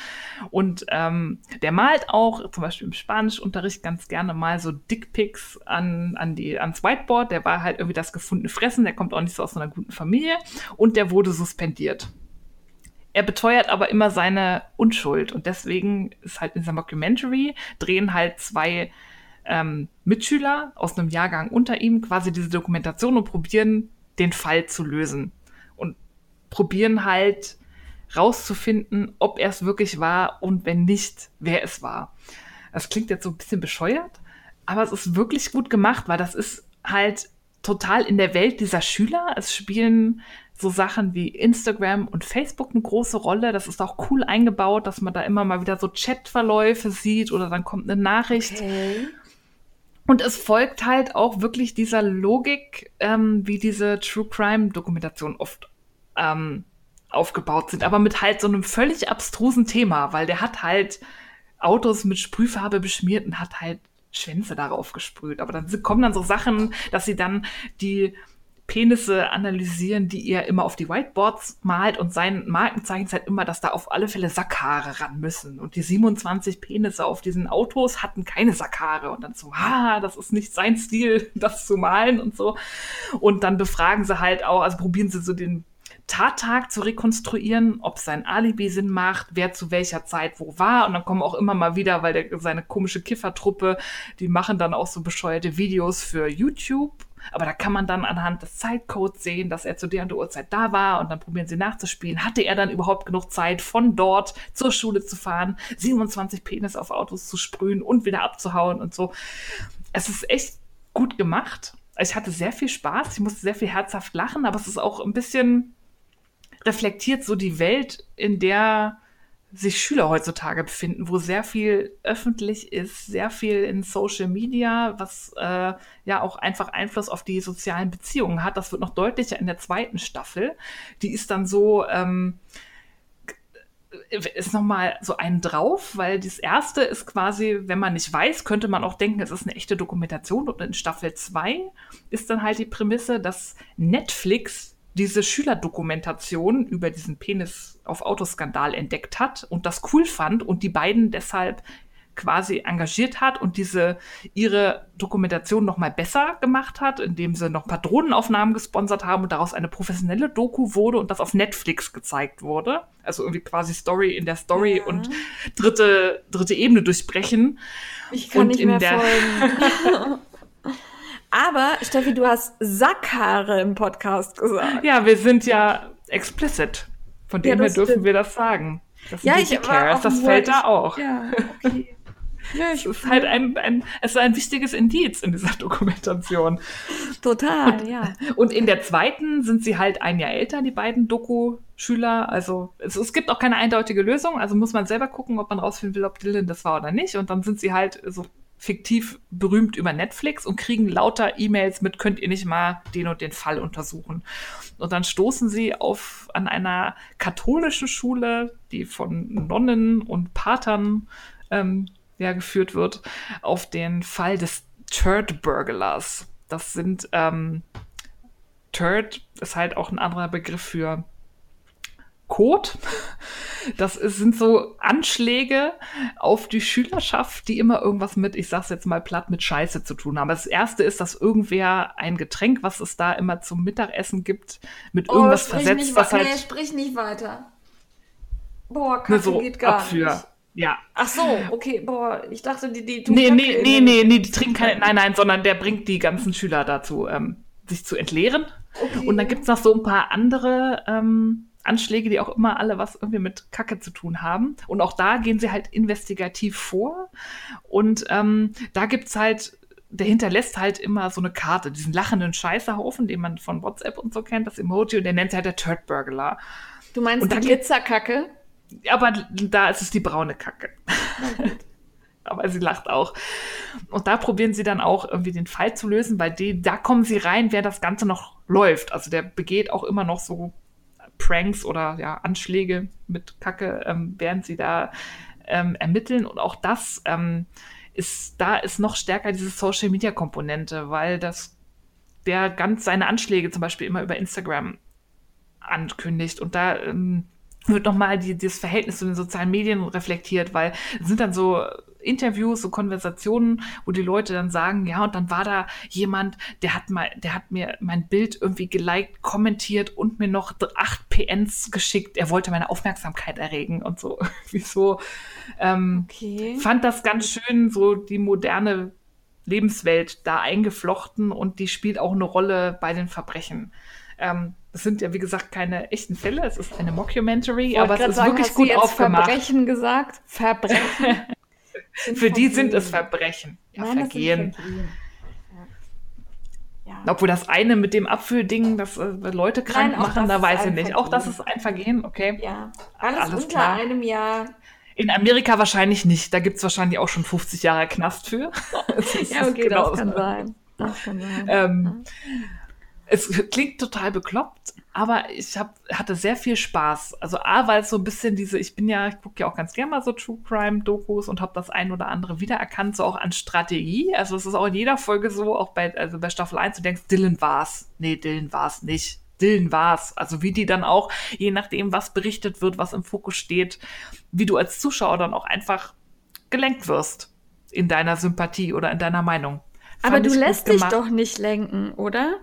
und ähm, der malt auch zum Beispiel im Spanischunterricht ganz gerne mal so Dickpics an, an die, ans Whiteboard. Der war halt irgendwie das gefundene Fressen, der kommt auch nicht so aus einer guten Familie und der wurde suspendiert. Er beteuert aber immer seine Unschuld und deswegen ist halt in dieser Mockumentary drehen halt zwei ähm, Mitschüler aus einem Jahrgang unter ihm quasi diese Dokumentation und probieren den Fall zu lösen probieren halt rauszufinden, ob er es wirklich war und wenn nicht, wer es war. Das klingt jetzt so ein bisschen bescheuert, aber es ist wirklich gut gemacht, weil das ist halt total in der Welt dieser Schüler. Es spielen so Sachen wie Instagram und Facebook eine große Rolle. Das ist auch cool eingebaut, dass man da immer mal wieder so Chatverläufe sieht oder dann kommt eine Nachricht. Okay. Und es folgt halt auch wirklich dieser Logik, ähm, wie diese True Crime Dokumentation oft ähm, aufgebaut sind, aber mit halt so einem völlig abstrusen Thema, weil der hat halt Autos mit Sprühfarbe beschmiert und hat halt Schwänze darauf gesprüht. Aber dann kommen dann so Sachen, dass sie dann die Penisse analysieren, die er immer auf die Whiteboards malt und sein Markenzeichen ist halt immer, dass da auf alle Fälle Sackhaare ran müssen. Und die 27 Penisse auf diesen Autos hatten keine Sackhaare. Und dann so, ah, das ist nicht sein Stil, *laughs* das zu malen und so. Und dann befragen sie halt auch, also probieren sie so den Tattag zu rekonstruieren, ob sein Alibi Sinn macht, wer zu welcher Zeit wo war. Und dann kommen auch immer mal wieder, weil der, seine komische Kiffertruppe, die machen dann auch so bescheuerte Videos für YouTube. Aber da kann man dann anhand des Zeitcodes sehen, dass er zu der Uhrzeit da war und dann probieren sie nachzuspielen. Hatte er dann überhaupt genug Zeit, von dort zur Schule zu fahren, 27 Penis auf Autos zu sprühen und wieder abzuhauen und so. Es ist echt gut gemacht. Ich hatte sehr viel Spaß, ich musste sehr viel herzhaft lachen, aber es ist auch ein bisschen reflektiert so die Welt, in der sich Schüler heutzutage befinden, wo sehr viel öffentlich ist, sehr viel in Social Media, was äh, ja auch einfach Einfluss auf die sozialen Beziehungen hat. Das wird noch deutlicher in der zweiten Staffel. Die ist dann so, ähm, ist nochmal so einen drauf, weil das erste ist quasi, wenn man nicht weiß, könnte man auch denken, es ist eine echte Dokumentation. Und in Staffel 2 ist dann halt die Prämisse, dass Netflix diese Schülerdokumentation über diesen Penis auf Autoskandal entdeckt hat und das cool fand und die beiden deshalb quasi engagiert hat und diese ihre Dokumentation noch mal besser gemacht hat, indem sie noch ein paar Drohnenaufnahmen gesponsert haben und daraus eine professionelle Doku wurde und das auf Netflix gezeigt wurde. Also irgendwie quasi Story in der Story ja. und dritte dritte Ebene durchbrechen. Ich kann und nicht mehr folgen. *laughs* *laughs* Aber Steffi, du hast Sackhaare im Podcast gesagt. Ja, wir sind ja explicit. Von dem ja, her dürfen stimmt. wir das sagen. Das ja, ich Cares, das fällt da auch. Ja, okay. *laughs* Ja, es ist halt ein, ein, es ist ein wichtiges Indiz in dieser *laughs* Dokumentation. Total, und, ja. Und in der zweiten sind sie halt ein Jahr älter, die beiden Doku-Schüler. Also es, es, gibt auch keine eindeutige Lösung. Also muss man selber gucken, ob man rausfinden will, ob Dylan das war oder nicht. Und dann sind sie halt so fiktiv berühmt über Netflix und kriegen lauter E-Mails mit, könnt ihr nicht mal den und den Fall untersuchen. Und dann stoßen sie auf an einer katholischen Schule, die von Nonnen und Patern ähm, ja, geführt wird, auf den Fall des Church Burglars. Das sind ähm, Turd ist halt auch ein anderer Begriff für Code. Das ist, sind so Anschläge auf die Schülerschaft, die immer irgendwas mit, ich sag's jetzt mal platt, mit Scheiße zu tun haben. Das erste ist, dass irgendwer ein Getränk, was es da immer zum Mittagessen gibt, mit oh, irgendwas versetzt, nicht, was halt. Nee, sprich nicht weiter. Boah, Kaffee ne, so geht gar Abführ. nicht. Ja. Ach so, okay, boah, ich dachte, die, die tun Nee, nee, nee, nee, nee, die trinken keine, nein, nein, sondern der bringt die ganzen Schüler dazu, ähm, sich zu entleeren. Okay. Und dann gibt's noch so ein paar andere ähm, Anschläge, die auch immer alle was irgendwie mit Kacke zu tun haben. Und auch da gehen sie halt investigativ vor. Und ähm, da gibt's halt, der hinterlässt halt immer so eine Karte, diesen lachenden Scheißerhaufen, den man von WhatsApp und so kennt, das Emoji, und der nennt sich halt der Turd Burglar. Du meinst und die Glitzerkacke? Aber da ist es die braune Kacke. *laughs* aber sie lacht auch. Und da probieren sie dann auch irgendwie den Fall zu lösen, weil die, da kommen sie rein, wer das Ganze noch läuft. Also der begeht auch immer noch so Pranks oder ja, Anschläge mit Kacke, ähm, während sie da ähm, ermitteln. Und auch das ähm, ist, da ist noch stärker diese Social Media Komponente, weil das der ganz seine Anschläge zum Beispiel immer über Instagram ankündigt. Und da ähm, wird nochmal die, das Verhältnis zu den sozialen Medien reflektiert, weil es sind dann so Interviews, so Konversationen, wo die Leute dann sagen, ja, und dann war da jemand, der hat mal, der hat mir mein Bild irgendwie geliked, kommentiert und mir noch acht PNs geschickt. Er wollte meine Aufmerksamkeit erregen und so. *laughs* Wieso? Ähm, okay. Fand das ganz schön, so die moderne Lebenswelt da eingeflochten und die spielt auch eine Rolle bei den Verbrechen. Ähm, das sind ja, wie gesagt, keine echten Fälle. Es ist eine Mockumentary, aber es ist sagen, wirklich gut aufgemacht. Verbrechen gesagt? *laughs* Verbrechen. Für die sind es Verbrechen. Ja, Nein, Vergehen. Vergehen. Ja. Obwohl das eine mit dem Abfüllding, das äh, Leute krank Nein, machen, da weiß ich nicht. Vergehen. Auch das ist ein Vergehen, okay. Ja, alles, alles unter klar. einem Jahr. In Amerika wahrscheinlich nicht. Da gibt es wahrscheinlich auch schon 50 Jahre Knast für. *laughs* ja, okay, das kann sein. Das kann sein. Ähm, es klingt total bekloppt, aber ich hab, hatte sehr viel Spaß. Also A, weil es so ein bisschen diese, ich bin ja, ich gucke ja auch ganz gerne mal so True Crime Dokus und habe das ein oder andere wiedererkannt, so auch an Strategie. Also es ist auch in jeder Folge so, auch bei, also bei Staffel 1, du denkst, Dylan war's. Nee, Dylan war's nicht. Dylan war's. Also wie die dann auch, je nachdem, was berichtet wird, was im Fokus steht, wie du als Zuschauer dann auch einfach gelenkt wirst in deiner Sympathie oder in deiner Meinung. Fand Aber du lässt dich doch nicht lenken, oder?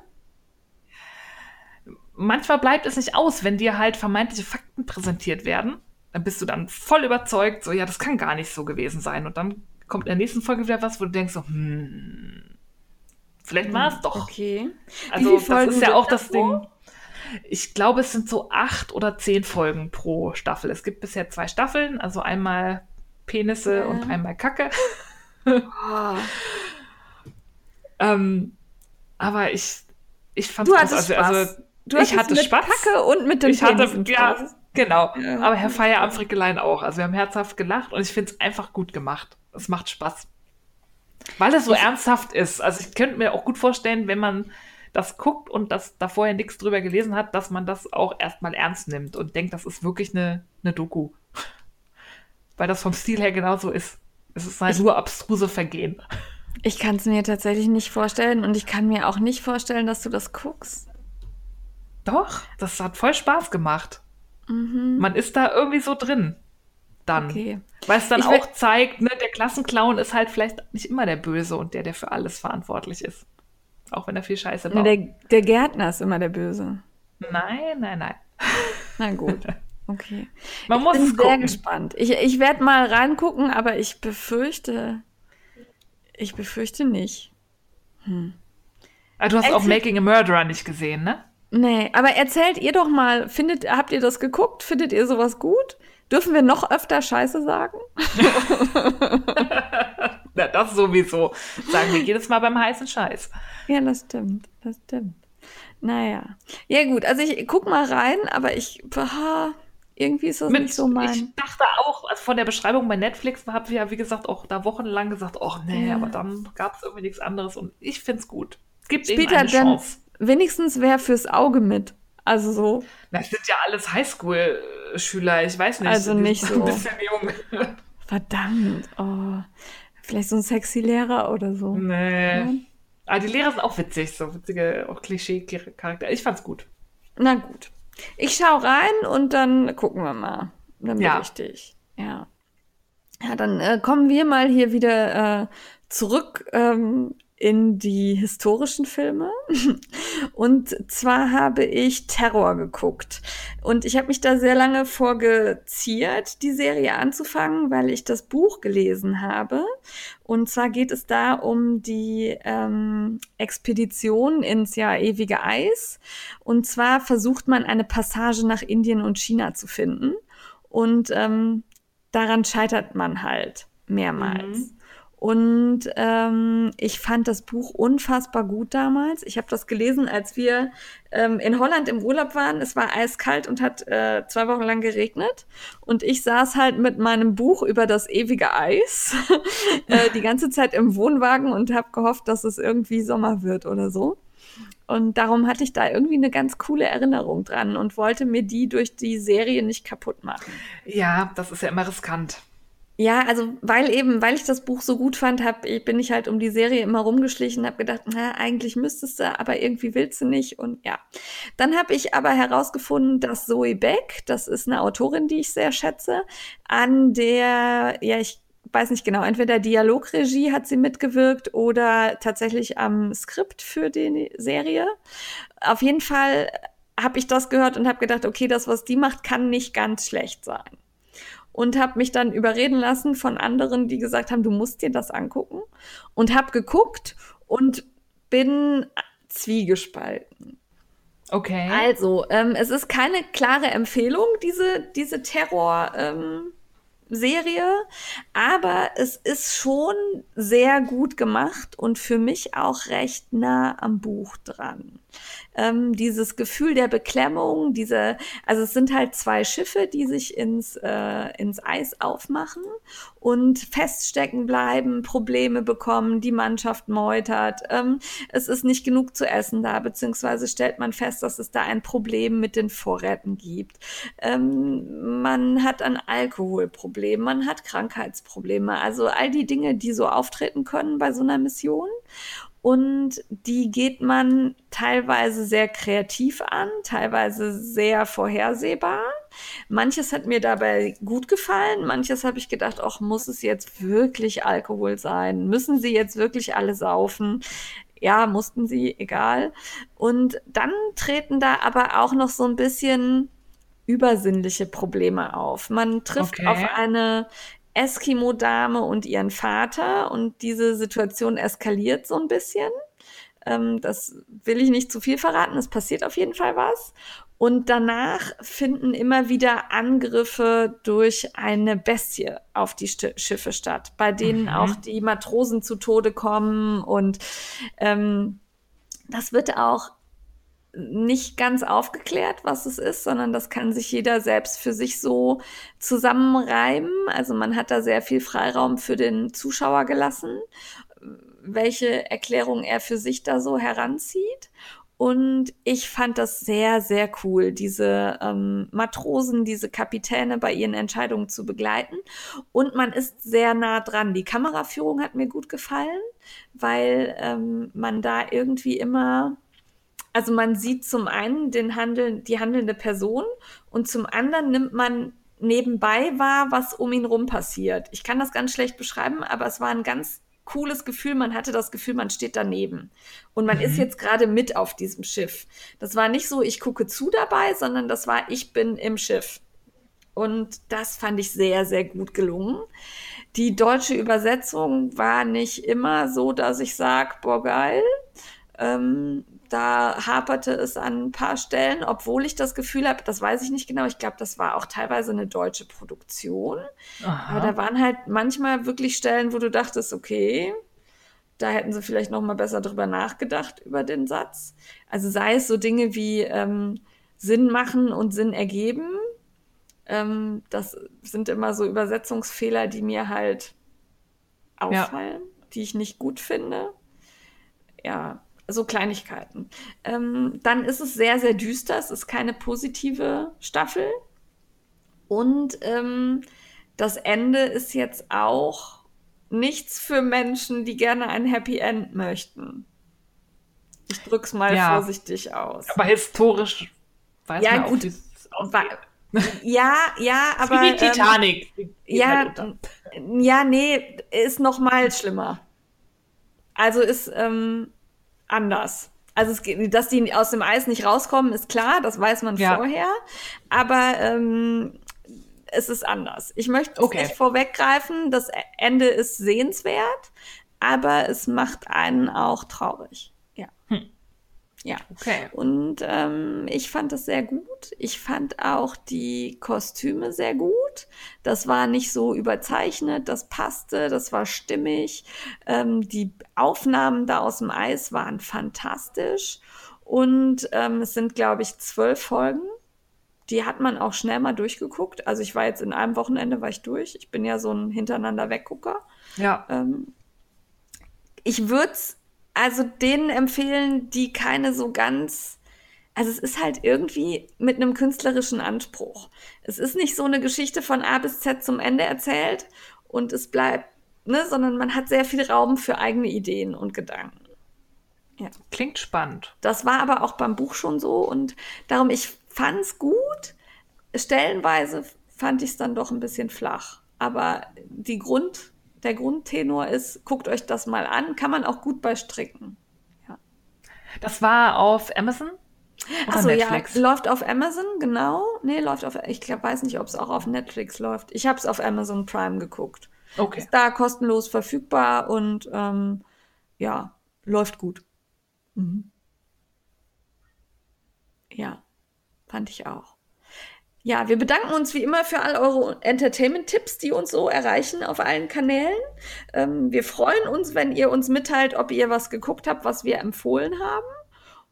Manchmal bleibt es nicht aus, wenn dir halt vermeintliche Fakten präsentiert werden. Dann bist du dann voll überzeugt, so, ja, das kann gar nicht so gewesen sein. Und dann kommt in der nächsten Folge wieder was, wo du denkst so, hm, vielleicht war es hm, doch. Okay. Also, das ist ja auch das Ding. Ich glaube, es sind so acht oder zehn Folgen pro Staffel. Es gibt bisher zwei Staffeln, also einmal Penisse ja. und einmal Kacke. Oh. *laughs* ähm, aber ich, ich fand hattest also, also Du ich hatte mit Spaß. Kacke und mit dem ich hatte, ja, genau. Ja. Aber Herr Feierabendfrickelein auch. Also wir haben herzhaft gelacht und ich finde es einfach gut gemacht. Es macht Spaß. Weil es so ich, ernsthaft ist. Also ich könnte mir auch gut vorstellen, wenn man das guckt und das da vorher nichts drüber gelesen hat, dass man das auch erstmal ernst nimmt und denkt, das ist wirklich eine, eine Doku. *laughs* Weil das vom Stil her genauso ist. Es ist halt ich, nur abstruse Vergehen. Ich kann es mir tatsächlich nicht vorstellen und ich kann mir auch nicht vorstellen, dass du das guckst. Doch, das hat voll Spaß gemacht. Mhm. Man ist da irgendwie so drin. Dann. Okay. Weil es dann ich auch zeigt, ne, der Klassenclown ist halt vielleicht nicht immer der Böse und der, der für alles verantwortlich ist. Auch wenn er viel Scheiße baut. Der, der Gärtner ist immer der Böse. Nein, nein, nein. Na gut. *laughs* Okay. Man ich muss bin sehr gespannt. Ich, ich werde mal reingucken, aber ich befürchte, ich befürchte nicht. Hm. Ah, du hast Erzähl auch Making a Murderer nicht gesehen, ne? Nee, aber erzählt ihr doch mal, findet, habt ihr das geguckt? Findet ihr sowas gut? Dürfen wir noch öfter Scheiße sagen? *laughs* Na, das sowieso. Sagen wir jedes Mal beim heißen Scheiß. Ja, das stimmt. Das stimmt. Naja. Ja, gut. Also ich guck mal rein, aber ich, aha, irgendwie ist das Mit, nicht so mein. Ich dachte auch, also von der Beschreibung bei Netflix habe ich ja, wie gesagt, auch da wochenlang gesagt, ach nee, ja. aber dann gab es irgendwie nichts anderes und ich finde es gut. Es gibt Spielt eben eine Chance wenigstens wer fürs Auge mit. Also so. Das sind ja alles Highschool-Schüler, ich weiß nicht. Also nicht so. Ein bisschen jung. *laughs* Verdammt. Oh. Vielleicht so ein sexy Lehrer oder so. Nee. Ja. Aber die Lehrer sind auch witzig, so witzige, auch Klischee-Charakter. Ich fand's gut. Na gut. Ich schau rein und dann gucken wir mal. Dann ja. richtig. Ja. Ja, dann äh, kommen wir mal hier wieder äh, zurück ähm, in die historischen Filme. *laughs* Und zwar habe ich Terror geguckt. Und ich habe mich da sehr lange vorgeziert, die Serie anzufangen, weil ich das Buch gelesen habe. Und zwar geht es da um die ähm, Expedition ins ja ewige Eis. Und zwar versucht man eine Passage nach Indien und China zu finden. Und ähm, daran scheitert man halt mehrmals. Mhm. Und ähm, ich fand das Buch unfassbar gut damals. Ich habe das gelesen, als wir ähm, in Holland im Urlaub waren. Es war eiskalt und hat äh, zwei Wochen lang geregnet. Und ich saß halt mit meinem Buch über das ewige Eis *laughs* äh, die ganze Zeit im Wohnwagen und habe gehofft, dass es irgendwie Sommer wird oder so. Und darum hatte ich da irgendwie eine ganz coole Erinnerung dran und wollte mir die durch die Serie nicht kaputt machen. Ja, das ist ja immer riskant. Ja, also weil eben, weil ich das Buch so gut fand, hab, ich, bin ich halt um die Serie immer rumgeschlichen, habe gedacht, na, eigentlich müsstest du, aber irgendwie willst du nicht und ja. Dann habe ich aber herausgefunden, dass Zoe Beck, das ist eine Autorin, die ich sehr schätze, an der, ja, ich weiß nicht genau, entweder Dialogregie hat sie mitgewirkt oder tatsächlich am Skript für die Serie. Auf jeden Fall habe ich das gehört und habe gedacht, okay, das, was die macht, kann nicht ganz schlecht sein und habe mich dann überreden lassen von anderen, die gesagt haben, du musst dir das angucken und habe geguckt und bin zwiegespalten. Okay. Also, ähm, es ist keine klare Empfehlung, diese, diese Terror. Ähm, Serie, aber es ist schon sehr gut gemacht und für mich auch recht nah am Buch dran ähm, dieses Gefühl der Beklemmung, diese, also es sind halt zwei Schiffe, die sich ins, äh, ins Eis aufmachen und feststecken bleiben, Probleme bekommen, die Mannschaft meutert, ähm, es ist nicht genug zu essen da, beziehungsweise stellt man fest, dass es da ein Problem mit den Vorräten gibt. Ähm, man hat ein Alkoholproblem, man hat Krankheitsprobleme, also all die Dinge, die so auftreten können bei so einer Mission und die geht man teilweise sehr kreativ an, teilweise sehr vorhersehbar. Manches hat mir dabei gut gefallen, manches habe ich gedacht, ach, muss es jetzt wirklich Alkohol sein? Müssen sie jetzt wirklich alle saufen? Ja, mussten sie, egal. Und dann treten da aber auch noch so ein bisschen übersinnliche Probleme auf. Man trifft okay. auf eine Eskimo-Dame und ihren Vater und diese Situation eskaliert so ein bisschen. Ähm, das will ich nicht zu viel verraten, es passiert auf jeden Fall was. Und danach finden immer wieder Angriffe durch eine Bestie auf die St Schiffe statt, bei denen mhm. auch die Matrosen zu Tode kommen. Und ähm, das wird auch nicht ganz aufgeklärt, was es ist, sondern das kann sich jeder selbst für sich so zusammenreimen. Also man hat da sehr viel Freiraum für den Zuschauer gelassen, welche Erklärung er für sich da so heranzieht. Und ich fand das sehr, sehr cool, diese ähm, Matrosen, diese Kapitäne bei ihren Entscheidungen zu begleiten. Und man ist sehr nah dran. Die Kameraführung hat mir gut gefallen, weil ähm, man da irgendwie immer also man sieht zum einen den Handeln, die handelnde Person und zum anderen nimmt man nebenbei wahr, was um ihn rum passiert. Ich kann das ganz schlecht beschreiben, aber es war ein ganz cooles Gefühl. Man hatte das Gefühl, man steht daneben. Und man mhm. ist jetzt gerade mit auf diesem Schiff. Das war nicht so, ich gucke zu dabei, sondern das war, ich bin im Schiff. Und das fand ich sehr, sehr gut gelungen. Die deutsche Übersetzung war nicht immer so, dass ich sage, boah, geil. Ähm, da haperte es an ein paar Stellen, obwohl ich das Gefühl habe, das weiß ich nicht genau, ich glaube, das war auch teilweise eine deutsche Produktion. Aha. Aber da waren halt manchmal wirklich Stellen, wo du dachtest, okay, da hätten sie vielleicht noch mal besser drüber nachgedacht über den Satz. Also sei es so Dinge wie ähm, Sinn machen und Sinn ergeben. Ähm, das sind immer so Übersetzungsfehler, die mir halt auffallen, ja. die ich nicht gut finde. Ja, so Kleinigkeiten. Ähm, dann ist es sehr, sehr düster. Es ist keine positive Staffel. Und ähm, das Ende ist jetzt auch nichts für Menschen, die gerne ein Happy End möchten. Ich drück's mal ja. vorsichtig aus. Aber historisch weiß ja, man gut. auch, ja, ja, *laughs* aber. Wie die ähm, Titanic. Ähm, ja, halt ja, nee, ist noch mal schlimmer. Also ist ähm, anders. Also, es, dass die aus dem Eis nicht rauskommen, ist klar, das weiß man ja. vorher. Aber ähm, es ist anders. Ich möchte okay. nicht vorweggreifen, das Ende ist sehenswert, aber es macht einen auch traurig. Ja. Okay. Und ähm, ich fand das sehr gut. Ich fand auch die Kostüme sehr gut. Das war nicht so überzeichnet, das passte, das war stimmig. Ähm, die Aufnahmen da aus dem Eis waren fantastisch. Und ähm, es sind, glaube ich, zwölf Folgen. Die hat man auch schnell mal durchgeguckt. Also ich war jetzt in einem Wochenende war ich durch. Ich bin ja so ein hintereinander Weggucker. Ja. Ähm, ich würde es also denen empfehlen, die keine so ganz, also es ist halt irgendwie mit einem künstlerischen Anspruch. Es ist nicht so eine Geschichte von A bis Z zum Ende erzählt und es bleibt, ne, sondern man hat sehr viel Raum für eigene Ideen und Gedanken. Ja. Klingt spannend. Das war aber auch beim Buch schon so und darum, ich fand es gut. Stellenweise fand ich es dann doch ein bisschen flach. Aber die Grund, der Grundtenor ist, guckt euch das mal an, kann man auch gut bei stricken. Ja. Das war auf Amazon? Achso, ja, läuft auf Amazon, genau. Nee, läuft auf, ich glaub, weiß nicht, ob es auch auf Netflix läuft. Ich habe es auf Amazon Prime geguckt. Okay. Ist da kostenlos verfügbar und ähm, ja, läuft gut. Mhm. Ja, fand ich auch. Ja, wir bedanken uns wie immer für all eure Entertainment-Tipps, die uns so erreichen auf allen Kanälen. Ähm, wir freuen uns, wenn ihr uns mitteilt, ob ihr was geguckt habt, was wir empfohlen haben.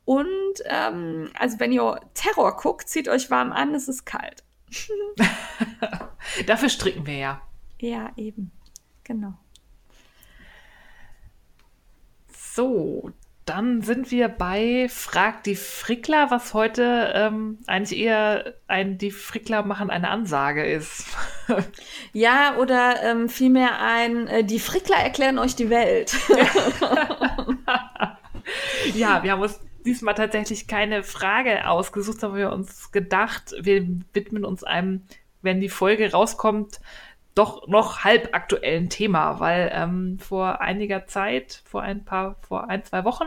Und ähm, also wenn ihr Terror guckt, zieht euch warm an, es ist kalt. *laughs* Dafür stricken wir ja. Ja, eben. Genau. So, dann sind wir bei Frag die Frickler, was heute ähm, eigentlich eher ein Die Frickler machen eine Ansage ist. *laughs* ja, oder ähm, vielmehr ein äh, Die Frickler erklären euch die Welt. *laughs* ja, wir haben uns diesmal tatsächlich keine Frage ausgesucht, haben wir uns gedacht, wir widmen uns einem, wenn die Folge rauskommt, doch noch halb aktuellen Thema, weil ähm, vor einiger Zeit, vor ein paar, vor ein, zwei Wochen,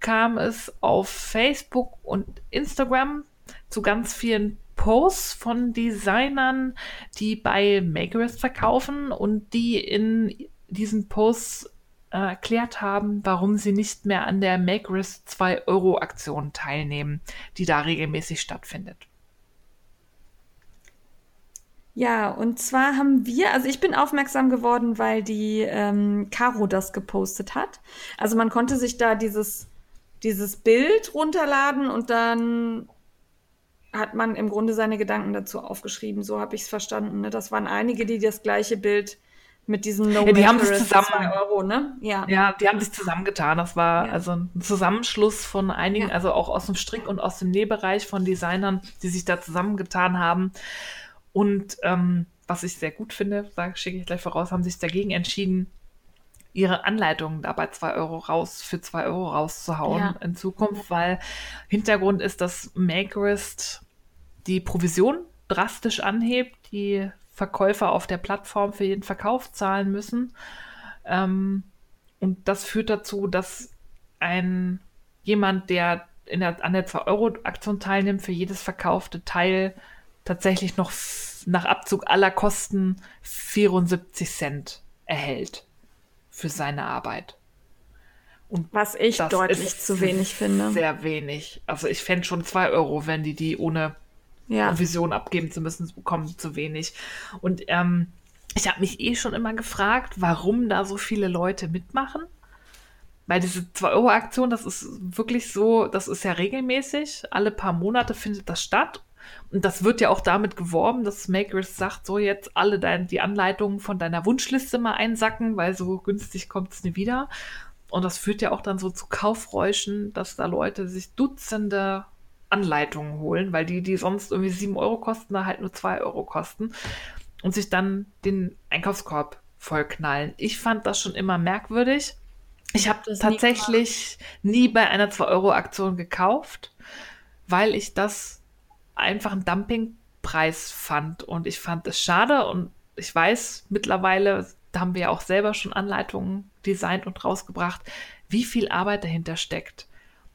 kam es auf Facebook und Instagram zu ganz vielen Posts von Designern, die bei Makerist verkaufen und die in diesen Posts äh, erklärt haben, warum sie nicht mehr an der Makerist 2 Euro Aktion teilnehmen, die da regelmäßig stattfindet. Ja, und zwar haben wir, also ich bin aufmerksam geworden, weil die ähm, Caro das gepostet hat. Also man konnte sich da dieses, dieses Bild runterladen und dann hat man im Grunde seine Gedanken dazu aufgeschrieben. So habe ich es verstanden. Ne? Das waren einige, die das gleiche Bild mit diesem No ja, die haben zusammen Euro, ne? Ja. ja, die haben sich zusammengetan. Das war ja. also ein Zusammenschluss von einigen, ja. also auch aus dem Strick und aus dem Nähbereich von Designern, die sich da zusammengetan haben und ähm, was ich sehr gut finde, schicke ich gleich voraus, haben sich dagegen entschieden, ihre Anleitungen da bei 2 Euro raus, für 2 Euro rauszuhauen ja. in Zukunft, weil Hintergrund ist, dass Makerist die Provision drastisch anhebt, die Verkäufer auf der Plattform für jeden Verkauf zahlen müssen. Ähm, und das führt dazu, dass ein jemand, der, der an der 2-Euro-Aktion teilnimmt, für jedes verkaufte Teil tatsächlich noch nach Abzug aller Kosten 74 Cent erhält für seine Arbeit. Und Was ich deutlich zu wenig finde. Sehr wenig. Also ich fände schon 2 Euro, wenn die die ohne ja. Provision abgeben zu müssen, bekommen zu wenig. Und ähm, ich habe mich eh schon immer gefragt, warum da so viele Leute mitmachen. Weil diese 2-Euro-Aktion, das ist wirklich so, das ist ja regelmäßig. Alle paar Monate findet das statt. Und das wird ja auch damit geworben, dass Makers sagt, so jetzt alle dein, die Anleitungen von deiner Wunschliste mal einsacken, weil so günstig kommt es nie wieder. Und das führt ja auch dann so zu Kaufräuschen, dass da Leute sich Dutzende Anleitungen holen, weil die, die sonst irgendwie 7 Euro kosten, da halt nur 2 Euro kosten und sich dann den Einkaufskorb vollknallen. Ich fand das schon immer merkwürdig. Ich habe tatsächlich nie, nie bei einer 2-Euro-Aktion gekauft, weil ich das einfach ein Dumpingpreis fand. Und ich fand es schade und ich weiß mittlerweile, da haben wir ja auch selber schon Anleitungen designt und rausgebracht, wie viel Arbeit dahinter steckt.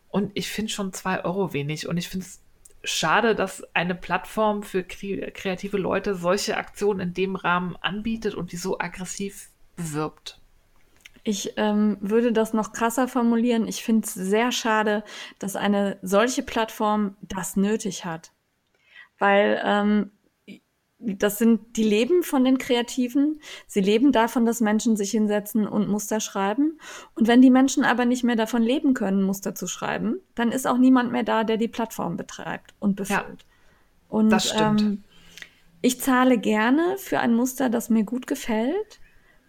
Und ich finde schon 2 Euro wenig. Und ich finde es schade, dass eine Plattform für kreative Leute solche Aktionen in dem Rahmen anbietet und die so aggressiv bewirbt. Ich ähm, würde das noch krasser formulieren. Ich finde es sehr schade, dass eine solche Plattform das nötig hat. Weil ähm, das sind, die leben von den Kreativen. Sie leben davon, dass Menschen sich hinsetzen und Muster schreiben. Und wenn die Menschen aber nicht mehr davon leben können, Muster zu schreiben, dann ist auch niemand mehr da, der die Plattform betreibt und befüllt. Ja, und das stimmt. Ähm, ich zahle gerne für ein Muster, das mir gut gefällt,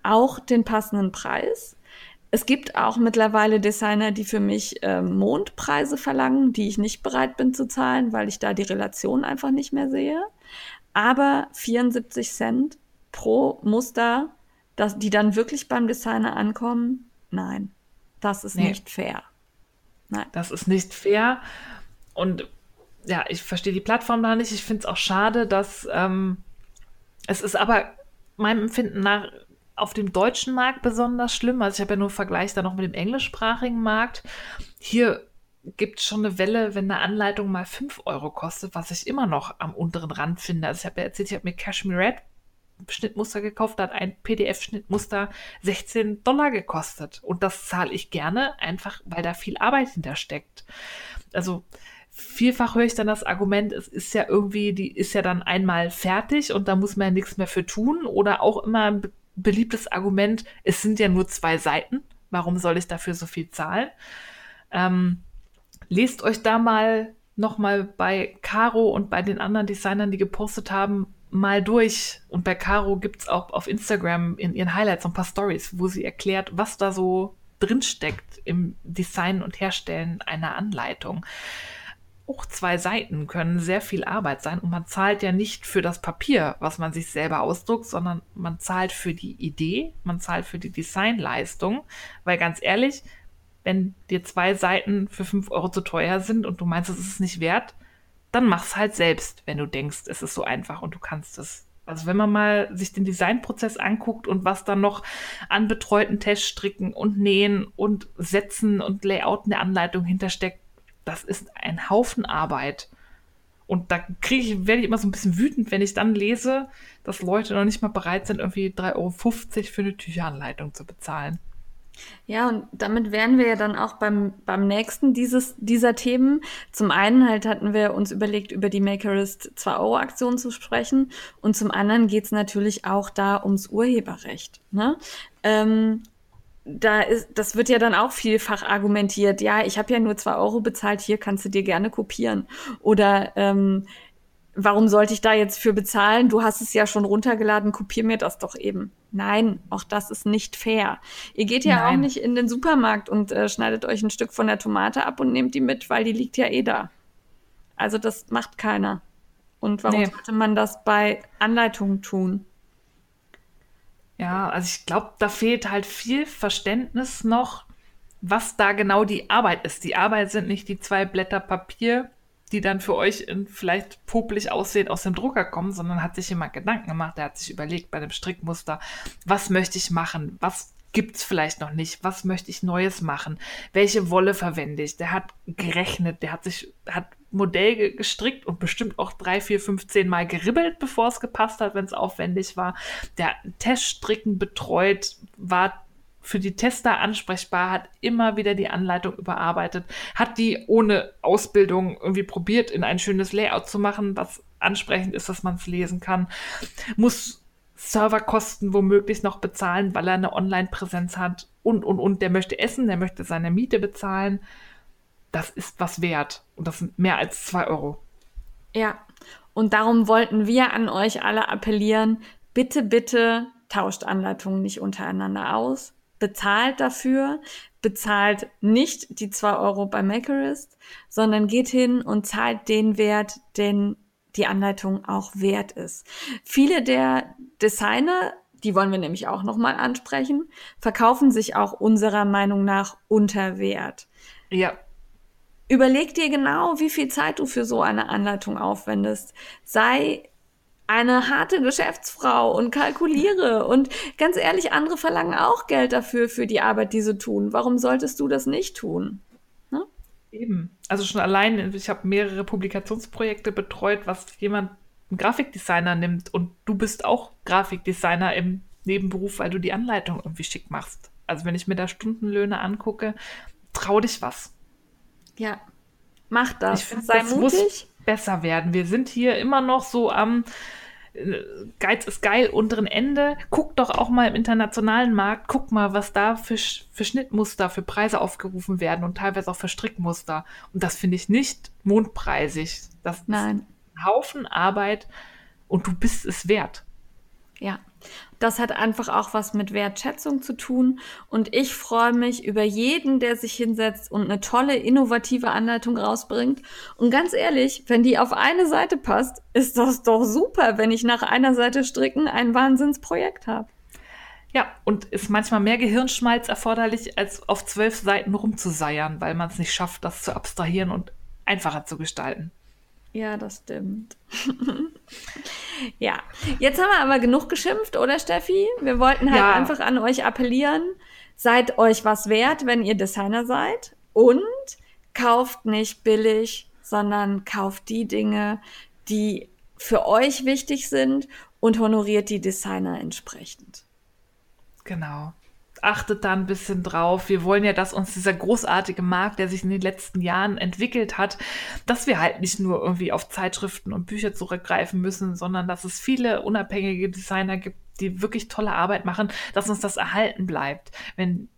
auch den passenden Preis. Es gibt auch mittlerweile Designer, die für mich äh, Mondpreise verlangen, die ich nicht bereit bin zu zahlen, weil ich da die Relation einfach nicht mehr sehe. Aber 74 Cent pro Muster, das, die dann wirklich beim Designer ankommen, nein, das ist nee. nicht fair. Nein. Das ist nicht fair. Und ja, ich verstehe die Plattform da nicht. Ich finde es auch schade, dass ähm, es ist aber meinem Empfinden nach auf dem deutschen Markt besonders schlimm. Also ich habe ja nur Vergleich da noch mit dem englischsprachigen Markt. Hier gibt schon eine Welle, wenn eine Anleitung mal 5 Euro kostet, was ich immer noch am unteren Rand finde. Also ich habe ja erzählt, ich habe mir Cashmere Red Schnittmuster gekauft, da hat ein PDF-Schnittmuster 16 Dollar gekostet. Und das zahle ich gerne, einfach weil da viel Arbeit hintersteckt. Also vielfach höre ich dann das Argument, es ist ja irgendwie, die ist ja dann einmal fertig und da muss man ja nichts mehr für tun. Oder auch immer ein beliebtes Argument, es sind ja nur zwei Seiten. Warum soll ich dafür so viel zahlen? Ähm, lest euch da mal nochmal bei Caro und bei den anderen Designern, die gepostet haben, mal durch. Und bei Caro gibt es auch auf Instagram in ihren Highlights ein paar Stories, wo sie erklärt, was da so drinsteckt im Design und Herstellen einer Anleitung. Auch zwei Seiten können sehr viel Arbeit sein und man zahlt ja nicht für das Papier, was man sich selber ausdruckt, sondern man zahlt für die Idee, man zahlt für die Designleistung, weil ganz ehrlich, wenn dir zwei Seiten für fünf Euro zu teuer sind und du meinst, es ist nicht wert, dann mach's halt selbst, wenn du denkst, es ist so einfach und du kannst es. Also wenn man mal sich den Designprozess anguckt und was dann noch an betreuten Teststricken und Nähen und Sätzen und Layouten der Anleitung hintersteckt, das ist ein Haufen Arbeit. Und da kriege ich, werde ich immer so ein bisschen wütend, wenn ich dann lese, dass Leute noch nicht mal bereit sind, irgendwie 3,50 Euro für eine Tücheranleitung zu bezahlen. Ja, und damit wären wir ja dann auch beim, beim nächsten dieses, dieser Themen. Zum einen halt hatten wir uns überlegt, über die Makerist 2-Euro-Aktion zu sprechen. Und zum anderen geht es natürlich auch da ums Urheberrecht. Ne? Ähm, da ist, das wird ja dann auch vielfach argumentiert. Ja, ich habe ja nur 2 Euro bezahlt, hier kannst du dir gerne kopieren. Oder ähm, warum sollte ich da jetzt für bezahlen? Du hast es ja schon runtergeladen, kopier mir das doch eben. Nein, auch das ist nicht fair. Ihr geht ja Nein. auch nicht in den Supermarkt und äh, schneidet euch ein Stück von der Tomate ab und nehmt die mit, weil die liegt ja eh da. Also das macht keiner. Und warum nee. sollte man das bei Anleitungen tun? Ja, also ich glaube, da fehlt halt viel Verständnis noch, was da genau die Arbeit ist. Die Arbeit sind nicht die zwei Blätter Papier, die dann für euch in vielleicht popelig aussehen, aus dem Drucker kommen, sondern hat sich jemand Gedanken gemacht, der hat sich überlegt bei dem Strickmuster, was möchte ich machen, was gibt es vielleicht noch nicht, was möchte ich Neues machen, welche Wolle verwende ich, der hat gerechnet, der hat sich, hat Modell gestrickt und bestimmt auch drei, vier, fünf, zehn Mal geribbelt, bevor es gepasst hat, wenn es aufwendig war. Der Teststricken betreut, war für die Tester ansprechbar, hat immer wieder die Anleitung überarbeitet, hat die ohne Ausbildung irgendwie probiert, in ein schönes Layout zu machen, was ansprechend ist, dass man es lesen kann, muss Serverkosten womöglich noch bezahlen, weil er eine Online-Präsenz hat und, und, und, der möchte essen, der möchte seine Miete bezahlen. Das ist was wert. Und das sind mehr als zwei Euro. Ja, und darum wollten wir an euch alle appellieren, bitte, bitte tauscht Anleitungen nicht untereinander aus bezahlt dafür, bezahlt nicht die zwei Euro bei Makerist, sondern geht hin und zahlt den Wert, den die Anleitung auch wert ist. Viele der Designer, die wollen wir nämlich auch nochmal ansprechen, verkaufen sich auch unserer Meinung nach unter Wert. Ja. Überleg dir genau, wie viel Zeit du für so eine Anleitung aufwendest. Sei eine harte Geschäftsfrau und kalkuliere. Und ganz ehrlich, andere verlangen auch Geld dafür, für die Arbeit, die sie tun. Warum solltest du das nicht tun? Eben. Also schon allein, ich habe mehrere Publikationsprojekte betreut, was jemand, ein Grafikdesigner nimmt und du bist auch Grafikdesigner im Nebenberuf, weil du die Anleitung irgendwie schick machst. Also wenn ich mir da Stundenlöhne angucke, trau dich was. Ja, mach das. Ich finde, das mutig. muss besser werden. Wir sind hier immer noch so am äh, Geiz ist geil unteren Ende. Guck doch auch mal im internationalen Markt, guck mal, was da für, für Schnittmuster, für Preise aufgerufen werden und teilweise auch für Strickmuster. Und das finde ich nicht mondpreisig. Das Nein. ist ein Haufen Arbeit und du bist es wert. Ja, das hat einfach auch was mit Wertschätzung zu tun. Und ich freue mich über jeden, der sich hinsetzt und eine tolle, innovative Anleitung rausbringt. Und ganz ehrlich, wenn die auf eine Seite passt, ist das doch super, wenn ich nach einer Seite stricken ein Wahnsinnsprojekt habe. Ja, und ist manchmal mehr Gehirnschmalz erforderlich, als auf zwölf Seiten rumzuseiern, weil man es nicht schafft, das zu abstrahieren und einfacher zu gestalten. Ja, das stimmt. *laughs* ja, jetzt haben wir aber genug geschimpft, oder Steffi? Wir wollten halt ja. einfach an euch appellieren, seid euch was wert, wenn ihr Designer seid und kauft nicht billig, sondern kauft die Dinge, die für euch wichtig sind und honoriert die Designer entsprechend. Genau achtet da ein bisschen drauf. Wir wollen ja, dass uns dieser großartige Markt, der sich in den letzten Jahren entwickelt hat, dass wir halt nicht nur irgendwie auf Zeitschriften und Bücher zurückgreifen müssen, sondern dass es viele unabhängige Designer gibt, die wirklich tolle Arbeit machen, dass uns das erhalten bleibt. Wenn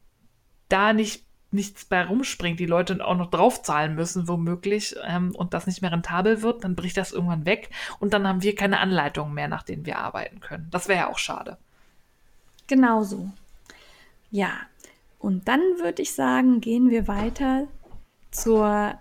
da nicht nichts bei rumspringt, die Leute auch noch draufzahlen müssen, womöglich, ähm, und das nicht mehr rentabel wird, dann bricht das irgendwann weg und dann haben wir keine Anleitungen mehr, nach denen wir arbeiten können. Das wäre ja auch schade. Genauso. Ja, und dann würde ich sagen, gehen wir weiter zur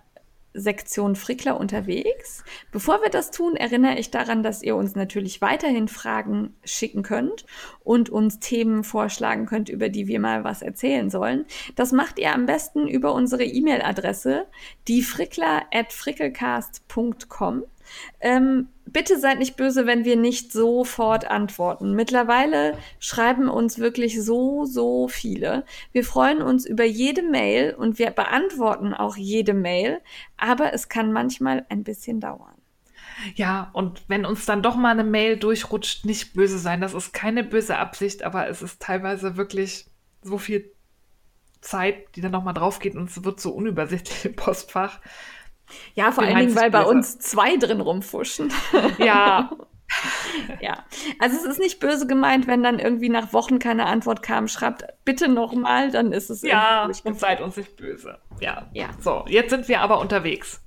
Sektion Frickler unterwegs. Bevor wir das tun, erinnere ich daran, dass ihr uns natürlich weiterhin Fragen schicken könnt und uns Themen vorschlagen könnt, über die wir mal was erzählen sollen. Das macht ihr am besten über unsere E-Mail-Adresse, die frickler at frickelcast.com. Ähm, bitte seid nicht böse, wenn wir nicht sofort antworten. Mittlerweile schreiben uns wirklich so, so viele. Wir freuen uns über jede Mail und wir beantworten auch jede Mail, aber es kann manchmal ein bisschen dauern. Ja, und wenn uns dann doch mal eine Mail durchrutscht, nicht böse sein. Das ist keine böse Absicht, aber es ist teilweise wirklich so viel Zeit, die dann nochmal drauf geht und es wird so unübersichtlich im Postfach. Ja, vor allen Dingen, weil bei uns zwei drin rumfuschen. *laughs* Ja. ja. Also es ist nicht böse gemeint, wenn dann irgendwie nach Wochen keine Antwort kam, schreibt bitte nochmal, dann ist es Ja, und seid uns nicht böse. Ja. ja. So, jetzt sind wir aber unterwegs.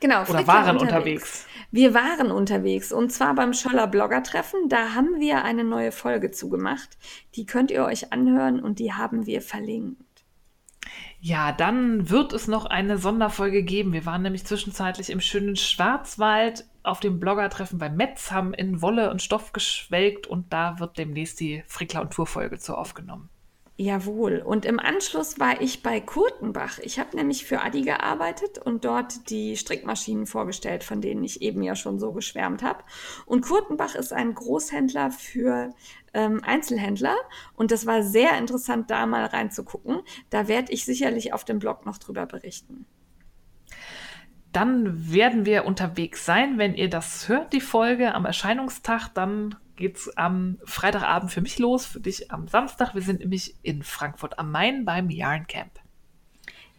Genau, Oder waren unterwegs. unterwegs. Wir waren unterwegs und zwar beim Scholler Blogger Treffen. Da haben wir eine neue Folge zugemacht. Die könnt ihr euch anhören und die haben wir verlinkt. Ja, dann wird es noch eine Sonderfolge geben. Wir waren nämlich zwischenzeitlich im schönen Schwarzwald auf dem Bloggertreffen bei Metz, haben in Wolle und Stoff geschwelgt und da wird demnächst die Frickler und Tour-Folge zu aufgenommen. Jawohl. Und im Anschluss war ich bei Kurtenbach. Ich habe nämlich für Adi gearbeitet und dort die Strickmaschinen vorgestellt, von denen ich eben ja schon so geschwärmt habe. Und Kurtenbach ist ein Großhändler für ähm, Einzelhändler und das war sehr interessant, da mal reinzugucken. Da werde ich sicherlich auf dem Blog noch drüber berichten. Dann werden wir unterwegs sein. Wenn ihr das hört, die Folge am Erscheinungstag, dann geht es am Freitagabend für mich los, für dich am Samstag. Wir sind nämlich in Frankfurt am Main beim Yarn Camp.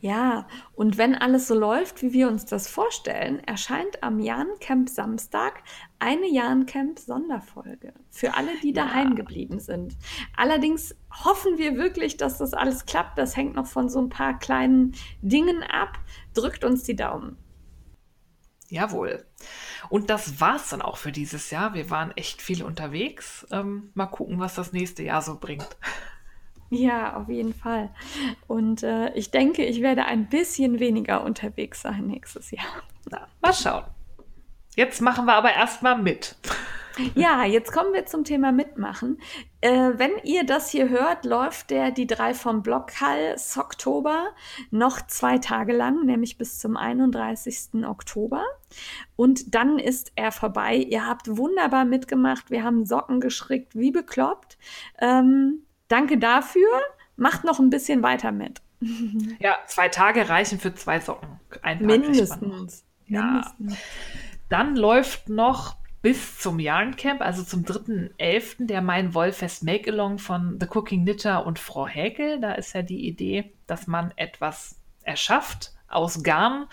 Ja, und wenn alles so läuft, wie wir uns das vorstellen, erscheint am Jahrencamp Samstag eine Jahrencamp Sonderfolge für alle, die ja. daheim geblieben sind. Allerdings hoffen wir wirklich, dass das alles klappt. Das hängt noch von so ein paar kleinen Dingen ab. Drückt uns die Daumen. Jawohl. Und das war's dann auch für dieses Jahr. Wir waren echt viel unterwegs. Ähm, mal gucken, was das nächste Jahr so bringt. Ja, auf jeden Fall. Und äh, ich denke, ich werde ein bisschen weniger unterwegs sein nächstes Jahr. Na, mal schauen. Jetzt machen wir aber erstmal mit. *laughs* Ja, jetzt kommen wir zum Thema Mitmachen. Äh, wenn ihr das hier hört, läuft der die drei vom Blockhall Oktober noch zwei Tage lang, nämlich bis zum 31. Oktober. Und dann ist er vorbei. Ihr habt wunderbar mitgemacht. Wir haben Socken gestrickt, wie bekloppt. Ähm, danke dafür. Macht noch ein bisschen weiter mit. *laughs* Ja, zwei Tage reichen für zwei Socken. Ein Mindestens. Ja. Mindestens. Dann läuft noch bis zum Yarncamp, also zum 3.11., der Mein Wollfest Make-Along von The Cooking Knitter und Frau Häkel. Da ist ja die Idee, dass man etwas erschafft aus Garn,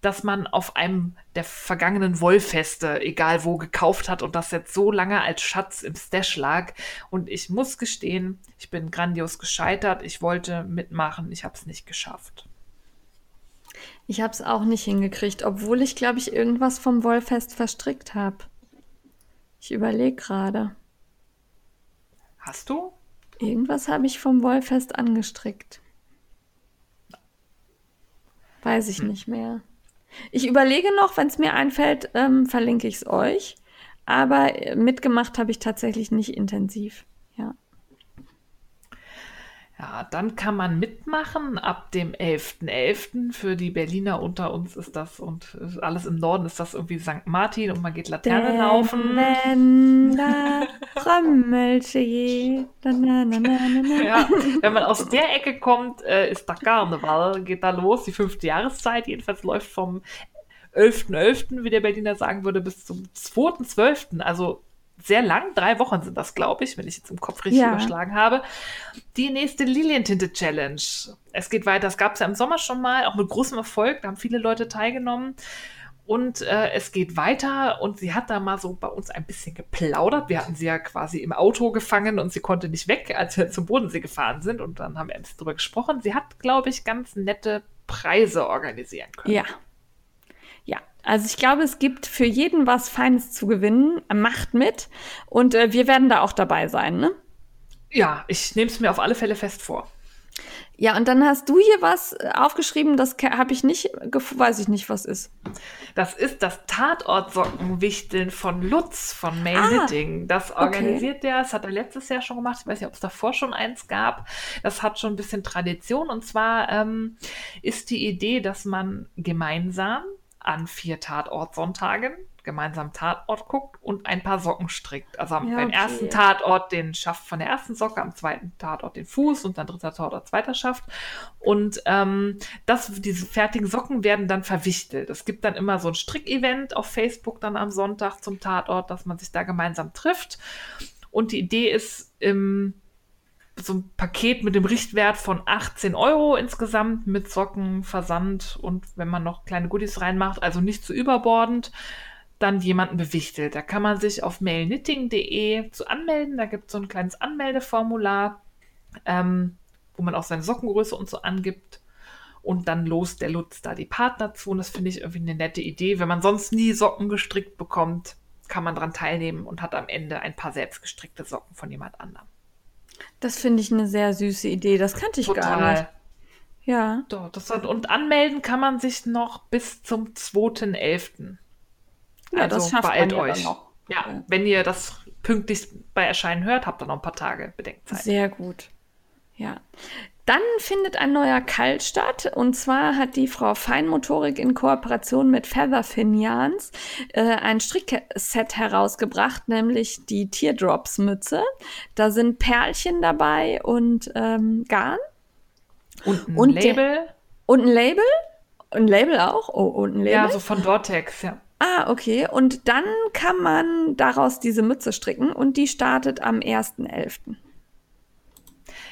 das man auf einem der vergangenen Wollfeste, egal wo, gekauft hat und das jetzt so lange als Schatz im Stash lag. Und ich muss gestehen, ich bin grandios gescheitert. Ich wollte mitmachen, ich habe es nicht geschafft. Ich habe es auch nicht hingekriegt, obwohl ich, glaube ich, irgendwas vom Wollfest verstrickt habe. Ich überlege gerade. Hast du? Irgendwas habe ich vom Wollfest angestrickt. Weiß ich hm. nicht mehr. Ich überlege noch, wenn es mir einfällt, ähm, verlinke ich es euch. Aber äh, mitgemacht habe ich tatsächlich nicht intensiv. Ja. Ja, dann kann man mitmachen ab dem 11.11. .11. Für die Berliner unter uns ist das und alles im Norden ist das irgendwie St. Martin und man geht Laterne laufen. Wenn da *laughs* ja, wenn man aus der Ecke kommt, äh, ist da Karneval, geht da los, die fünfte Jahreszeit. Jedenfalls läuft vom 11.11., .11., wie der Berliner sagen würde, bis zum 2.12., also sehr lang, drei Wochen sind das, glaube ich, wenn ich jetzt im Kopf richtig ja. überschlagen habe. Die nächste Lilientinte-Challenge. Es geht weiter. Das gab es ja im Sommer schon mal, auch mit großem Erfolg. Da haben viele Leute teilgenommen. Und äh, es geht weiter und sie hat da mal so bei uns ein bisschen geplaudert. Wir hatten sie ja quasi im Auto gefangen und sie konnte nicht weg, als wir zum Bodensee gefahren sind. Und dann haben wir ein bisschen drüber gesprochen. Sie hat, glaube ich, ganz nette Preise organisieren können. Ja, also ich glaube, es gibt für jeden was Feines zu gewinnen. Macht mit. Und äh, wir werden da auch dabei sein, ne? Ja, ich nehme es mir auf alle Fälle fest vor. Ja, und dann hast du hier was äh, aufgeschrieben, das habe ich nicht, weiß ich nicht, was ist. Das ist das Tatortsockenwichteln von Lutz von Mail ah, Knitting. Das organisiert okay. der, das hat er letztes Jahr schon gemacht. Ich weiß nicht, ob es davor schon eins gab. Das hat schon ein bisschen Tradition. Und zwar ähm, ist die Idee, dass man gemeinsam an vier Tatortsonntagen gemeinsam Tatort guckt und ein paar Socken strickt. Also ja, beim okay. ersten Tatort den Schaft von der ersten Socke, am zweiten Tatort den Fuß und dann dritter Tatort zweiter Schaft. Und ähm, das, diese fertigen Socken werden dann verwichtelt. Es gibt dann immer so ein Strickevent auf Facebook dann am Sonntag zum Tatort, dass man sich da gemeinsam trifft. Und die Idee ist, im so ein Paket mit dem Richtwert von 18 Euro insgesamt mit Socken, Versand und wenn man noch kleine Goodies reinmacht, also nicht zu überbordend, dann jemanden bewichtelt. Da kann man sich auf mailknitting.de zu anmelden. Da gibt es so ein kleines Anmeldeformular, ähm, wo man auch seine Sockengröße und so angibt. Und dann los der Lutz da die Partner zu. Und das finde ich irgendwie eine nette Idee. Wenn man sonst nie Socken gestrickt bekommt, kann man daran teilnehmen und hat am Ende ein paar selbstgestrickte Socken von jemand anderem. Das finde ich eine sehr süße Idee. Das kannte ich Total. gar nicht. Ja. Doch, das und anmelden kann man sich noch bis zum 2.11. Ja, also das schafft beeilt man ja euch. noch. Ja, wenn ihr das pünktlich bei Erscheinen hört, habt ihr noch ein paar Tage Bedenkzeit. Sehr gut. Ja. Dann findet ein neuer Kalt statt. Und zwar hat die Frau Feinmotorik in Kooperation mit Featherfin Yarns äh, ein Strickset herausgebracht, nämlich die Teardrops-Mütze. Da sind Perlchen dabei und ähm, Garn. Und ein und Label. und ein Label. Ein Label auch? Oh, und ein Label? Ja, so von Dortex, ja. Ah, okay. Und dann kann man daraus diese Mütze stricken und die startet am 1.11.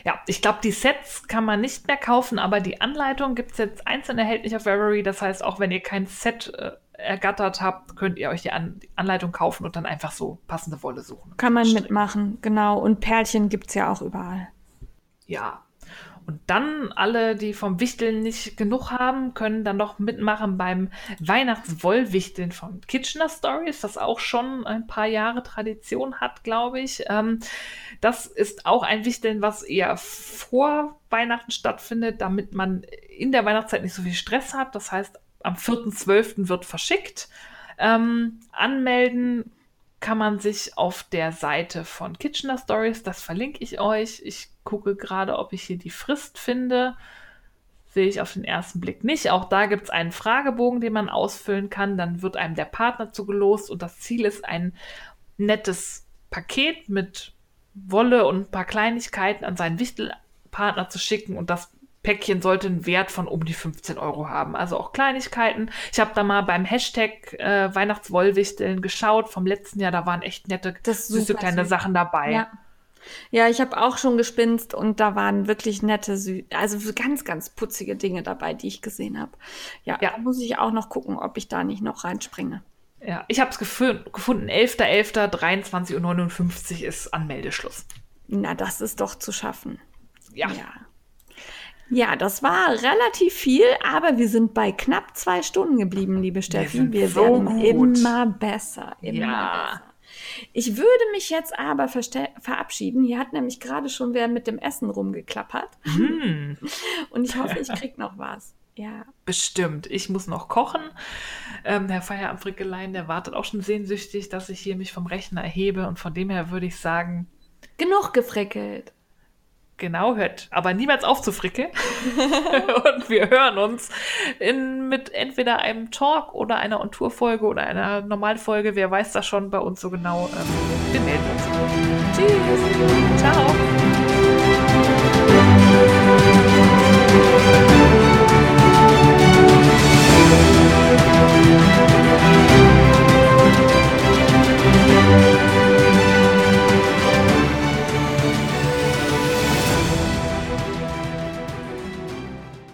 Ja, ich glaube, die Sets kann man nicht mehr kaufen, aber die Anleitung gibt es jetzt einzeln erhältlich auf Ravelry. Das heißt, auch wenn ihr kein Set äh, ergattert habt, könnt ihr euch die, An die, Anleitung kaufen und dann einfach so passende Wolle suchen. Kann man mitmachen, genau. Und Perlchen gibt es ja auch überall. Ja, und dann alle, die vom Wichteln nicht genug haben, können dann noch mitmachen beim Weihnachtswollwichteln von Kitchener Stories, das auch schon ein paar Jahre Tradition hat, glaube ich. Ähm, das ist auch ein Wichteln, was eher vor Weihnachten stattfindet, damit man in der Weihnachtszeit nicht so viel Stress hat. Das heißt, am 4.12. wird verschickt. Ähm, anmelden kann man sich auf der Seite von Kitchener Stories, das verlinke ich euch. Ich gucke gerade, ob ich hier die Frist finde. Sehe ich auf den ersten Blick nicht. Auch da gibt es einen Fragebogen, den man ausfüllen kann. Dann wird einem der Partner zugelost und das Ziel ist ein nettes Paket mit Wolle und ein paar Kleinigkeiten an seinen Wichtelpartner zu schicken und das Päckchen sollte einen Wert von um die 15 Euro haben. Also auch Kleinigkeiten. Ich habe da mal beim Hashtag äh, Weihnachtswollwichteln geschaut vom letzten Jahr. Da waren echt nette, süße kleine süß. Sachen dabei. Ja. Ja, ich habe auch schon gespinst und da waren wirklich nette, also ganz, ganz putzige Dinge dabei, die ich gesehen habe. Ja, ja, da muss ich auch noch gucken, ob ich da nicht noch reinspringe. Ja, ich habe es gefunden, 11.11.23.59 Uhr ist Anmeldeschluss. Na, das ist doch zu schaffen. Ja. ja. Ja, das war relativ viel, aber wir sind bei knapp zwei Stunden geblieben, liebe Steffi. Wir, wir so werden gut. immer besser. Immer ja. besser. Ich würde mich jetzt aber verabschieden. Hier hat nämlich gerade schon wer mit dem Essen rumgeklappert. Mm. *laughs* Und ich hoffe, ich krieg noch was. Ja. Bestimmt. Ich muss noch kochen. Ähm, Herr Feierabendfrickelein, der wartet auch schon sehnsüchtig, dass ich hier mich vom Rechner erhebe. Und von dem her würde ich sagen. Genug gefrickelt genau hört, aber niemals aufzufrickeln. *laughs* und wir hören uns in, mit entweder einem Talk oder einer On-Tour-Folge oder einer Normalfolge. Wer weiß das schon bei uns so genau. Ähm, wir melden uns. Tschüss. Ciao.